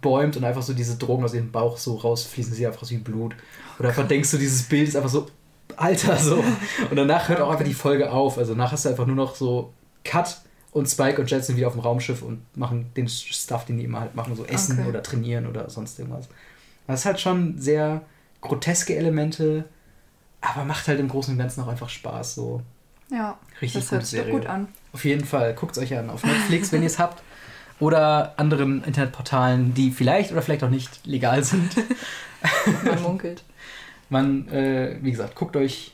bäumt und einfach so diese Drogen aus ihrem Bauch so rausfließen, sie einfach so wie Blut. Oder einfach denkst du, dieses Bild ist einfach so, Alter, so. Und danach hört auch einfach die Folge auf. Also danach hast du einfach nur noch so Cut und Spike und Jet sind wieder auf dem Raumschiff und machen den Stuff, den die immer halt machen, so essen Okay. oder trainieren oder sonst irgendwas. Das ist halt schon sehr groteske Elemente, aber macht halt im Großen und Ganzen auch einfach Spaß. So Ja, richtig das hört gute sich gut an. Auf jeden Fall, guckt es euch an. Auf Netflix, wenn ihr es habt. Oder anderen Internetportalen, die vielleicht oder vielleicht auch nicht legal sind. Man munkelt. Man, äh, wie gesagt, guckt euch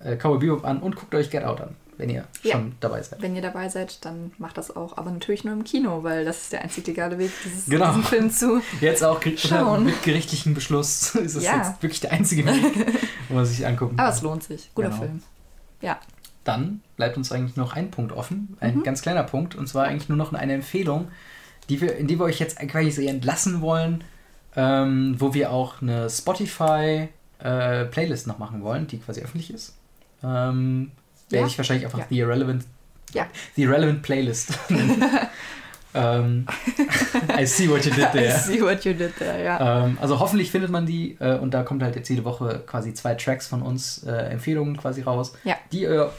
äh, Cowboy Bebop an und guckt euch Get Out an, wenn ihr Ja. schon dabei seid. Wenn ihr dabei seid, dann macht das auch. Aber natürlich nur im Kino, weil das ist der einzig legale Weg, dieses, Genau. diesen Film zu. Jetzt auch Schauen. mit gerichtlichem Beschluss ist es Ja. jetzt wirklich der einzige Weg, wo man sich angucken Aber kann. es lohnt sich. Guter Genau. Film. Ja. Dann bleibt uns eigentlich noch ein Punkt offen, ein Mhm. ganz kleiner Punkt, und zwar eigentlich nur noch eine Empfehlung, die wir, in die wir euch jetzt quasi so entlassen wollen, ähm, wo wir auch eine Spotify-Playlist noch machen wollen, die quasi öffentlich ist. Ähm, werde Ja? ich wahrscheinlich einfach Ja. The Irrelevant, Ja. The Irrelevant Playlist ähm, I see what you did I there. see what you did there, ja. Ähm, also hoffentlich findet man die äh, und da kommt halt jetzt jede Woche quasi zwei Tracks von uns, äh, Empfehlungen quasi raus, Ja. die, ihr,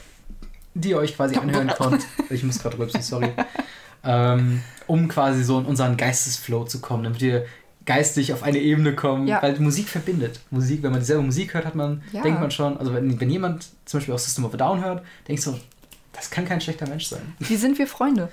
die ihr euch quasi anhören konnt. Ich muss gerade rülpsen, sorry. ähm, um quasi so in unseren Geistesflow zu kommen, damit wir geistig auf eine Ebene kommen, Ja. weil Musik verbindet. Musik, wenn man dieselbe Musik hört, hat man, Ja. denkt man schon, also wenn, wenn jemand zum Beispiel auch System of a Down hört, denkst du, das kann kein schlechter Mensch sein. Wie sind wir Freunde?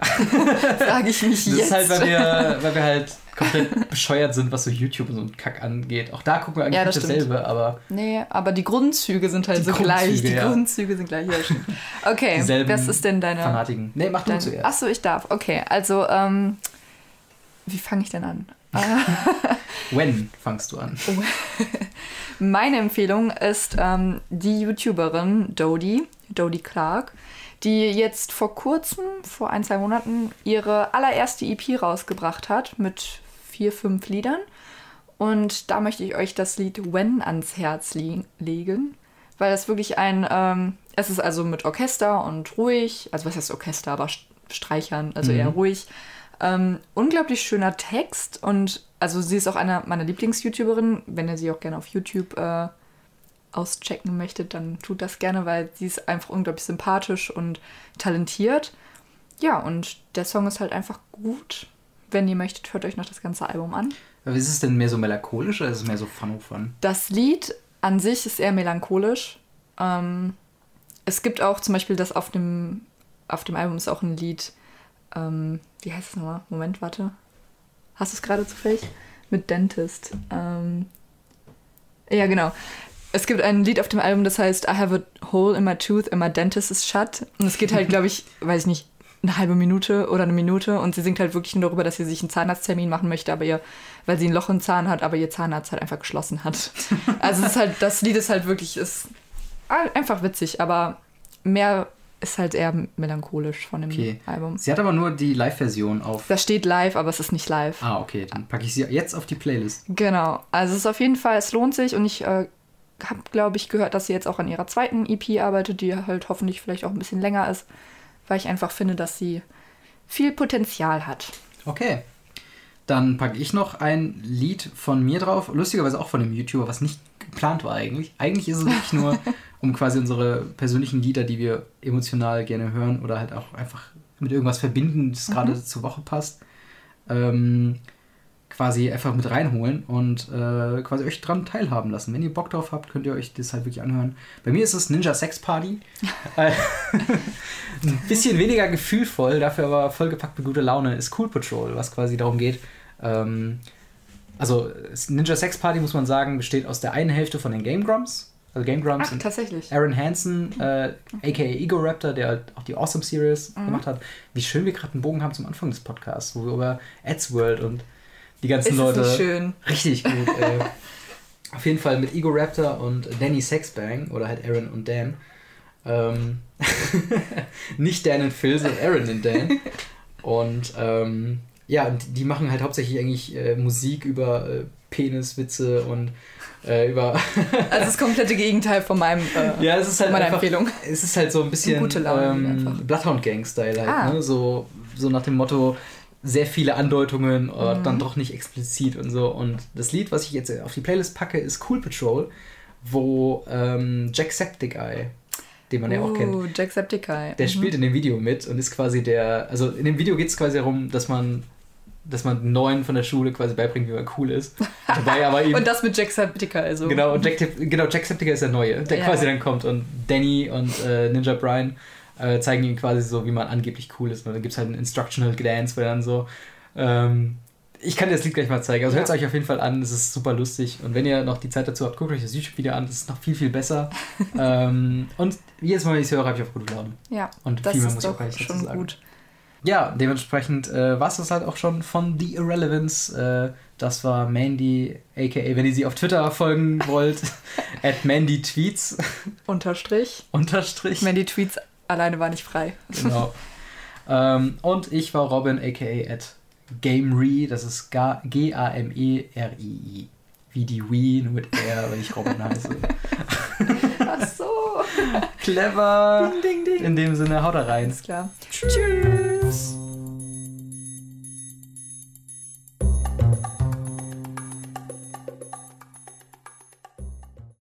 Frage ich mich Das jetzt. ist halt, weil wir, weil wir halt komplett bescheuert sind, was so YouTube und so ein Kack angeht. Auch da gucken wir eigentlich Ja, nicht das dasselbe, aber Nee, aber die Grundzüge sind halt so gleich. Grundzüge, Die ja. Grundzüge sind gleich. Ja. Okay, Dieselben was ist denn deine. Fanatiken. Nee, mach du dein, zuerst. Achso, ich darf. Okay, also, ähm, wie fange ich denn an? When fangst du an? Meine Empfehlung ist ähm, die YouTuberin Dodie, Dodie Clark, die jetzt vor kurzem, vor ein, zwei Monaten, ihre allererste EP rausgebracht hat mit vier, fünf Liedern. Und da möchte ich euch das Lied When ans Herz legen, weil das wirklich ein, ähm, es ist also mit Orchester und ruhig, also was heißt Orchester, aber St- Streichern, also Mhm. eher ruhig. Ähm, unglaublich schöner Text und also sie ist auch eine meiner Lieblings-YouTuberinnen. Wenn ihr sie auch gerne auf YouTube äh, auschecken möchtet, dann tut das gerne, weil sie ist einfach unglaublich sympathisch und talentiert. Ja, und der Song ist halt einfach gut. Wenn ihr möchtet, hört euch noch das ganze Album an. Aber ist es denn mehr so melancholisch oder ist es mehr so fun fun? Das Lied an sich ist eher melancholisch. Ähm, es gibt auch zum Beispiel das auf dem, auf dem Album ist auch ein Lied, ähm, wie heißt es nochmal? Moment, warte. Hast du es gerade zufällig? Mit Dentist. Ähm, ja, genau. Es gibt ein Lied auf dem Album, das heißt I have a hole in my tooth and my dentist is shut. Und es geht halt, glaube ich, weiß ich nicht, eine halbe Minute oder eine Minute und sie singt halt wirklich nur darüber, dass sie sich einen Zahnarzttermin machen möchte, aber ihr, weil sie ein Loch im Zahn hat, aber ihr Zahnarzt halt einfach geschlossen hat. Also es ist halt, das Lied ist halt wirklich, ist einfach witzig, aber mehr ist halt eher melancholisch von dem Okay. Album. Sie hat aber nur die Live-Version auf. Da steht live, aber es ist nicht live. Ah, okay, dann packe ich sie jetzt auf die Playlist. Genau. Also es ist auf jeden Fall, es lohnt sich und ich äh, habe, glaube ich, gehört, dass sie jetzt auch an ihrer zweiten EP arbeitet, die halt hoffentlich vielleicht auch ein bisschen länger ist, weil ich einfach finde, dass sie viel Potenzial hat. Okay. Dann packe ich noch ein Lied von mir drauf, lustigerweise auch von dem YouTuber, was nicht geplant war eigentlich. Eigentlich ist es wirklich nur, um quasi unsere persönlichen Lieder, die wir emotional gerne hören oder halt auch einfach mit irgendwas verbinden, das gerade zur Woche passt, ähm, quasi einfach mit reinholen und äh, quasi euch dran teilhaben lassen. Wenn ihr Bock drauf habt, könnt ihr euch das halt wirklich anhören. Bei mir ist es Ninja Sex Party. Äh, ein bisschen weniger gefühlvoll, dafür aber vollgepackt mit guter Laune ist Cool Patrol, was quasi darum geht. Ähm, also Ninja Sex Party, muss man sagen, besteht aus der einen Hälfte von den Game Grumps. Also Game Grumps Ach, sind tatsächlich. Aaron Hansen, äh, aka Ego Raptor, der halt auch die Awesome Series Mhm. gemacht hat. Wie schön wir gerade einen Bogen haben zum Anfang des Podcasts, wo wir über Ads World und die ganzen Ist Leute. schön? Richtig gut. äh, auf jeden Fall mit Ego Raptor und Danny Sexbang oder halt Aaron und Dan. Ähm, nicht Dan und Phil, sondern Aaron und Dan. Und ähm, ja, und die machen halt hauptsächlich eigentlich äh, Musik über äh, Peniswitze und äh, über. Also das komplette Gegenteil von meinem äh, ja, es ist halt meiner einfach, Empfehlung. Es ist halt so ein bisschen Gute Laune einfach. ähm, Bloodhound Gang Style halt, Ah. ne? So, so nach dem Motto sehr viele Andeutungen, aber Mhm. dann doch nicht explizit und so. Und das Lied, was ich jetzt auf die Playlist packe, ist Cool Patrol, wo ähm, Jacksepticeye, den man ja auch kennt, Uh, Jacksepticeye. der Mhm. spielt in dem Video mit und ist quasi der, also in dem Video geht es quasi darum, dass man dass man neuen von der Schule quasi beibringt, wie man cool ist. Dabei aber eben Und das mit Jacksepticeye. Also. Genau, und Jack, genau, Jacksepticeye ist der Neue, der Ja. quasi dann kommt. Und Danny und äh, Ninja Brian äh, zeigen ihm quasi so, wie man angeblich cool ist. Und dann gibt es halt einen Instructional Glance, wo dann so. Ähm, ich kann dir das Lied gleich mal zeigen. Also Ja. hört es euch auf jeden Fall an, es ist super lustig. Und wenn ihr noch die Zeit dazu habt, guckt euch das YouTube-Video an, das ist noch viel, viel besser. ähm, und jedes Mal, wenn ich es höre, habe ich auch gute Laune. Ja, Und das viel mehr ist muss ich auch doch gar nicht dazu schon sagen. gut. Ja, dementsprechend äh, war es das halt auch schon von The Irrelevance. Äh, das war Mandy, aka, wenn ihr sie auf Twitter folgen wollt, at Mandy Tweets Unterstrich. unterstrich. Ich die Tweets alleine war nicht frei. Genau. ähm, und ich war Robin, aka at Gamery, das ist Ga- G-A-M-E-R-I-I. Wie die Wii, nur mit R, wenn ich Robin heiße. Ach so. Clever. Ding, ding, ding. In dem Sinne, haut da rein. Alles klar. Tschüss.